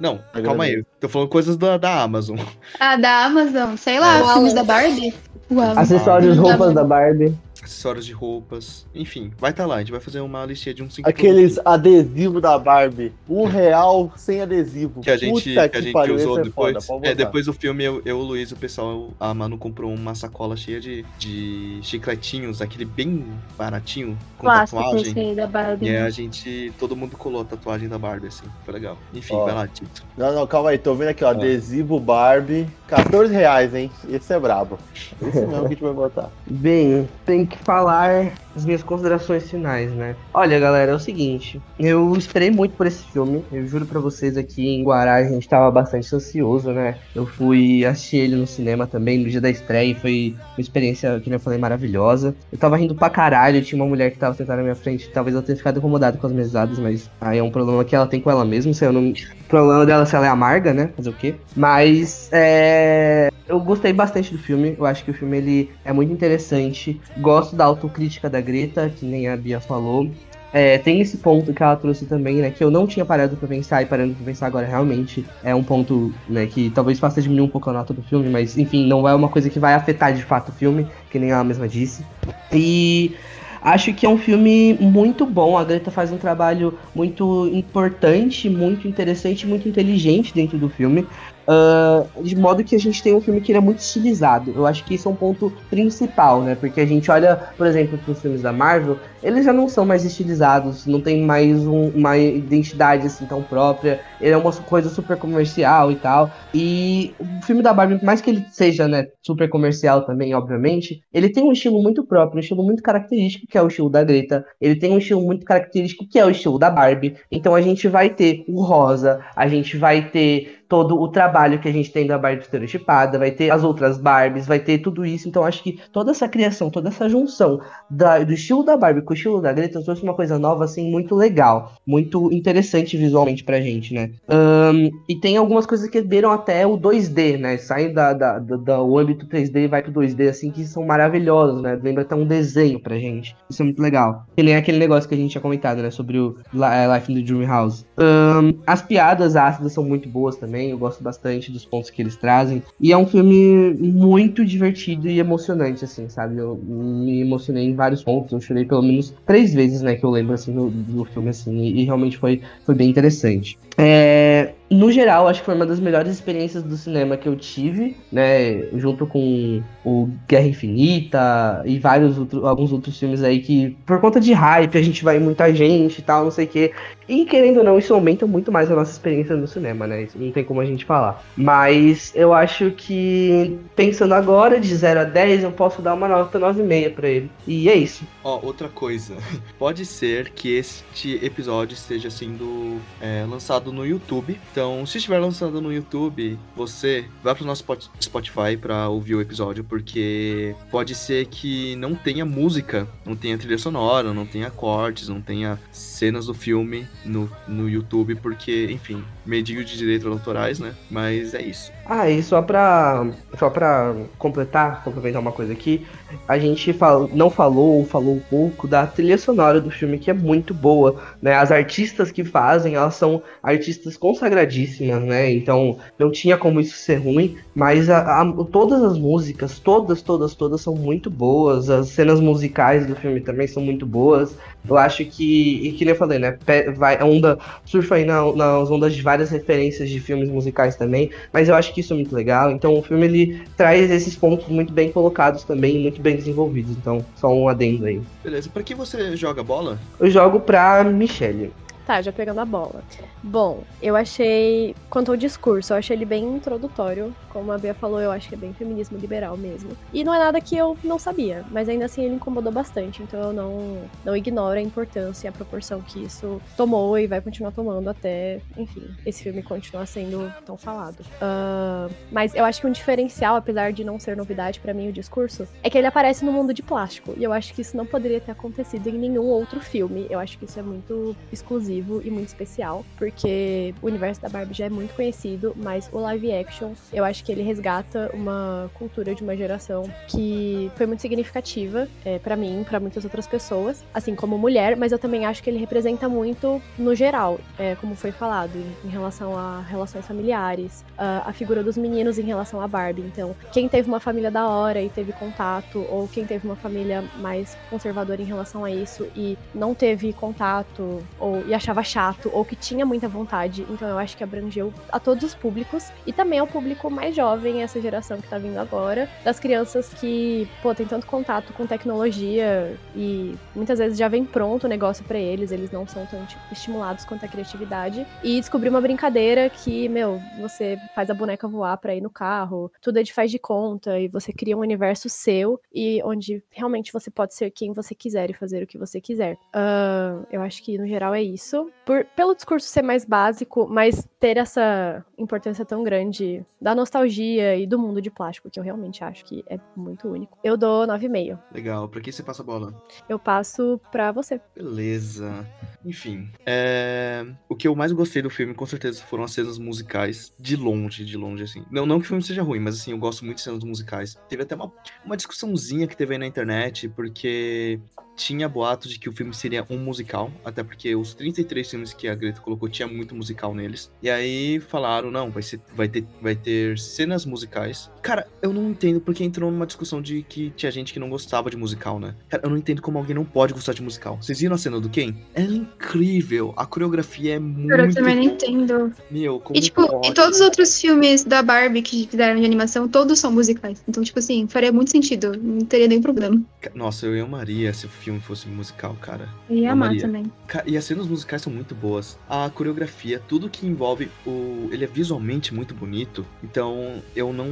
Speaker 5: Não, calma
Speaker 4: do
Speaker 5: aí. Tô falando coisas da, da Amazon.
Speaker 8: Ah, da Amazon, sei lá,
Speaker 1: Uau.
Speaker 8: filmes da Barbie? Uau.
Speaker 3: Acessórios,
Speaker 8: Tá
Speaker 3: roupas da Barbie.
Speaker 5: Acessórios de roupas. Enfim, vai estar lá. A gente vai fazer uma listinha de uns 5
Speaker 4: Aqueles adesivos da Barbie. Um real sem adesivo.
Speaker 5: que a gente,
Speaker 4: Puta
Speaker 5: que a gente
Speaker 4: pariu,
Speaker 5: usou
Speaker 4: esse é
Speaker 5: depois.
Speaker 4: foda,
Speaker 5: é, depois do filme, eu, eu, o Luiz, o pessoal, a Manu comprou uma sacola cheia de, de chicletinhos, aquele bem baratinho, com
Speaker 8: Clássico
Speaker 5: tatuagem.
Speaker 8: da Barbie.
Speaker 5: E aí
Speaker 8: né?
Speaker 5: a gente, todo mundo colou a tatuagem da Barbie, assim, foi legal. Enfim,
Speaker 4: Ó.
Speaker 5: vai lá, Tito.
Speaker 4: Não, não, calma aí, tô vendo aqui, ó. Adesivo Barbie. 14 reais, hein? Esse é brabo. Esse mesmo que a gente vai botar.
Speaker 3: Bem, tem que falar as minhas considerações finais, né? Olha, galera, é o seguinte, eu esperei muito por esse filme, eu juro pra vocês aqui em Guará a gente tava bastante ansioso, né? Eu fui assistir ele no cinema também no dia da estreia e foi uma experiência, que eu falei, maravilhosa. Eu tava rindo pra caralho, tinha uma mulher que tava sentada na minha frente, talvez eu tenha ficado incomodado com as mesadas, mas aí é um problema que ela tem com ela mesma, se eu não... Problema dela se ela é amarga, né? Fazer o quê? Mas, é... Eu gostei bastante do filme, eu acho que o filme ele é muito interessante. Gosto da autocrítica da Greta, que nem a Bia falou. É, tem esse ponto que ela trouxe também, né? Que eu não tinha parado pra pensar e parando pra pensar agora realmente é um ponto, né? Que talvez faça diminuir um pouco a nota do filme, mas enfim, não é uma coisa que vai afetar de fato o filme, que nem ela mesma disse. E acho que é um filme muito bom. A Greta faz um trabalho muito importante, muito interessante, muito inteligente dentro do filme. Ah, de modo que a gente tem um filme que ele é muito estilizado. Eu acho que isso é um ponto principal, né? Porque a gente olha, por exemplo, para os filmes da Marvel, eles já não são mais estilizados, não tem mais um- uma identidade assim tão própria. Ele é uma coisa super comercial e tal. E o filme da Barbie, por mais que ele seja, né, super comercial também, obviamente, ele tem um estilo muito próprio, um estilo muito característico, que é o estilo da Greta. Ele tem um estilo muito característico, que é o estilo da Barbie. Então a gente vai ter o rosa, a gente vai ter todo o trabalho que a gente tem da Barbie estereotipada, vai ter as outras Barbies, vai ter tudo isso. Então acho que toda essa criação, toda essa junção da- do estilo da Barbie com o estilo da Greta trouxe uma coisa nova, assim, muito legal, muito interessante visualmente pra gente, né? Ahn, e tem algumas coisas que beiram até o 2D, né? Saem da, da, da- do âmbito 3D e vai pro 2D, assim, que são maravilhosos, né? Lembra até um desenho pra gente. Isso é muito legal. Que nem aquele negócio que a gente tinha comentado, né? Sobre o eh, Life in the Dream House. Ahn, as piadas ácidas são muito boas também, eu gosto bastante dos pontos que eles trazem. E é um filme muito divertido e emocionante, assim, sabe? Eu me emocionei em vários pontos, eu chorei pelo menos três vezes, né, que eu lembro, assim, do, do filme, assim, e, e realmente foi, foi bem interessante. É, no geral, acho que foi uma das melhores experiências do cinema que eu tive, né? Junto com o Guerra Infinita e vários outros, alguns outros filmes aí que, por conta de hype, a gente vai muita gente e tal, não sei o quê. E querendo ou não, isso aumenta muito mais a nossa experiência no cinema, né? Isso não tem como a gente falar. Mas eu acho que, pensando agora, de 0 a 10, eu posso dar uma nota 9,5 pra ele. E é isso.
Speaker 5: Ó, outra coisa. Pode ser que este episódio esteja sendo é, lançado no YouTube. Então, se estiver lançado no YouTube, você vai pro nosso Spot- Spotify pra ouvir o episódio, porque pode ser que não tenha música, não tenha trilha sonora, não tenha cortes, não tenha cenas do filme no, no YouTube, porque, enfim, medinho de direitos autorais, né? Mas é isso.
Speaker 3: Ah, e só pra, só pra completar, complementar uma coisa aqui, a gente fal, não falou ou falou um pouco da trilha sonora do filme, que é muito boa, né? As artistas que fazem, elas são artistas consagradíssimas, né? Então, não tinha como isso ser ruim, mas a, a, todas as músicas, todas, todas, todas são muito boas, as cenas musicais do filme também são muito boas, eu acho que, e que nem eu falei, né? Vai, onda surfa aí na, nas ondas de várias referências de filmes musicais também, mas eu acho que isso é muito legal. Então o filme ele traz esses pontos muito bem colocados também, muito bem desenvolvidos. Então, só um adendo aí.
Speaker 5: Beleza, pra que você joga bola?
Speaker 3: Eu jogo pra Michelle.
Speaker 7: Tá, já pegando a bola. Bom, eu achei. Quanto ao discurso, eu achei ele bem introdutório. Como a Bia falou, eu acho que é bem feminismo liberal mesmo. E não é nada que eu não sabia, mas ainda assim ele incomodou bastante. Então eu não, não ignoro a importância e a proporção que isso tomou e vai continuar tomando até, enfim, esse filme continuar sendo tão falado. Uh, mas eu acho que um diferencial, apesar de não ser novidade para mim o discurso, é que ele aparece no mundo de plástico. E eu acho que isso não poderia ter acontecido em nenhum outro filme. Eu acho que isso é muito exclusivo e muito especial, porque o universo da Barbie já é muito conhecido, mas o live action, eu acho que ele resgata uma cultura de uma geração que foi muito significativa é, para mim, para muitas outras pessoas, assim como mulher, mas eu também acho que ele representa muito no geral, é, como foi falado, em, relação a relações familiares, a, a figura dos meninos em relação à Barbie. Então, quem teve uma família da hora e teve contato, ou quem teve uma família mais conservadora em relação a isso e não teve contato, ou e achava achava chato ou que tinha muita vontade. Então eu acho que abrangeu a todos os públicos e também ao público mais jovem, essa geração que tá vindo agora, das crianças que, pô, tem tanto contato com tecnologia e muitas vezes já vem pronto o negócio para eles, eles não são tão tipo, estimulados quanto a criatividade. E descobrir uma brincadeira que, meu, você faz a boneca voar para ir no carro, tudo é de faz de conta e você cria um universo seu e onde realmente você pode ser quem você quiser e fazer o que você quiser. Uh, eu acho que no geral é isso isso, por, pelo discurso ser mais básico, mas ter essa importância tão grande da nostalgia e do mundo de plástico, que eu realmente acho que é muito único. Eu dou 9,5.
Speaker 5: Legal. Pra quem você passa a bola?
Speaker 7: Eu passo pra você.
Speaker 5: Beleza. Enfim, é... o que eu mais gostei do filme, com certeza, foram as cenas musicais, de longe, de longe, assim. Não, não que o filme seja ruim, mas assim, eu gosto muito de cenas musicais. Teve até uma, uma discussãozinha que teve aí na internet, porque tinha boato de que o filme seria um musical, até porque os 33 filmes que a Greta colocou tinha muito musical neles. E aí falaram, não, vai, ser, vai, ter, vai ter cenas musicais. Cara, eu não entendo porque entrou numa discussão de que tinha gente que não gostava de musical, né? Cara, eu não entendo como alguém não pode gostar de musical. Vocês viram a cena do Ken? Ela é incrível. A coreografia é muito.
Speaker 8: Eu também não entendo.
Speaker 5: Meu, como
Speaker 8: E, tipo,
Speaker 5: pode?
Speaker 8: e todos os outros filmes da Barbie que fizeram de animação, todos são musicais. Então, tipo assim, faria muito sentido. Não teria nenhum problema.
Speaker 5: Nossa, eu amaria se o filme fosse musical, cara.
Speaker 8: Eu ia amar também.
Speaker 5: E as cenas musicais são muito boas. A coreografia, tudo que envolve o. Ele é visualmente muito bonito. Então eu não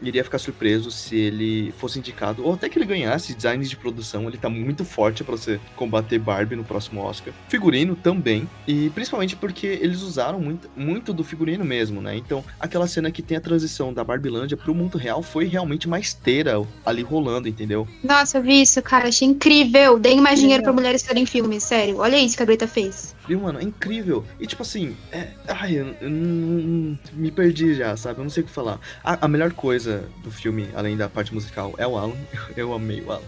Speaker 5: iria ficar surpreso se ele fosse indicado. Ou até que ele ganhasse design de produção. Ele tá muito forte pra você combater Barbie no próximo Oscar. Figurino também. E principalmente porque eles usaram muito, muito do figurino mesmo, né? Então aquela cena que tem a transição da Barbilândia pro mundo real foi realmente uma esteira ali rolando, entendeu?
Speaker 8: Nossa, eu vi isso, cara. Achei incrível. Deem mais dinheiro pra mulheres fazerem filmes, sério. Olha isso que a Greta fez.
Speaker 5: E, mano, é incrível. E, tipo assim, é... ai, eu, eu não- me perdi já, sabe? Eu não sei o que falar. A, a melhor coisa do filme, além da parte musical, é o Alan. Eu amei o Alan.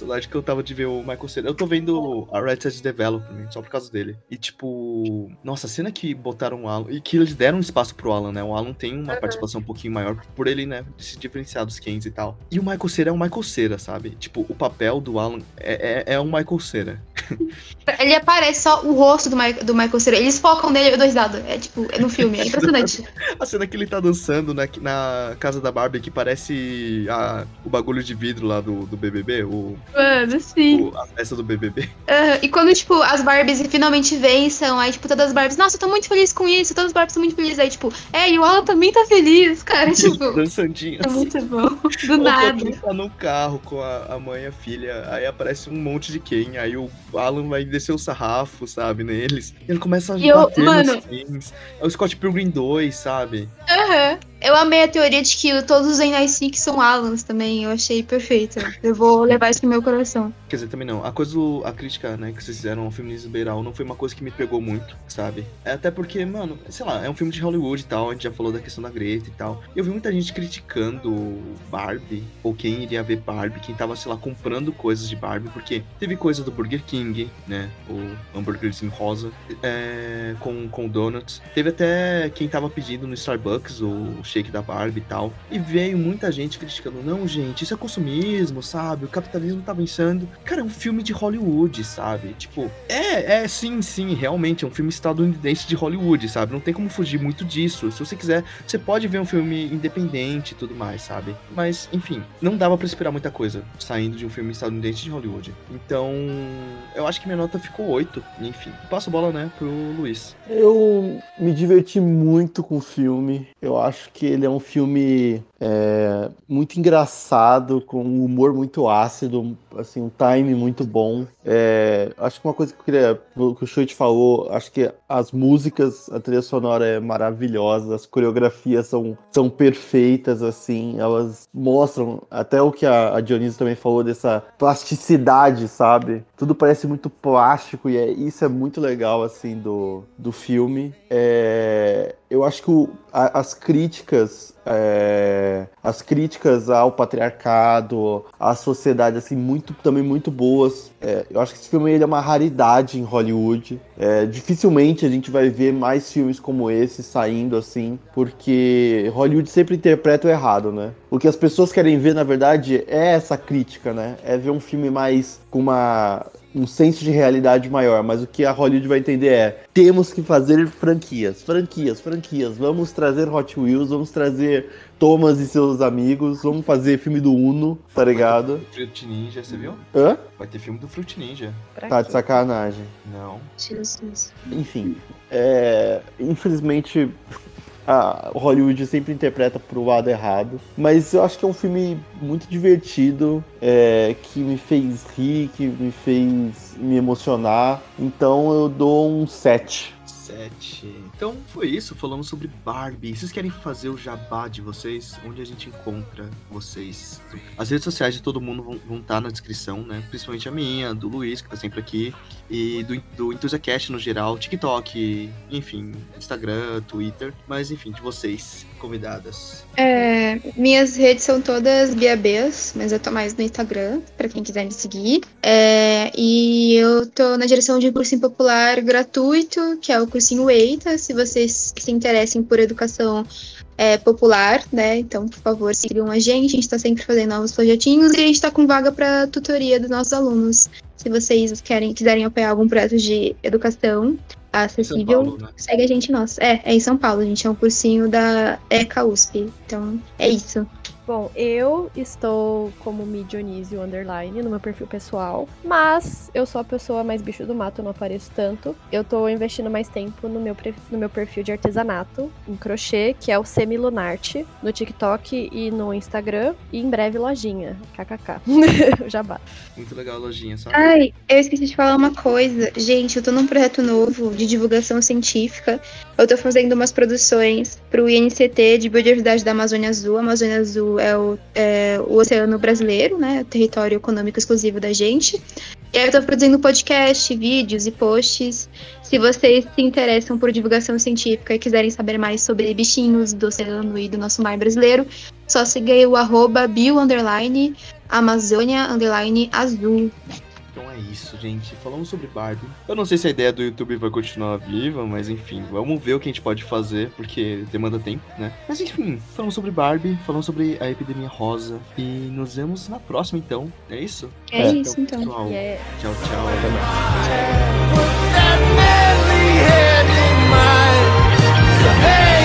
Speaker 5: Saudade que eu tava de ver o Michael Cera. Eu tô vendo a Red Dead Development só por causa dele. E, tipo, nossa, a cena que botaram o Alan. E que eles deram espaço pro Alan, né? O Alan tem uma participação um pouquinho maior por ele, né? Se diferenciar dos Kens e tal. E o Michael Cera é o Michael Cera, sabe? Tipo, o papel do Alan é, é, é um Michael Cera.
Speaker 8: Ele aparece só o rosto do, Ma do Michael Cera. Eles focam nele eu dou risada. É tipo, é no filme. É impressionante.
Speaker 5: A cena que ele tá dançando na, na casa da Barbie, que parece a, o bagulho de vidro lá do, do BBB, o,
Speaker 8: Mano, sim.
Speaker 5: o- a festa do BBB.
Speaker 8: Aham, E quando, tipo, as Barbies finalmente vençam, aí, tipo, todas as Barbies, nossa, eu tô muito feliz com isso, todas as Barbies estão muito felizes. Aí, tipo, é, e o Alan também tá feliz, cara, tipo,
Speaker 5: Dançandinho
Speaker 8: é muito bom. Do nada.
Speaker 5: tá no carro com a, a mãe e a filha, aí aparece um monte de Ken, aí o Alan vai descer o sarrafo, sabe, neles. E ele começa a
Speaker 8: E eu-
Speaker 5: bater
Speaker 8: mano-
Speaker 5: nos Kens. É o Scott Pilgrim 2, sabe?
Speaker 8: Aham. Eu amei a teoria de que todos os NIC são Alans também. Eu achei perfeita. Eu vou levar isso no meu coração.
Speaker 5: Quer dizer, também não. A coisa do. A crítica, né, que vocês fizeram ao feminismo liberal não foi uma coisa que me pegou muito, sabe? É até porque, mano, sei lá, é um filme de Hollywood e tal. A gente já falou da questão da Greta e tal. Eu vi muita gente criticando Barbie, ou quem iria ver Barbie, quem tava, sei lá, comprando coisas de Barbie, porque teve coisa do Burger King, né? O hambúrguerzinho rosa, é, com, com donuts. Teve até quem tava pedindo no Starbucks o shake da Barbie e tal. E veio muita gente criticando, não, gente, isso é consumismo, sabe? O capitalismo tá vencendo. Cara, é um filme de Hollywood, sabe? Tipo, é, é sim, sim, realmente, é um filme estadunidense de Hollywood, sabe? Não tem como fugir muito disso. Se você quiser, você pode ver um filme independente e tudo mais, sabe? Mas, enfim, não dava para esperar muita coisa saindo de um filme estadunidense de Hollywood. Então, eu acho que minha nota ficou 8. Enfim, passo a bola, né, pro Luiz.
Speaker 4: Eu me diverti muito com o filme. Eu acho que ele é um filme é, muito engraçado, com um humor muito ácido, assim, um time muito bom. É, acho que uma coisa que eu queria, que o Shoit falou, acho que as músicas, a trilha sonora é maravilhosa, as coreografias são, são perfeitas, assim, elas mostram até o que a, a Dionísio também falou dessa plasticidade, sabe? Tudo parece muito plástico e é, isso é muito legal, assim, do, do filme. É, eu acho que o, a, as críticas é, as críticas ao patriarcado à sociedade assim muito também muito boas. É, eu acho que esse filme ele é uma raridade em Hollywood. É, dificilmente a gente vai ver mais filmes como esse saindo assim porque Hollywood sempre interpreta o errado né? O que as pessoas querem ver na verdade é essa crítica né? É ver um filme mais com uma um senso de realidade maior, mas o que a Hollywood vai entender é: temos que fazer franquias, franquias, franquias. Vamos trazer Hot Wheels, vamos trazer Thomas e seus amigos, vamos fazer filme do Uno, tá ligado?
Speaker 5: Fruit Ninja, você viu?
Speaker 4: Hã?
Speaker 5: Vai ter filme do Fruit Ninja.
Speaker 4: Tá de sacanagem.
Speaker 5: Não.
Speaker 8: Jesus.
Speaker 4: Enfim, é, infelizmente a Hollywood sempre interpreta pro lado errado. Mas eu acho que é um filme muito divertido, é, que me fez rir, que me fez me emocionar. Então eu dou um 7.
Speaker 5: 7. Então foi isso, falamos sobre Barbie. Vocês querem fazer o jabá de vocês? Onde a gente encontra vocês? As redes sociais de todo mundo vão, estar na descrição, né? Principalmente a minha, do Luiz, que tá sempre aqui, e do, do Enthusiast no geral, TikTok, enfim, Instagram, Twitter, mas enfim, de vocês, convidadas.
Speaker 8: É, minhas redes são todas BiaBs, mas eu tô mais no Instagram, pra quem quiser me seguir. É, e eu tô na direção de um cursinho popular gratuito, que é o cursinho EITA, se vocês se interessem por educação é, popular, né? Então, por favor, sigam a gente. A gente está sempre fazendo novos projetinhos e a gente está com vaga para tutoria dos nossos alunos. Se vocês querem, quiserem apoiar algum projeto de educação acessível,
Speaker 5: Paulo, né?
Speaker 8: segue a gente nós. É, é em São Paulo, a gente é um cursinho da ECA USP. Então, é isso.
Speaker 7: Bom, eu estou como Mi Dionísio Underline no meu perfil pessoal, mas eu sou a pessoa mais bicho do mato, não apareço tanto. Eu tô investindo mais tempo no meu, no meu perfil de artesanato, em crochê, que é o Semilunarte, no TikTok e no Instagram, e em breve lojinha, kkk, jabá.
Speaker 5: Muito legal a lojinha, sabe?
Speaker 8: Ai, eu esqueci de falar uma coisa. Gente, eu tô num projeto novo de divulgação científica. Eu tô fazendo umas produções pro INCT de Biodiversidade da Amazônia Azul. A Amazônia Azul é o, é o oceano brasileiro, né? Território econômico exclusivo da gente. E aí eu tô produzindo podcast, vídeos e posts. Se vocês se interessam por divulgação científica e quiserem saber mais sobre bichinhos do oceano e do nosso mar brasileiro, só siga o arroba bio underline Amazônia underline azul.
Speaker 5: Então é isso, gente. Falamos sobre Barbie. Eu não sei se a ideia do YouTube vai continuar viva, mas enfim, vamos ver o que a gente pode fazer, porque demanda tempo, né? Mas enfim, falamos sobre Barbie, falamos sobre a epidemia rosa. E nos vemos na próxima, então. É isso?
Speaker 8: É, é. isso, então.
Speaker 5: Pessoal,
Speaker 7: yeah.
Speaker 5: É tchau, tchau. Até mais.
Speaker 11: Tchau. Hey!